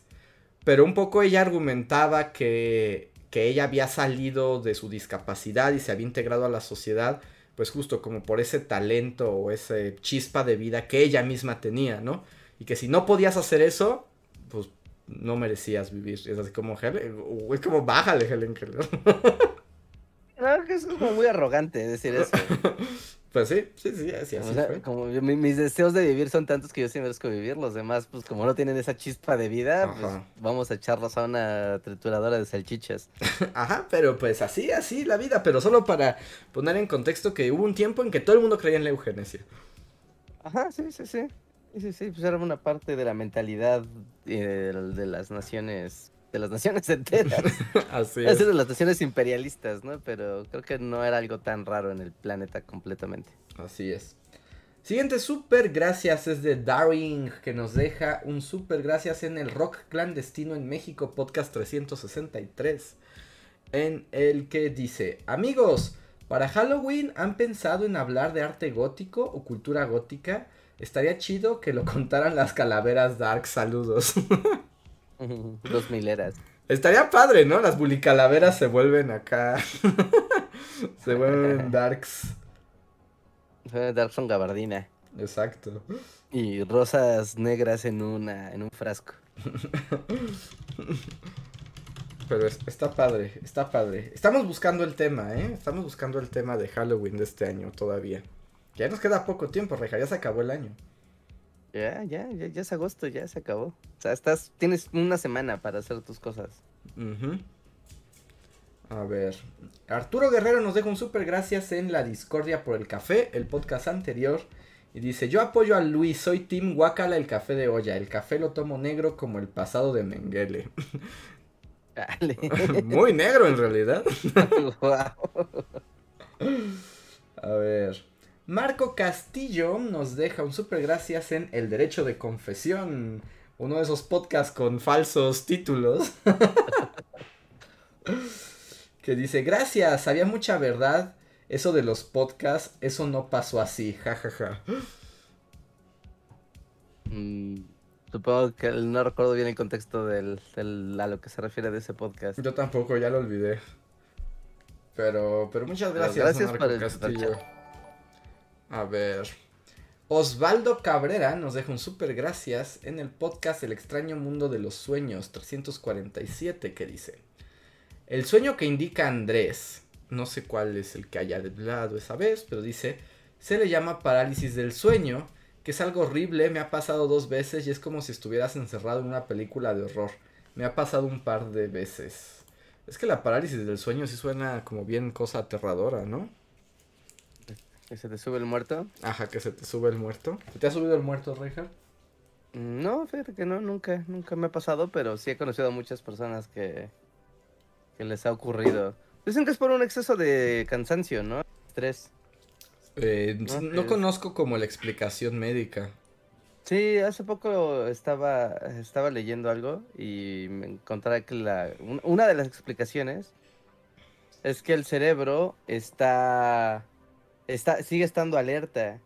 pero un poco ella argumentaba que, que ella había salido de su discapacidad y se había integrado a la sociedad, pues justo como por ese talento o ese chispa de vida que ella misma tenía, ¿no? Y que si no podías hacer eso, pues no merecías vivir. Es así como Helen, es como bájale Helen Keller. no, que es como muy arrogante decir eso. Pues sí, sí, sí, así, así O sea, fue. como yo- mi- mis deseos de vivir son tantos que yo sí merezco vivir, los demás, pues como no tienen esa chispa de vida, pues vamos a echarlos a una trituradora de salchichas. Ajá, pero pues así, así la vida, pero solo para poner en contexto que hubo un tiempo en que todo el mundo creía en la eugenesia. Ajá, sí, sí, sí. Sí, sí, sí, pues era una parte de la mentalidad eh, de, de las naciones, de las naciones enteras. Así Es es. de las naciones imperialistas, ¿no? Pero creo que no era algo tan raro en el planeta completamente. Así es. Siguiente super gracias es de Darwin que nos deja un super gracias en el Rock Clandestino en México podcast 363 en el que dice amigos para Halloween han pensado en hablar de arte gótico o cultura gótica estaría chido que lo contaran las calaveras dark saludos Dos mileras. Estaría padre, ¿no? Las bulicalaveras se vuelven acá. se vuelven darks. Darkson gabardina. Exacto. Y rosas negras en una, en un frasco. Pero es- está padre, está padre. Estamos buscando el tema, ¿eh? Estamos buscando el tema de Halloween de este año todavía. Ya nos queda poco tiempo, Reja, ya se acabó el año. Ya, ya, ya, ya es agosto, ya se acabó. O sea, estás, tienes una semana para hacer tus cosas. Ujú. A ver. Arturo Guerrero nos deja un super gracias en La Discordia por el café, el podcast anterior. Y dice, yo apoyo a Luis, soy Team Guacala el café de olla. El café lo tomo negro como el pasado de Mengele. Dale. Muy negro en realidad. Guau. A ver. Marco Castillo nos deja un super gracias en El Derecho de Confesión. Uno de esos podcasts con falsos títulos. que dice, gracias, había mucha verdad. Eso de los podcasts, eso no pasó así, jajaja. Mm, Supongo que no recuerdo bien el contexto del, del- a lo que se refiere de ese podcast. Yo tampoco, ya lo olvidé. Pero, pero muchas Pero gracias, gracias Marco por el Castillo. A ver. Osvaldo Cabrera nos deja un super gracias en el podcast El extraño mundo de los sueños 347 que dice. El sueño que indica Andrés, no sé cuál es el que haya hablado esa vez, pero dice, se le llama parálisis del sueño, que es algo horrible, me ha pasado dos veces y es como si estuvieras encerrado en una película de horror. Me ha pasado un par de veces. Es que la parálisis del sueño sí suena como bien cosa aterradora, ¿no? ¿Que se te sube el muerto? Ajá, que se te sube el muerto. ¿Se te ha subido el muerto, Reinhardt? Mm, No, fíjate que no, nunca, nunca me ha pasado, pero sí he conocido a muchas personas que, que les ha ocurrido. Dicen que es por un exceso de cansancio, ¿no? Estrés. Eh, No, no es- conozco como la explicación médica. Sí, hace poco estaba, estaba leyendo algo y me encontré que la, un- una de las explicaciones es que el cerebro está, está, sigue estando alerta,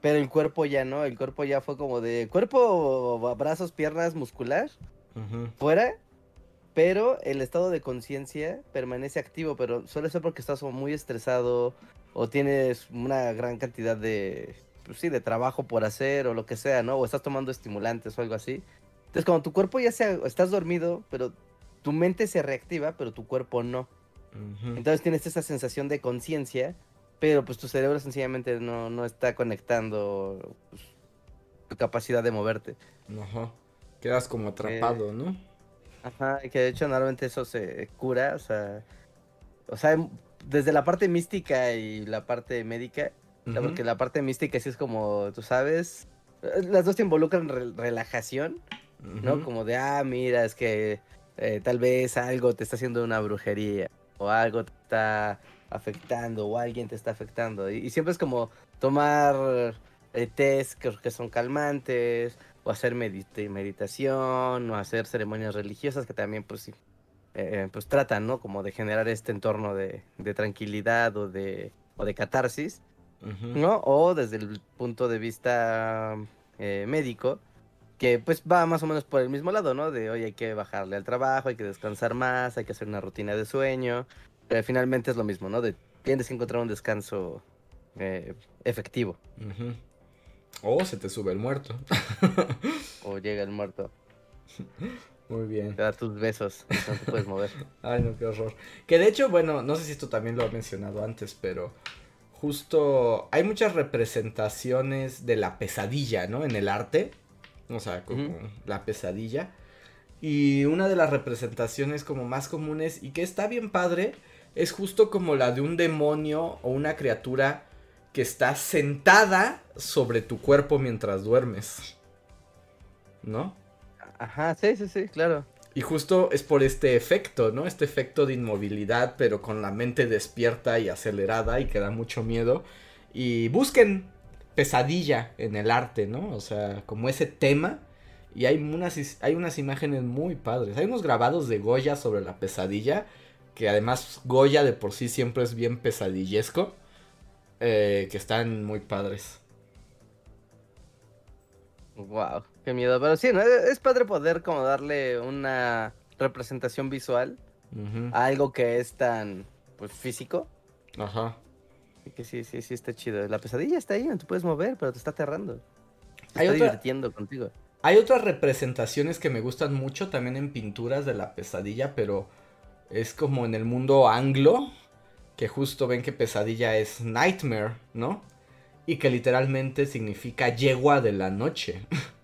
pero el cuerpo ya no, el cuerpo ya fue como de cuerpo, brazos, piernas, muscular, Ujú. fuera, pero el estado de conciencia permanece activo, pero suele ser porque estás muy estresado o tienes una gran cantidad de, pues sí, de trabajo por hacer o lo que sea, ¿no? O estás tomando estimulantes o algo así. Entonces, cuando tu cuerpo ya se, estás dormido, pero tu mente se reactiva, pero tu cuerpo no. Ujú. Entonces tienes esa sensación de conciencia, pero pues tu cerebro sencillamente no, no está conectando pues, tu capacidad de moverte. Ajá. Quedas como atrapado, ¿no? Ajá, que de hecho normalmente eso se cura, o sea, o sea, desde la parte mística y la parte médica, sea, Ujú. porque la parte mística sí es como, tú sabes, eh, las dos te involucran re- relajación, ¿no? Como de, ah, mira, es que eh, tal vez algo te está haciendo una brujería, o algo te está afectando, o alguien te está afectando, y, y siempre es como tomar eh, test que, que son calmantes, o hacer meditación, o hacer ceremonias religiosas que también, pues sí, eh, eh, pues tratan, ¿no? Como de generar este entorno de, de tranquilidad o de, o de catarsis. ¿no? O desde el punto de vista eh, médico, que pues va más o menos por el mismo lado, ¿no? De, oye, hay que bajarle al trabajo, hay que descansar más, hay que hacer una rutina de sueño, pero finalmente es lo mismo, ¿no? De, tienes que encontrar un descanso eh, efectivo. O se te sube el muerto. o llega el muerto, Muy bien. te da tus besos, no te puedes mover. Ay, no, qué horror. Que de hecho, bueno, no sé si esto también lo he mencionado antes, pero justo hay muchas representaciones de la pesadilla, ¿no? En el arte. O sea, como la pesadilla. Y una de las representaciones como más comunes y que está bien padre es justo como la de un demonio o una criatura que está sentada sobre tu cuerpo mientras duermes. ¿No? Ajá, sí, sí, sí, claro. Y justo es por este efecto, ¿no? Este efecto de inmovilidad, pero con la mente despierta y acelerada y que da mucho miedo. Y busquen pesadilla en el arte, ¿no? O sea, como ese tema. Y hay unas, hay unas imágenes muy padres. Hay unos grabados de Goya sobre la pesadilla. Que además Goya de por sí siempre es bien pesadillesco. eh, que están muy padres. Wow, qué miedo. Pero sí, ¿no? es padre poder como darle una representación visual a algo que es tan, pues, físico. Ajá. Y que sí, sí, sí está chido. La pesadilla está ahí, no te puedes mover, pero te está aterrando. Te Hay está otra- divirtiendo contigo. Hay otras representaciones que me gustan mucho también en pinturas de la pesadilla, pero es como en el mundo anglo, que justo ven que pesadilla es nightmare, ¿no? Y que literalmente significa yegua de la noche.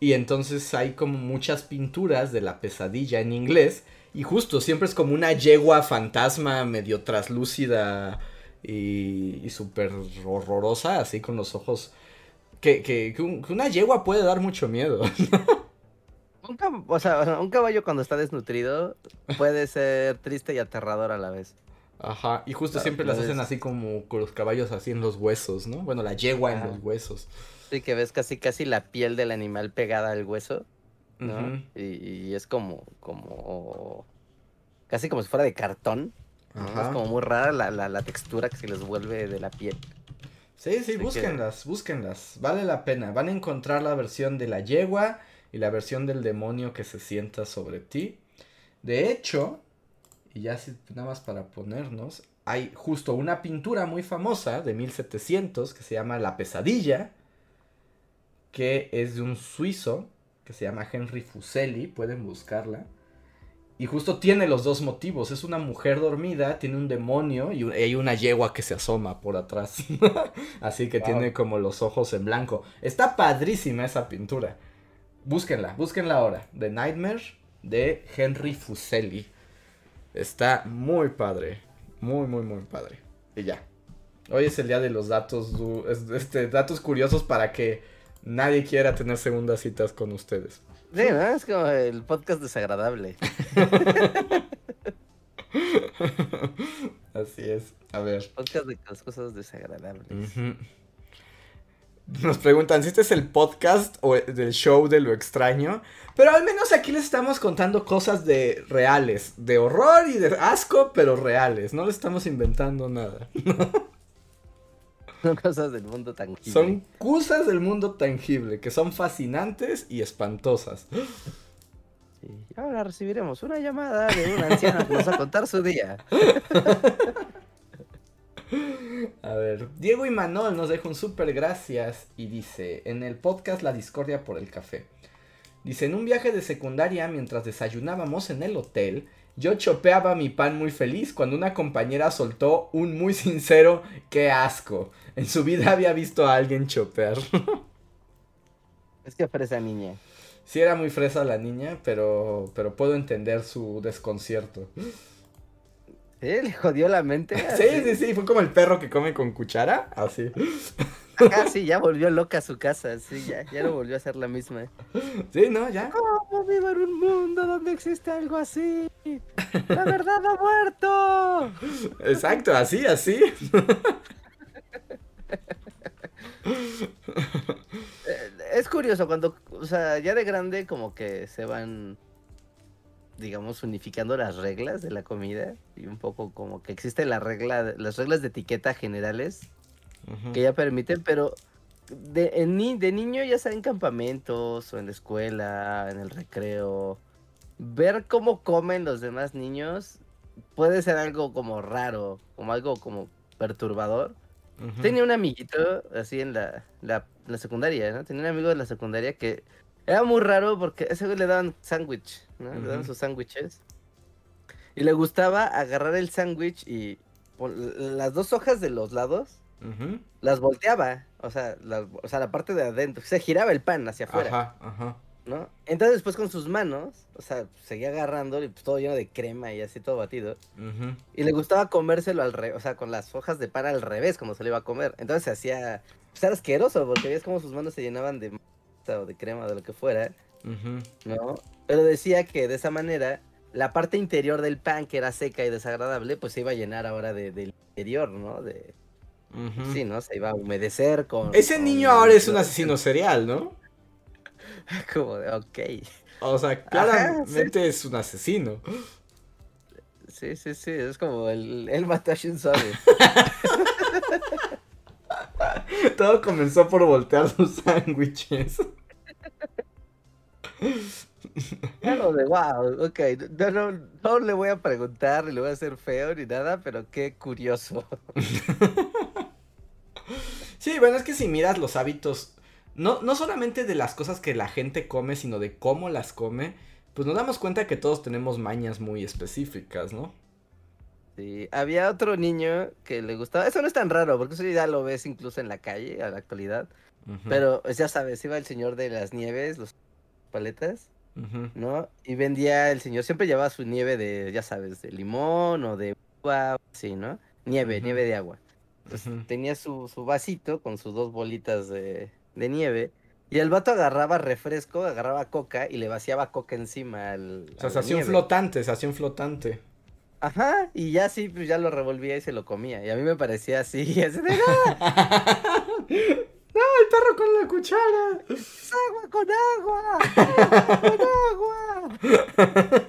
Y entonces hay como muchas pinturas de la pesadilla en inglés. Y justo, siempre es como una yegua fantasma medio traslúcida y, y súper horrorosa, así con los ojos. Que, que, que, un- que una yegua puede dar mucho miedo. Un, cab- o sea, un caballo cuando está desnutrido puede ser triste y aterrador a la vez. Ajá, y justo Claro, siempre las hacen así como con los caballos así en los huesos, ¿no? Bueno, la yegua en los huesos. Sí, que ves casi casi la piel del animal pegada al hueso, ¿no? Y, y es como, como, casi como si fuera de cartón. Es como muy rara la, la, la textura que se les vuelve de la piel. Sí, sí, que- búsquenlas, búsquenlas. Vale la pena. Van a encontrar la versión de la yegua y la versión del demonio que se sienta sobre ti. De hecho, y ya si- nada más para ponernos, hay justo una pintura muy famosa de 1700 que se llama La pesadilla, que es de un suizo que se llama Henry Fuseli, pueden buscarla. Y justo tiene los dos motivos, es una mujer dormida, tiene un demonio y hay una yegua que se asoma por atrás. Así que Wow. tiene como los ojos en blanco. Está padrísima esa pintura. Búsquenla, búsquenla ahora. The Nightmare de Henry Fuseli. Está muy padre. Muy, muy, muy padre. Y ya. Hoy es el día de los datos, este, datos curiosos para que nadie quiera tener segundas citas con ustedes. Sí, ¿no? Es como el podcast desagradable. Así es. A ver. Podcast de las cosas desagradables. Ujú. Nos preguntan si este es el podcast o el- del show de lo extraño. Pero al menos aquí les estamos contando cosas de reales. De horror y de asco, pero reales. No le estamos inventando nada. Son cosas del mundo tangible. Son cosas del mundo tangible que son fascinantes y espantosas. Sí. Y ahora recibiremos una llamada de una anciana que nos va a contar su día. A ver, Diego Imanol nos deja un súper gracias y dice, en el podcast La Discordia por el Café. Dice, en un viaje de secundaria mientras desayunábamos en el hotel, yo chopeaba mi pan muy feliz cuando una compañera soltó un muy sincero, qué asco. En su vida había visto a alguien chopear. Es que fresa niña. sí era muy fresa la niña, pero, pero puedo entender su desconcierto. ¿Sí? ¿Le jodió la mente? Sí, sí, sí, fue como el perro que come con cuchara, así. Ah, sí, ya volvió loca a su casa. Sí, ya, ya no volvió a ser la misma. Sí, ¿no? Ya. ¿Cómo vivo en un mundo donde existe algo así? ¡La verdad ha muerto! Exacto, así, así. Eh, Es curioso cuando, o sea, ya de grande como que se van, digamos, unificando las reglas de la comida y un poco como que existe la regla, las reglas de etiqueta generales que ya permiten, pero de, en de niño ya sea en campamentos o en la escuela, en el recreo, ver cómo comen los demás niños puede ser algo como raro, como algo como perturbador. Tenía un amiguito así en la, la, la secundaria, ¿no? Tenía un amigo de la secundaria que era muy raro porque a ese güey le daban sándwich, ¿no? Le daban sus sándwiches. Y le gustaba agarrar el sándwich y las dos hojas de los lados las volteaba. O sea, la, o sea, la parte de adentro. Se giraba el pan hacia afuera, Ajá, ajá. ¿no? Entonces después con sus manos, o sea, seguía agarrando y pues todo lleno de crema y así todo batido. Y le gustaba comérselo al revés, o sea, con las hojas de pan al revés, como se le iba a comer. Entonces se hacía, pues era asqueroso, porque veías como sus manos se llenaban de o de crema o de lo que fuera. ¿no? Pero decía que de esa manera, la parte interior del pan, que era seca y desagradable, pues se iba a llenar ahora de, del interior, ¿no? De, sí, ¿no? Se iba a humedecer con... Ese con niño ahora es un asesino serial, ¿no? Como de, ok. O sea, claramente es un asesino. Sí, sí, sí, es como el, el Abe. Todo comenzó por voltear sus sándwiches. Claro, de wow, ok, no, no, no le voy a preguntar, ni le voy a hacer feo ni nada, pero qué curioso. Sí, bueno, es que si miras los hábitos, no, no solamente de las cosas que la gente come, sino de cómo las come, pues nos damos cuenta que todos tenemos mañas muy específicas, ¿no? Sí, había otro niño que le gustaba, eso no es tan raro, porque eso ya lo ves incluso en la calle a la actualidad, pero pues, ya sabes, iba el señor de las nieves, los paletas. ¿no? Y vendía, el señor siempre llevaba su nieve de, ya sabes, de limón o de uva, sí, ¿no? Nieve, nieve de agua. Entonces, Ujú. tenía su, su vasito con sus dos bolitas de, de nieve. Y el vato agarraba refresco, agarraba coca y le vaciaba coca encima al. O sea, se hacía un flotante, se hacía un flotante. Ajá, y ya sí, pues ya lo revolvía y se lo comía. Y a mí me parecía así, así de ¡Ah, ¡No, el perro con la cuchara! agua con agua! ¡Agua con agua!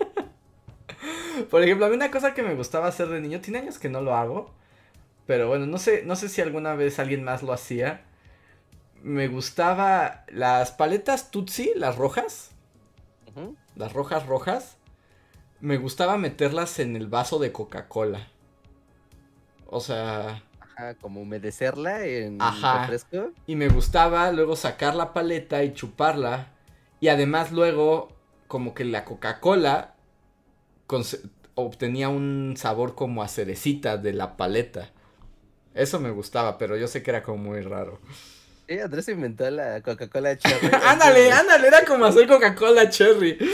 Por ejemplo, a mí una cosa que me gustaba hacer de niño, tiene años que no lo hago, pero bueno, no sé, no sé si alguna vez alguien más lo hacía. Me gustaba las paletas Tutsi, las rojas, las rojas rojas. Me gustaba meterlas en el vaso de Coca-Cola. O sea, Ajá, como humedecerla en Ajá. refresco. y me gustaba luego sacar la paleta y chuparla. Y además luego, como que la Coca-Cola obtenía un sabor como a cerecita de la paleta. Eso me gustaba, pero yo sé que era como muy raro. Sí, Andrés inventó la Coca-Cola Cherry. ándale, ándale, era como hacer Coca-Cola Cherry.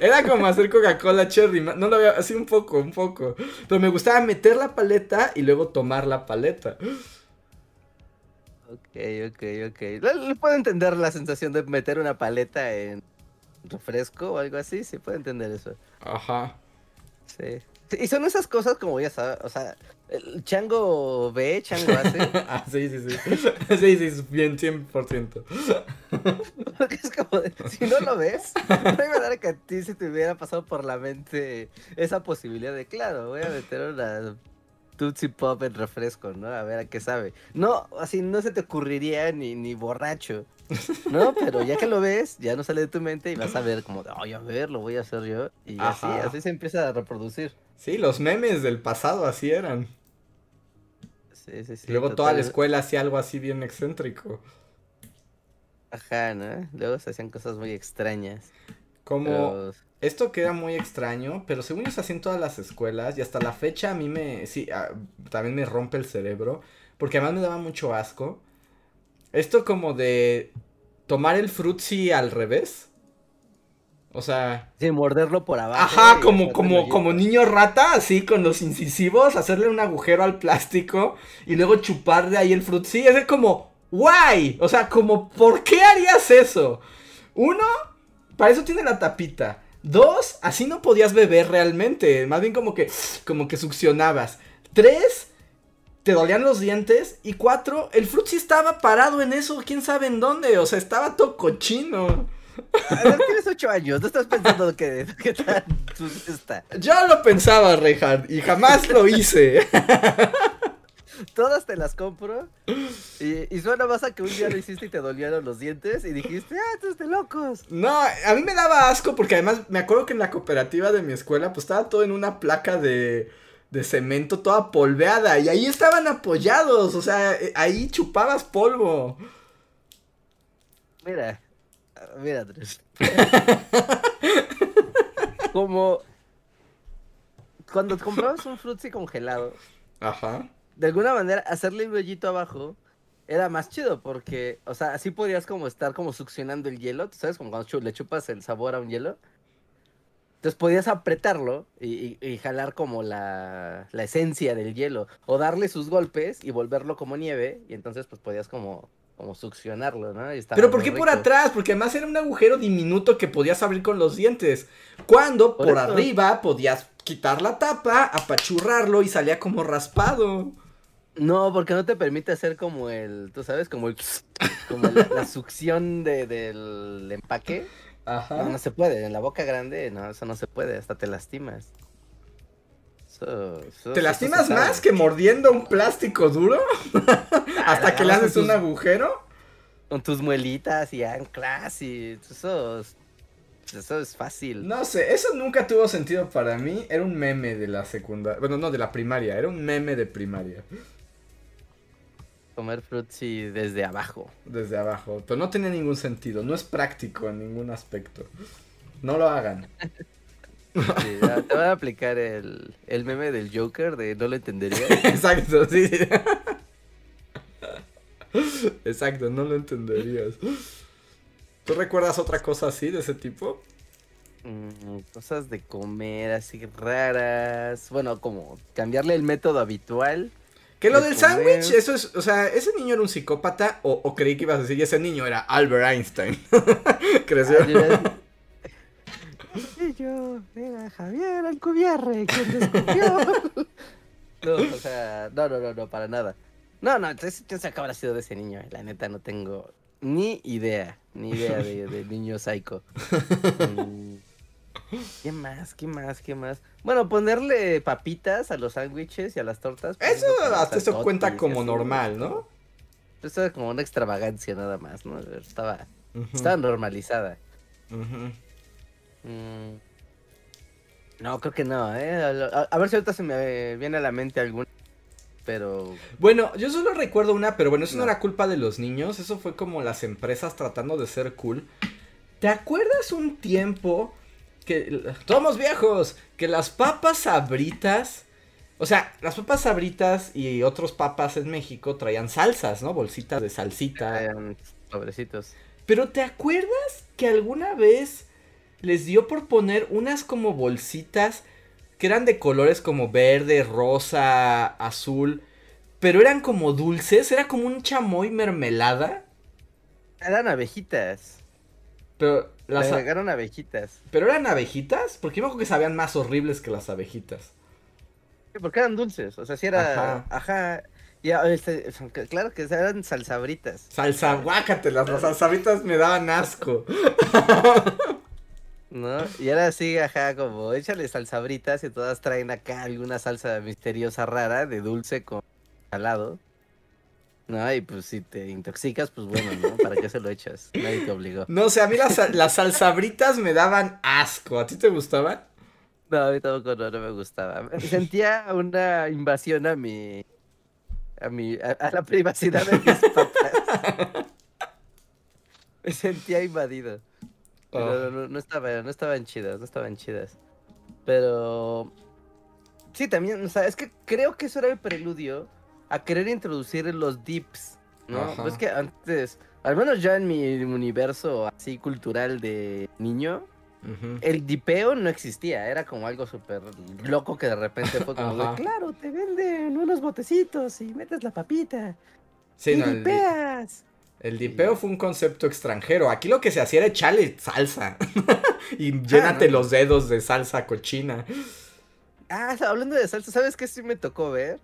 Era como hacer Coca-Cola Cherry. No lo había, así un poco, un poco. Pero me gustaba meter la paleta y luego tomar la paleta. Ok, ok, ok. Le puedo entender la sensación de meter una paleta en refresco o algo así. Sí, puedo entender eso. Ajá. Sí. Y son esas cosas como ya sabes, o sea, el chango ve, chango hace. Ah, sí, sí, sí. Sí, sí, bien, 100%. Porque es como, de, si no lo ves, no hay manera que a ti se te hubiera pasado por la mente esa posibilidad de, claro, voy a meter una Tootsie Pop en refresco, ¿no? A ver a qué sabe. No, así no se te ocurriría ni, ni borracho, ¿no? Pero ya que lo ves, ya no sale de tu mente y vas a ver como, de, ay, a ver, lo voy a hacer yo. Y así, Ajá. así se empieza a reproducir. Sí, los memes del pasado así eran. Sí, sí, sí. Luego toda la escuela hacía algo así bien excéntrico. Ajá, ¿no? Luego se hacían cosas muy extrañas. Como Pero... esto queda muy extraño, pero según yo se hacía en todas las escuelas y hasta la fecha a mí me, sí, también me rompe el cerebro, porque además me daba mucho asco. Esto como de tomar el frutzi al revés. O sea, Sí, morderlo por abajo. Ajá, como, como, como niño rata, así con los incisivos, hacerle un agujero al plástico y luego chupar de ahí el fruit. Sí, es como, guay. O sea, como, ¿por qué harías eso? Uno, para eso tiene la tapita. Dos, así no podías beber realmente. Más bien como que, como que succionabas. Tres, te dolían los dientes. Y cuatro, el fruit sí estaba parado en eso, quién sabe en dónde. O sea, estaba todo cochino. Ver, tienes ocho años, no estás pensando que, que tan sucio está. Yo lo pensaba, Reinhardt, y jamás lo hice. Todas te las compro. Y, y suena más a que un día lo hiciste y te dolieron los dientes y dijiste, ah, es de locos. No, a mí me daba asco porque además me acuerdo que en la cooperativa de mi escuela pues estaba todo en una placa de, de cemento toda polveada y ahí estaban apoyados, o sea, eh, ahí chupabas polvo. Mira, mira, Andrés. Como cuando comprabas un frutzi congelado, Ajá. De alguna manera hacerle un hoyito abajo era más chido porque, o sea, así podías como estar como succionando el hielo, ¿tú sabes? Como cuando le chupas el sabor a un hielo. Entonces podías apretarlo y, y- y jalar como la, la esencia del hielo. O darle sus golpes y volverlo como nieve. Y entonces pues podías como, como succionarlo, ¿no? Y estaba Pero ¿por qué por atrás? Porque además era un agujero diminuto que podías abrir con los dientes. Cuando Por por, arriba podías quitar la tapa, apachurrarlo y salía como raspado. No, porque no te permite hacer como el, tú sabes, como el... Como la, la succión de- del empaque. Ajá. No, no se puede. En la boca grande, no, eso no se puede. Hasta te lastimas. Eso- eso- ¿Te lastimas más que mordiendo un plástico duro? Hasta que le haces un agujero. Con tus muelitas y anclas y eso, es- eso es fácil. No sé, eso nunca tuvo sentido para mí. Era un meme de la secundaria. Bueno, no, de la primaria. Era un meme de primaria. Comer frutzi desde abajo. Desde abajo. Pero no tenía ningún sentido. No es práctico en ningún aspecto. No lo hagan. Sí, ya, te van a aplicar el, el meme del Joker de no lo entendería. Exacto, sí. Exacto, no lo entenderías. ¿Tú recuerdas otra cosa así de ese tipo? Mm, cosas de comer así raras. Bueno, como cambiarle el método habitual. Que lo de del sándwich, eso es, o sea, ese niño era un psicópata o, o creí que ibas a decir, y ese niño era Albert Einstein. Creció. Era- Y yo, era Javier Alcubierre, quien descubrió. no, o sea, no, no, no, no, para nada. No, no, entonces quién sabe qué habrá sido de ese niño. La neta no tengo ni idea, ni idea de, de niño psycho. ¿Qué más? ¿Qué más? ¿Qué más? Bueno, ponerle papitas a los sándwiches y a las tortas. pues, Eso, hasta eso cuenta como normal, ¿no? Eso era como una extravagancia nada más, ¿no? Estaba, estaba normalizada. Mm. No, creo que no, ¿eh? A, a- a ver si ahorita se me viene a la mente alguna. Pero. Bueno, yo solo recuerdo una, pero bueno, eso no. No. era culpa de los niños, eso fue como las empresas tratando de ser cool. ¿Te acuerdas un tiempo que somos viejos, que las papas sabritas, o sea, las papas sabritas y otros papas en México traían salsas, ¿no? Bolsitas de salsita. Pobrecitos. Pero ¿te acuerdas que alguna vez les dio por poner unas como bolsitas que eran de colores como verde, rosa, azul, pero eran como dulces, era como un chamoy mermelada, Eran abejitas. Pero las agregaron abejitas. pero eran abejitas, porque yo me acuerdo que sabían más horribles que las abejitas. Sí, Porque eran dulces. O sea, sí era. Ajá. Ajá. Y, ah, este, claro que eran salsabritas. Salsa, guácatelas, las salsabritas me daban asco. ¿No? Y era así, ajá, como échale salsabritas y todas traen acá alguna salsa misteriosa rara de dulce con salado. No, y pues si te intoxicas, pues bueno, ¿no? ¿Para qué se lo echas? Nadie te obligó. No sé, a mí las, sal- las salsabritas me daban asco. ¿A ti te gustaban? No, a mí tampoco no, no me gustaba. Sentía una invasión a mi. a mi. a, a la privacidad de mis papas. Me sentía invadido. Pero Oh. no, no, no estaba, no estaban chidas, no estaban chidas. Pero. Sí, también, o sea, es que creo que eso era el preludio a querer introducir los dips, ¿no? Ajá. Pues que antes, al menos ya en mi universo así cultural de niño, el dipeo no existía, era como algo súper loco que de repente fue como de, claro, te venden unos botecitos y metes la papita Sí, y no, dipeas. el dipeo fue un concepto extranjero. Aquí lo que se hacía era echarle salsa. y llénate ¿no? los dedos de salsa cochina. Ah, hablando de salsa, ¿sabes qué sí me tocó ver?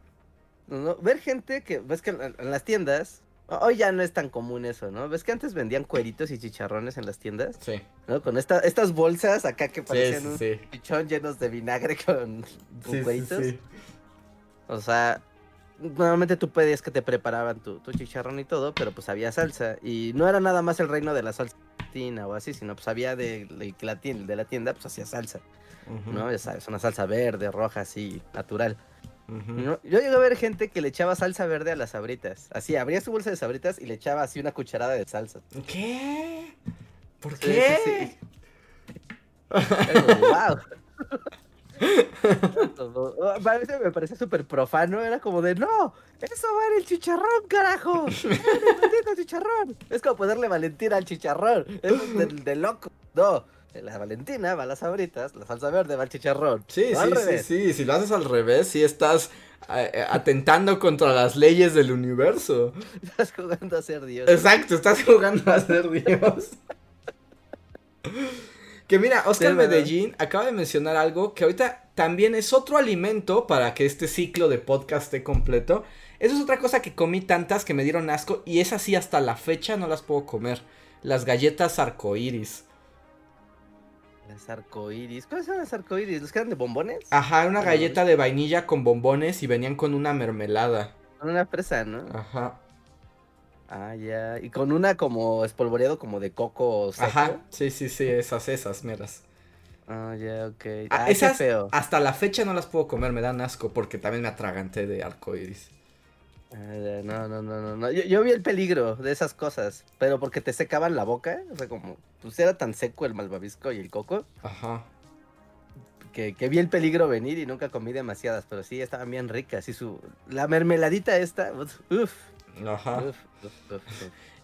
No, ver gente que, ves que en, en las tiendas, ho- hoy ya no es tan común eso, ¿no? ¿Ves que antes vendían cueritos y chicharrones en las tiendas? Sí, ¿No? Con esta, estas bolsas acá que parecían sí. un sí. pichón llenos de vinagre con, con Sí, cueritos. sí. O sea, normalmente tú pedías que te preparaban tu, tu chicharrón y todo, pero pues había salsa. Y no era nada más el reino de la salsa o así, sino pues había de, de la tienda, de la tienda, pues hacía salsa, ¿no? Ya sabes, una salsa verde, roja, así, natural. Yo llegué a ver gente que le echaba salsa verde a las sabritas. Así, abría su bolsa de sabritas y le echaba así una cucharada de salsa. ¿Qué? ¿Por Sí, qué? sí, Era como, wow. Como, ah, parece- me parece súper profano, era como de, no, eso va en el chicharrón, carajo, en el chicharrón. Es como ponerle Valentina al chicharrón, es de, de loco. No, la Valentina va a las la salsa verde va al chicharrón. Sí, al sí, sí, sí. Si lo haces al revés, sí estás eh, eh, atentando contra las leyes del universo. Estás jugando a ser Dios. Exacto, estás jugando a ser Dios. Que mira, Oscar Sí, ¿verdad? Medellín acaba de mencionar algo que ahorita también es otro alimento para que este ciclo de podcast esté completo. Eso es otra cosa que comí tantas que me dieron asco y es así hasta la fecha no las puedo comer. Las galletas arcoíris. Las arcoíris. ¿Cuáles son las arcoíris? ¿Los que eran de bombones? Ajá, una galleta de vainilla con bombones y venían con una mermelada. Con una fresa, ¿no? Ajá. Ah, ya. Y con una como espolvoreado como de coco seco. Ajá, sí, sí, sí, esas, esas, meras. Ah, ya, ok. Ah, Ah, esas feo. hasta la fecha no las puedo comer, me dan asco porque también me atraganté de arcoíris. Ah, No, no, no, no, no. Yo, yo vi el peligro de esas cosas, pero porque te secaban la boca, o sea, como, pues era tan seco el malvavisco y el coco, Ajá. que, que vi el peligro venir y nunca comí demasiadas, pero sí, estaban bien ricas, y su, la mermeladita esta, uff, Ajá.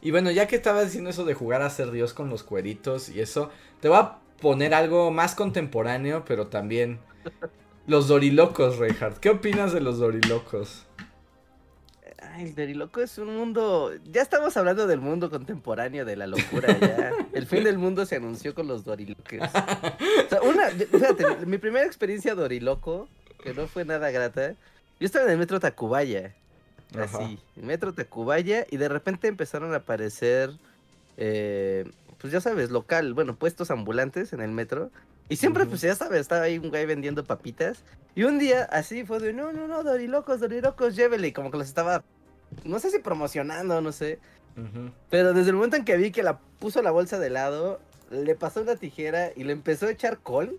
Y bueno, ya que estabas diciendo eso de jugar a ser Dios con los cueritos y eso, te voy a poner algo más contemporáneo, pero también los dorilocos, Reinhardt. ¿Qué opinas de los dorilocos? El doriloco es un mundo. Ya estamos hablando del mundo contemporáneo, de la locura. Ya. El fin del mundo se anunció con los dorilocos. O sea, una. Fíjate, mi primera experiencia doriloco, que no fue nada grata. Yo estaba en el metro Tacubaya. Así, metro Tacubaya, y de repente empezaron a aparecer. Eh, pues ya sabes, local, bueno, puestos ambulantes en el metro. Y siempre, pues ya sabes, estaba ahí un güey vendiendo papitas. Y un día así fue de, no, no, no, dorilocos, dorilocos, llévele. Y como que los estaba, no sé si promocionando, no sé. Pero desde el momento en que vi que la puso la bolsa de lado, le pasó una tijera y le empezó a echar col.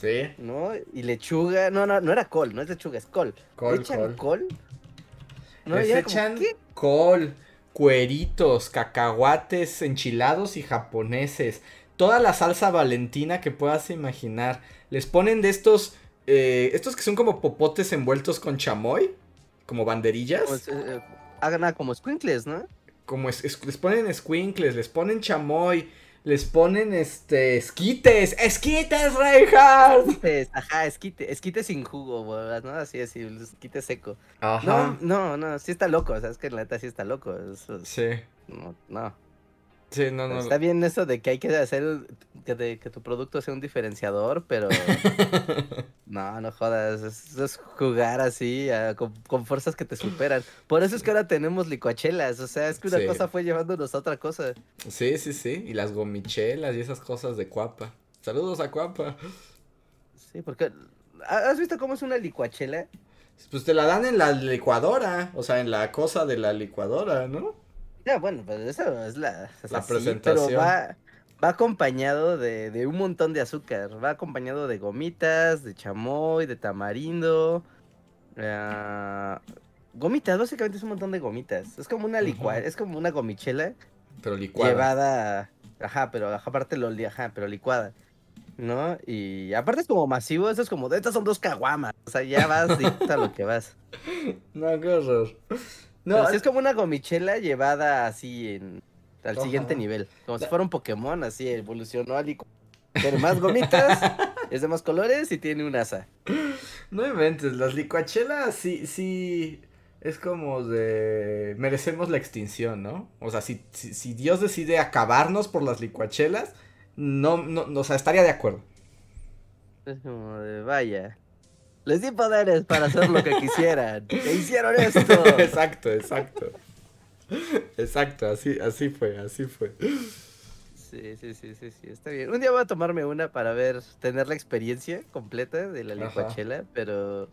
Sí. ¿No? Y lechuga. No, no, no era col, no es lechuga, es col. Col, echan col. ¿No? Les echan col, cueritos, cacahuates enchilados y japoneses. Toda la salsa valentina que puedas imaginar. Les ponen de estos. Eh, estos que son como popotes envueltos con chamoy. Como banderillas. Pues, eh, hagan como squinkles, ¿no? Como les ponen squinkles, les ponen chamoy les ponen este esquites, esquites, Reinhardt. Esquites, ajá, esquite, esquite sin jugo, ¿no? Así, así, esquite seco. Ajá. No, no, no, sí está loco, o sea, es que la neta sí está loco. sí. No, no. Sí, no, no. Está bien eso de que hay que hacer que, que tu producto sea un diferenciador, pero no, no jodas, es, jugar así con, fuerzas que te superan. Por eso es que ahora tenemos licuachelas, o sea, es que una cosa fue llevándonos a otra cosa. Sí, sí, sí, y las gomichelas y esas cosas de cuapa. Saludos a cuapa. Sí, porque ¿has visto cómo es una licuachela? Pues te la dan en la licuadora, o sea, en la cosa de la licuadora, ¿no? Ya, bueno, pues eso es la, la presentación. pero va, va acompañado de, de, un montón de azúcar. Va acompañado de gomitas, de chamoy, de tamarindo. Uh, gomitas, básicamente es un montón de gomitas. Es como una licua, es como una gomichela. Pero licuada. Llevada. Ajá, pero aparte lo ajá, pero licuada. ¿No? Y aparte es como masivo, eso es como, estas son dos caguamas. O sea, ya vas y a lo que vas. No, qué horror. No, es como una gomichela llevada así en al siguiente nivel. Como si fuera un Pokémon, así evolucionó al Pero más gomitas, es de más colores y tiene un asa. No inventes, las licuachelas sí, sí. Es como de. Merecemos la extinción, ¿no? O sea, si, si, Dios decide acabarnos por las licuachelas, no, no, o sea, estaría de acuerdo. Es como de, vaya. Les di poderes para hacer lo que quisieran. e hicieron esto. exacto, exacto. Exacto, así, así fue, así fue. Sí, sí, sí, sí, sí, está bien. Un día voy a tomarme una para ver, tener la experiencia completa de la licuachela, pero...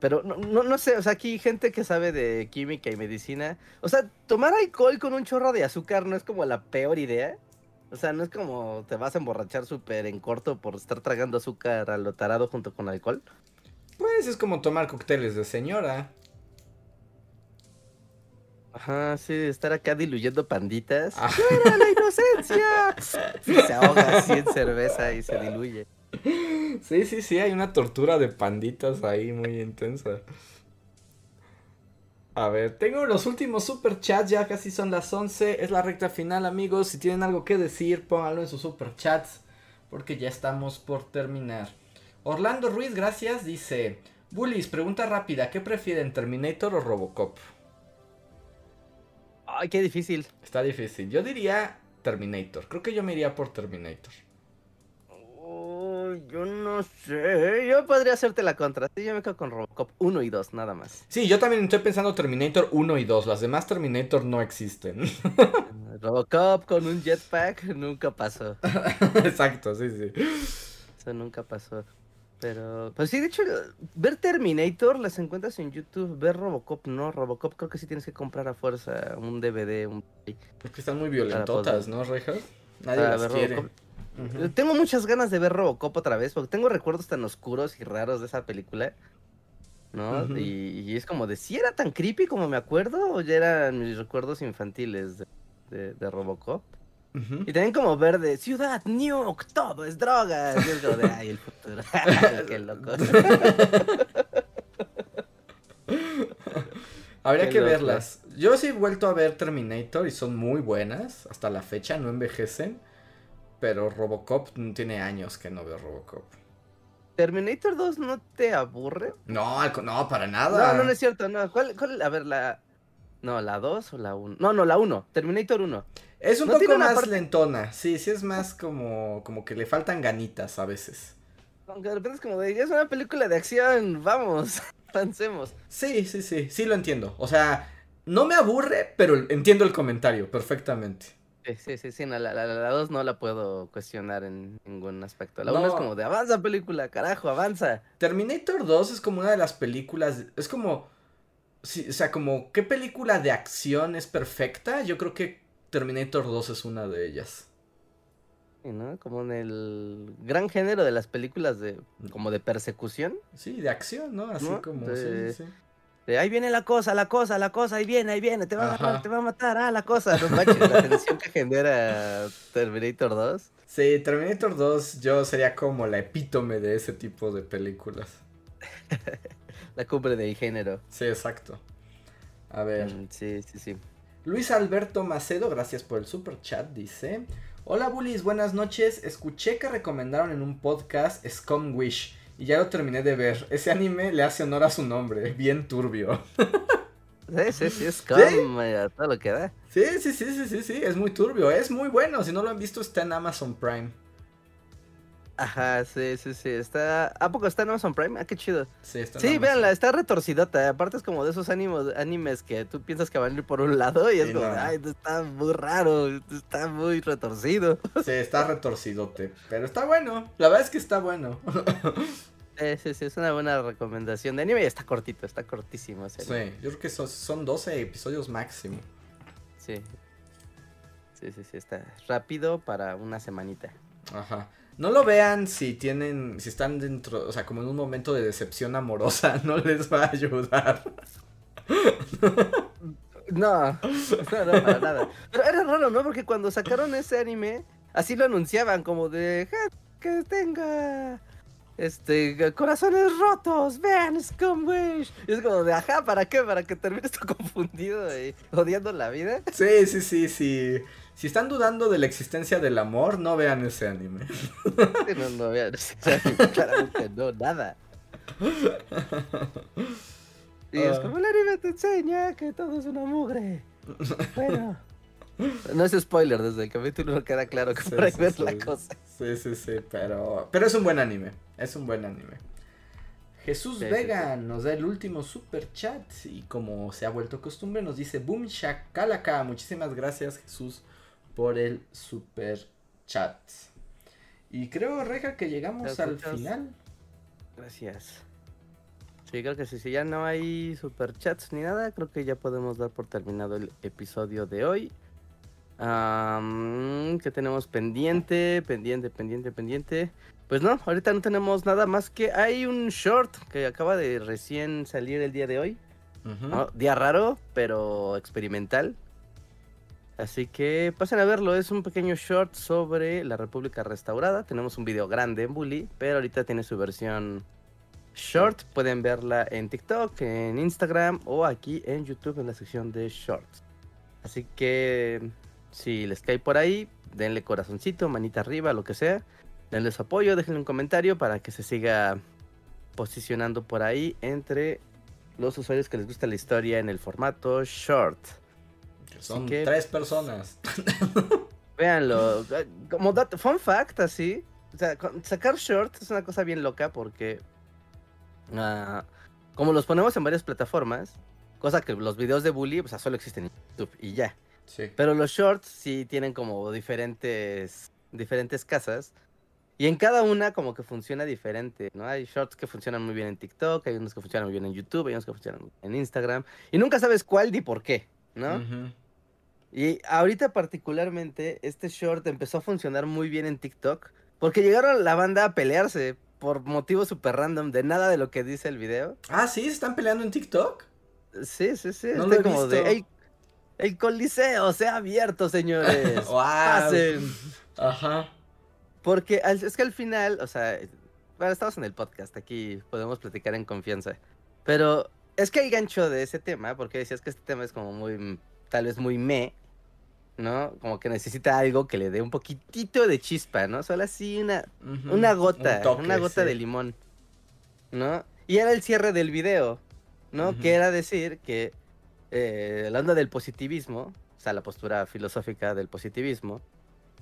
Pero no, no, no sé, o sea, aquí gente que sabe de química y medicina. O sea, tomar alcohol con un chorro de azúcar no es como la peor idea. O sea, no es como te vas a emborrachar súper en corto por estar tragando azúcar a lo tarado junto con alcohol. Pues es como tomar cócteles de señora. Ajá, sí, estar acá diluyendo panditas. Ah. la inocencia! se ahoga así en cerveza y se diluye. Sí, sí, sí, hay una tortura de panditas ahí muy intensa. A ver, tengo los últimos super chats, ya casi son las 11, es la recta final amigos, si tienen algo que decir, pónganlo en sus super chats, porque ya estamos por terminar. Orlando Ruiz, gracias, dice, Bullies, pregunta rápida, ¿qué prefieren, Terminator o Robocop? Ay, qué difícil. Está difícil, yo diría Terminator, creo que yo me iría por Terminator yo no sé. Yo podría hacerte la contra. Sí, yo me quedo con Robocop 1 y 2, nada más. Sí, yo también estoy pensando Terminator 1 y 2. Las demás Terminator no existen. Robocop con un jetpack nunca pasó. Exacto, sí, sí. Eso nunca pasó. Pero, pues sí, de hecho, ver Terminator las encuentras en YouTube, ver Robocop no, Robocop creo que sí tienes que comprar a fuerza un DVD, un... Porque están muy violentotas, ¿no, Rejas? Nadie las quiere. Tengo muchas ganas de ver Robocop otra vez, porque tengo recuerdos tan oscuros y raros de esa película. ¿No? y, es como de si era tan creepy como me acuerdo, o ya eran mis recuerdos infantiles de, Robocop. Y también como ver de Ciudad Nuke, todo es droga. Y es como de ay, el futuro. Qué loco. Habría Qué que loco. verlas. Yo sí he vuelto a ver Terminator y son muy buenas. Hasta la fecha, no envejecen. Pero Robocop tiene años que no veo Robocop. ¿Terminator 2 no te aburre? No, no, para nada. No, no, no es cierto, no. ¿Cuál, cuál? A ver, la... No, la 2 o la 1. No, no, la 1. Terminator 1. Es un No poco más parte- lentona. Sí, sí es más como, como que le faltan ganitas a veces. Aunque de repente es como de, ya es una película de acción, vamos, avancemos. Sí, sí, sí, sí lo entiendo. O sea, no me aburre, pero entiendo el comentario perfectamente. Sí, sí, sí, no, la 2 la, la dos no la puedo cuestionar en ningún aspecto. La 1 No. es como de, avanza película, carajo, avanza. Terminator 2 es como una de las películas, es como, sí, o sea, como, ¿qué película de acción es perfecta? Yo creo que Terminator 2 es una de ellas. Sí, ¿no? Como en el gran género de las películas de, como de persecución. Sí, de acción, ¿no? Así ¿No? como, De- sí, sí. De ahí viene la cosa, la cosa, la cosa, ahí viene, ahí viene, te va a agarrar, Ajá. te va a matar, ah, la cosa. No manches, la tensión que genera Terminator 2. Sí, Terminator 2 yo sería como la epítome de ese tipo de películas. La cumbre del género. Sí, exacto. A ver. Mm, Sí, sí, sí. Luis Alberto Macedo, gracias por el super chat, dice. Hola bullies, buenas noches. Escuché que recomendaron en un podcast Scum Wish y ya lo terminé de ver. Ese anime le hace honor a su nombre, bien turbio. Sí, sí, sí, es como a todo lo que da. Sí, sí, sí, sí, sí, sí, es muy turbio, es muy bueno. Si no lo han visto está en Amazon Prime. Ajá, sí, sí, sí. Está. ¿A poco está en Amazon Prime? Ah, qué chido. Sí, está Sí, véanla, está retorcidota. Aparte es como de esos ánimos, animes que tú piensas que van a ir por un lado y es Sí, como, no. ay, esto está muy raro, esto está muy retorcido. Sí, está retorcidote, pero está bueno. La verdad es que está bueno. Eh, sí, sí, es una buena recomendación de anime y está cortito, está cortísimo. ese Sí, yo creo que son, son 12 episodios máximo. Sí. Sí, sí, sí, está rápido para una semanita. Ajá. No lo vean si tienen, si están dentro, o sea, como en un momento de decepción amorosa, no les va a ayudar. No, no, no, para nada. Pero era raro, ¿no? Porque cuando sacaron ese anime, así lo anunciaban, como de "Ja, que tenga este corazones rotos, vean Scumwish. Y es como de ajá, ¿para qué? Para que termines confundido y odiando la vida. Sí, sí, sí, sí. Si están dudando de la existencia del amor, no vean ese anime. No, no, vean, ese anime, claramente no, nada. Y es como el anime te enseña que todo es una mugre. Bueno. No es spoiler, desde el capítulo no queda claro que Sí, por ahí sí, ves sí. la cosa. Sí, sí, sí, pero, pero es un buen anime. Es un buen anime. Jesús Sí, sí, Vega nos da el último super chat y como se ha vuelto costumbre nos dice Boom Shakalaka. Muchísimas gracias Jesús por el super chat. Y creo, Reja, que llegamos al muchas. final. Gracias. Sí, creo que sí, si ya no hay superchats ni nada, creo que ya podemos dar por terminado el episodio de hoy. Am, ¿Qué tenemos pendiente? Pendiente, pendiente, pendiente. Pues no, ahorita no tenemos nada más que hay un short que acaba de recién salir el día de hoy. Día raro, pero experimental. Así que pasen a verlo, es un pequeño short sobre la República Restaurada. Tenemos un video grande en Bully, pero ahorita tiene su versión short. Pueden verla en TikTok, en Instagram o aquí en YouTube en la sección de shorts. Así que si les cae por ahí, denle corazoncito, manita arriba, lo que sea. Denle su apoyo, déjenle un comentario para que se siga posicionando por ahí entre los usuarios que les gusta la historia en el formato short. Son que- tres personas. Véanlo, como dato, fun fact así, o sea, sacar short es una cosa bien loca porque ah, como los ponemos en varias plataformas, cosa que los videos de bully, o sea, solo existen en YouTube y ya. Sí. Pero los shorts sí tienen como diferentes, diferentes casas. Y en cada una como que funciona diferente, ¿no? Hay shorts que funcionan muy bien en TikTok, hay unos que funcionan muy bien en YouTube, hay unos que funcionan en Instagram. Y nunca sabes cuál ni por qué, ¿no? Ujú. Y ahorita particularmente este short empezó a funcionar muy bien en TikTok porque llegaron la banda a pelearse por motivos super random de nada de lo que dice el video. Ah, sí, se están peleando en TikTok. Sí, sí, sí. No está lo he como de, visto. "El- el coliseo se ha abierto, señores. Wow. Pasen. Ajá. Porque al- es que al final, o sea, bueno, estamos en el podcast, aquí podemos platicar en confianza. Pero es que hay gancho de ese tema, porque decías que este tema es como muy, mm, tal vez muy me, ¿no? Como que necesita algo que le dé un poquitito de chispa, ¿no? Solo así una, una un gota, toque, una gota sí. de limón, ¿no? Y era el cierre del video, ¿no? Que era decir que eh, la onda del positivismo, o sea, la postura filosófica del positivismo,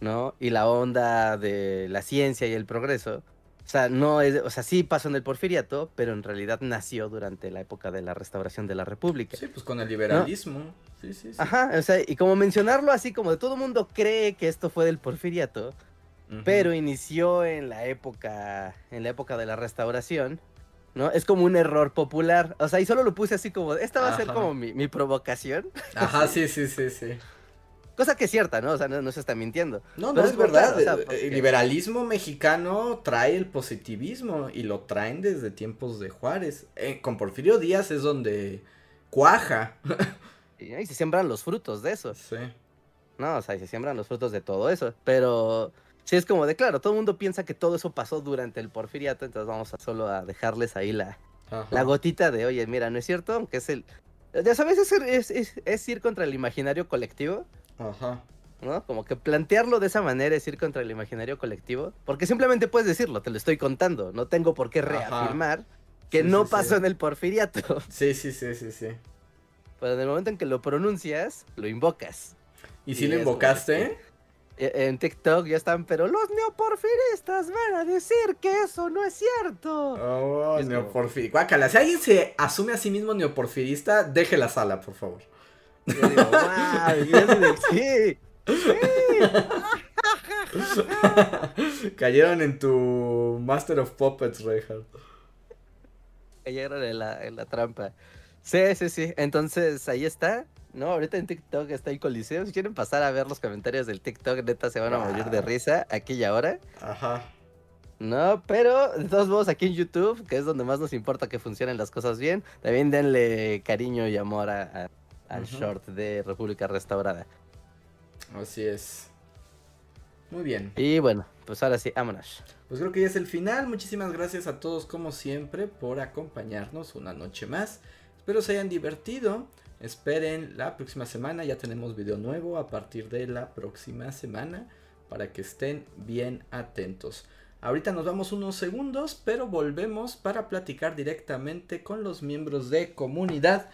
¿no? Y la onda de la ciencia y el progreso, o sea, no es, o sea, sí pasó en el porfiriato, pero en realidad nació durante la época de la restauración de la República. Sí, pues con el liberalismo. Sí, sí, sí. Ajá, o sea, y como mencionarlo así como de todo mundo cree que esto fue del porfiriato, pero inició en la época, en la época de la restauración, ¿no? Es como un error popular, o sea, y solo lo puse así como, esta va a ser como mi, mi provocación, Ajá, sí, sí, sí, sí. Cosa que es cierta, ¿no? O sea, no, no se está mintiendo. No, no Pero es es verdad, verdad. o sea, el- porque- El liberalismo mexicano trae el positivismo y lo traen desde tiempos de Juárez. Eh, con Porfirio Díaz es donde cuaja. Y, se siembran los frutos de eso, Sí. ¿no? O sea, se siembran los frutos de todo eso, pero... Sí, es como de claro, todo el mundo piensa que todo eso pasó durante el porfiriato, entonces vamos a solo a dejarles ahí la, Ajá. la gotita de, oye, mira, ¿no es cierto? Aunque es el... Ya sabes, es, es- es- es ir contra el imaginario colectivo, Ajá. ¿no? Como que plantearlo de esa manera es ir contra el imaginario colectivo, porque simplemente puedes decirlo, te lo estoy contando, no tengo por qué Ajá. reafirmar que Sí, no sí, pasó sí. en el porfiriato, Sí, sí, sí, sí, sí. pero en el momento en que lo pronuncias, lo invocas. ¿Y si Y lo invocaste? E- En TikTok ya están, pero los neoporfiristas van a decir que eso no es cierto. Oh, Es como- neoporfirista. Si alguien se asume a sí mismo neoporfirista, deje la sala, por favor. Y yo digo, "Guau", y es de, sí, Cayeron en tu Master of Puppets, Reinhardt. cayeron en la, en la trampa. Sí, sí, sí. Entonces ahí está. No, ahorita en TikTok está el Coliseo. Si quieren pasar a ver los comentarios del TikTok, neta se van a morir de Wow. risa aquí y ahora. Ajá. No, pero de todos modos aquí en YouTube, que es donde más nos importa que funcionen las cosas bien, también denle cariño y amor a- a- al short de República Restaurada. Así es. Muy bien. Y bueno, pues ahora sí, vámonos. Pues creo que ya es el final. Muchísimas gracias a todos como siempre por acompañarnos una noche más. Espero se hayan divertido. Esperen la próxima semana. Ya tenemos video nuevo a partir de la próxima semana. Para que estén bien atentos. Ahorita nos vamos unos segundos, pero volvemos para platicar directamente con los miembros de comunidad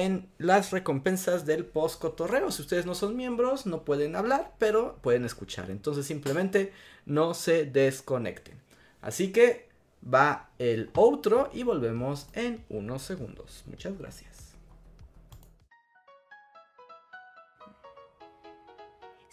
en las recompensas del post cotorreo. Si ustedes no son miembros, no pueden hablar, pero pueden escuchar. Entonces simplemente no se desconecten. Así que va el outro y volvemos en unos segundos. Muchas gracias.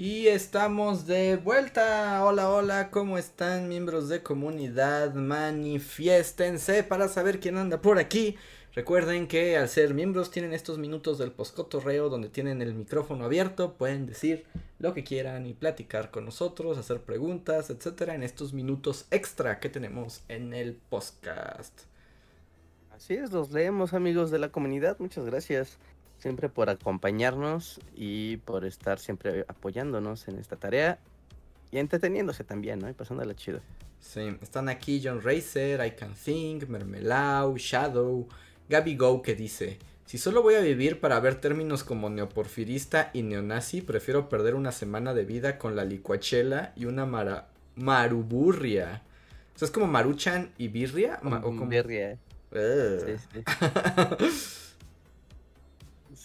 Y estamos de vuelta. Hola, hola, ¿cómo están miembros de comunidad? Manifiéstense para saber quién anda por aquí. Recuerden que al ser miembros tienen estos minutos del poscotorreo donde tienen el micrófono abierto, pueden decir lo que quieran y platicar con nosotros, hacer preguntas, etcétera, en estos minutos extra que tenemos en el podcast. Así es, los leemos amigos de la comunidad. Muchas gracias siempre por acompañarnos y por estar siempre apoyándonos en esta tarea y entreteniéndose también, ¿no? Y pasándola chido. Sí, están aquí John Racer, I Can Think, Mermelau, Shadow, Gaby Go que dice, si solo voy a vivir para ver términos como neoporfirista y neonazi, prefiero perder una semana de vida con la licuachela y una mara- maruburria. O sea, es como maruchan y birria. o como- birria. Ugh. Sí, sí.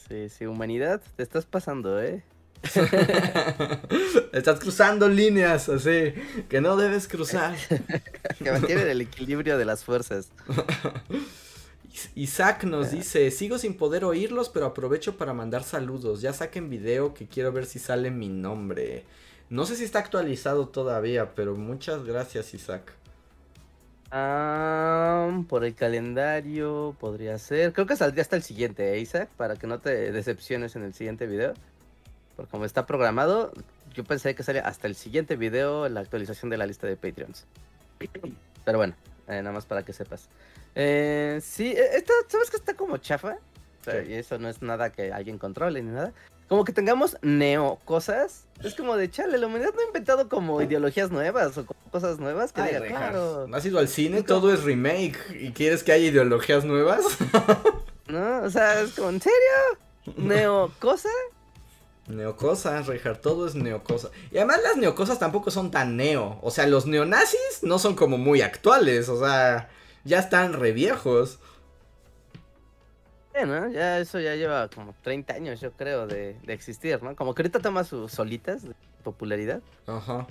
Sí, sí, humanidad, te estás pasando, ¿eh? Estás cruzando líneas así que no debes cruzar. Que mantienen el equilibrio de las fuerzas. Isaac nos dice, sigo sin poder oírlos, pero aprovecho para mandar saludos. Ya saquen video que quiero ver si sale mi nombre. No sé si está actualizado todavía, pero muchas gracias Isaac. Ah, por el calendario podría ser. Creo que saldría hasta el siguiente, ¿eh, Isaac? Para que no te decepciones en el siguiente video. Por como está programado, yo pensé que salía hasta el siguiente video la actualización de la lista de Patreons. Pero bueno, eh, nada más para que sepas. Eh, sí, e, esto, ¿sabes que está como chafa? O sea, Sí. Y eso no es nada que alguien controle ni nada. Como que tengamos neo cosas. Es como de chale, la humanidad no ha inventado como ideologías nuevas o cosas nuevas que Ay, diga, claro. ¿no has ido al cine? Es como- Todo es remake. ¿Y quieres que haya ideologías nuevas? ¿No? O sea, es como, ¿en serio? ¿Neo cosa? Neocosas, Richard, todo es neocosa. Y además las neocosas tampoco son tan neo. O sea, los neonazis no son como muy actuales. O sea, ya están re viejos. Ya eso ya lleva como 30 años, yo creo, de, de existir, ¿no? Como que ahorita toma sus solitas de popularidad. Ajá.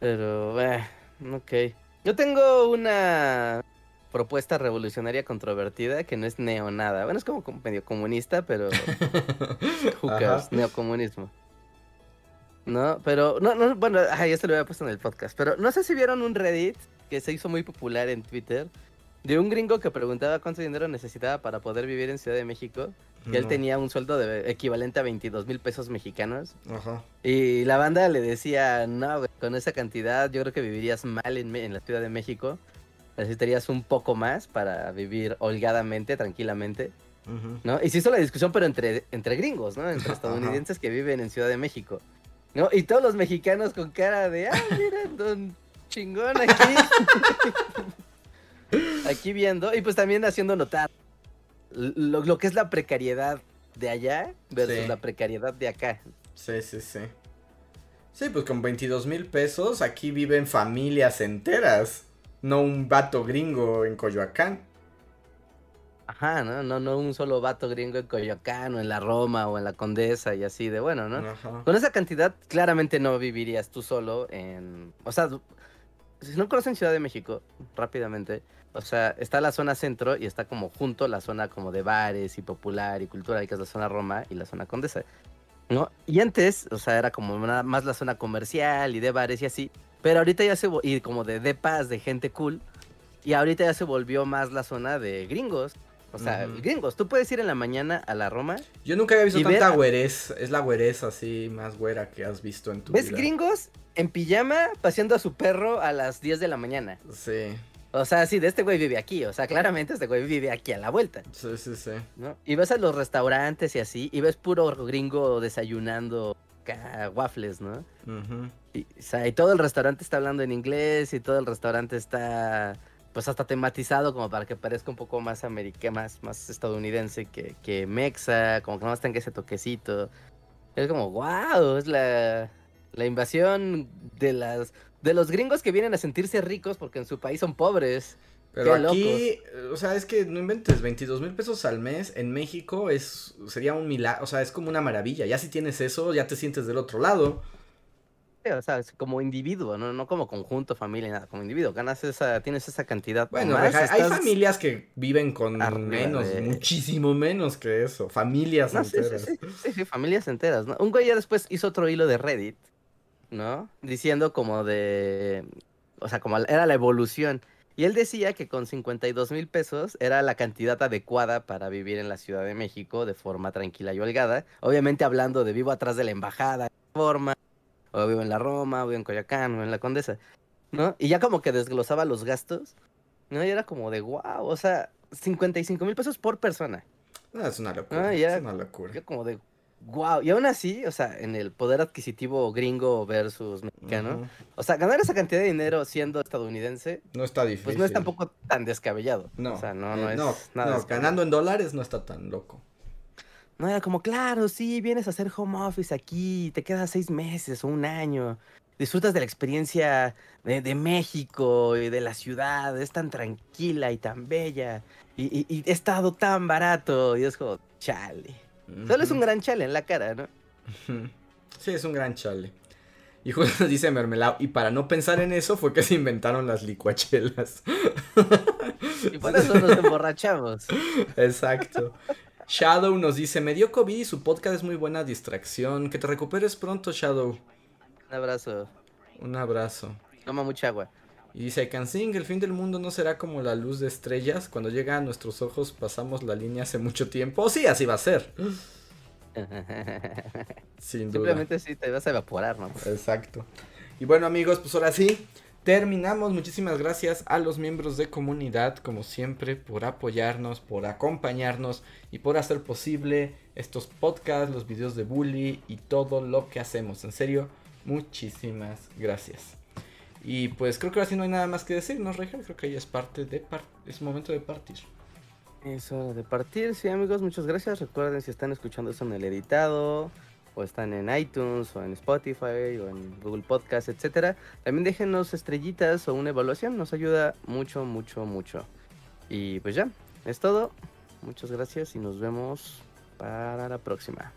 Pero, eh, ok. Yo tengo una propuesta revolucionaria controvertida que no es neo nada. Bueno, es como medio comunista, pero cares, neocomunismo. No, pero, no, no, bueno, ya se lo había puesto en el podcast, pero no sé si vieron un Reddit que se hizo muy popular en Twitter de un gringo que preguntaba cuánto dinero necesitaba para poder vivir en Ciudad de México, que él tenía un sueldo de equivalente a 22 mil pesos mexicanos. Ajá. Y la banda le decía, no, güey, con esa cantidad yo creo que vivirías mal en, la Ciudad de México. Necesitarías un poco más para vivir holgadamente, tranquilamente. ¿no? Y se hizo la discusión, pero entre, entre gringos, ¿no? Entre Ajá. estadounidenses que viven en Ciudad de México, ¿no? Y todos los mexicanos con cara de, ah, miren, don chingón aquí. aquí viendo, y pues también haciendo notar lo, lo que es la precariedad de allá versus Sí. la precariedad de acá. Sí, sí, sí. Sí, pues con 22 mil pesos aquí viven familias enteras. No un vato gringo en Coyoacán. Ajá, ¿no? No, no un solo vato gringo en Coyoacán o en la Roma o en la Condesa y así de bueno, ¿no? Ajá. Con esa cantidad claramente no vivirías tú solo en... O sea, si no conocen Ciudad de México, rápidamente, o sea, está la zona centro y está como junto la zona como de bares y popular y cultural, que es la zona Roma y la zona Condesa, ¿no? Y antes, o sea, era como nada más la zona comercial y de bares y así, pero ahorita ya se... Y como de depas, de gente cool, y ahorita ya se volvió más la zona de gringos. O sea, gringos, tú puedes ir en la mañana a la Roma Yo nunca había visto Y tanta ver- güerez. Es la güerez así más güera que has visto en tu ¿Ves vida. gringos en pijama paseando a su perro a las 10 de la mañana? Sí, O sea, sí, de este güey vive aquí. O sea, claramente este güey vive aquí a la vuelta, sí, sí, sí. ¿no? Y ves a los restaurantes y así, y ves puro gringo desayunando waffles, ¿no? Ujú. Y, o sea, y todo el restaurante está hablando en inglés y todo el restaurante está, pues hasta tematizado como para que parezca un poco más americano, más, más estadounidense que, que mexa, como que no tenga ese toquecito. Es como, wow, es la, la invasión de las de los gringos que vienen a sentirse ricos porque en su país son pobres. Pero Qué aquí, o sea, es que no inventes, 22 mil pesos al mes en México es, sería un milagro, o sea, es como una maravilla. Ya si tienes eso, ya te sientes del otro lado. Sí, O sea, es como individuo, no, no como conjunto, familia, nada, como individuo. Ganas esa, tienes esa cantidad. Bueno, más, Reja, hay familias que viven con menos, de- muchísimo menos que eso. Familias No, sí, sí, enteras. sí, sí, sí, familias enteras, ¿no? Un güey ya después hizo otro hilo de Reddit, ¿no? Diciendo como de, o sea, como era la evolución. Y él decía que con 52 mil pesos era la cantidad adecuada para vivir en la Ciudad de México de forma tranquila y holgada. Obviamente hablando de vivo atrás de la embajada, forma, o vivo en la Roma, o vivo en Coyoacán, o en la Condesa, ¿no? Y ya como que desglosaba los gastos, ¿no? Y era como de, wow, o sea, 55 mil pesos por persona. No, es una locura. Ah, ya. Es una locura. Yo como de, wow. Y aún así, o sea, en el poder adquisitivo gringo versus mexicano, o sea, ganar esa cantidad de dinero siendo estadounidense, No está difícil. pues no es tampoco tan descabellado. No, O sea, no, no eh, es no, nada no, descabellado. ganando en dólares no está tan loco. No era como, claro, sí, vienes a hacer home office aquí, te quedas seis meses o un año, disfrutas de la experiencia de, de México y de la ciudad, es tan tranquila y tan bella, y, y- y he estado tan barato, y es como, chale. Solo es un gran chale en la cara, ¿no? Sí, es un gran chale. Y justo dice Mermelao, y para no pensar en eso fue que se inventaron las licuachelas. Y por eso nos emborrachamos. Exacto. Shadow nos dice, me dio COVID y su podcast es muy buena distracción. Que te recuperes pronto, Shadow. Un abrazo. Un abrazo. Toma mucha agua. Y dice, I can sing, el fin del mundo no será como la luz de estrellas. Cuando llega a nuestros ojos pasamos la línea hace mucho tiempo. Oh, sí, así va a ser. Sin duda. Simplemente sí, te vas a evaporar, ¿no? Exacto. Y bueno amigos, pues ahora sí, terminamos. Muchísimas gracias a los miembros de comunidad, como siempre, por apoyarnos, por acompañarnos y por hacer posible estos podcasts, los videos de bully y todo lo que hacemos. En serio, muchísimas gracias. Y pues creo que ahora sí no hay nada más que decir, ¿no, Reja? Creo que ya es parte de par es momento de partir. Es hora de partir, sí amigos, muchas gracias. Recuerden si están escuchando eso en el editado, o están en iTunes, o en Spotify, o en Google Podcast, etcétera. También déjenos estrellitas o una evaluación, nos ayuda mucho, mucho, mucho. Y pues ya, es todo. Muchas gracias y nos vemos para la próxima.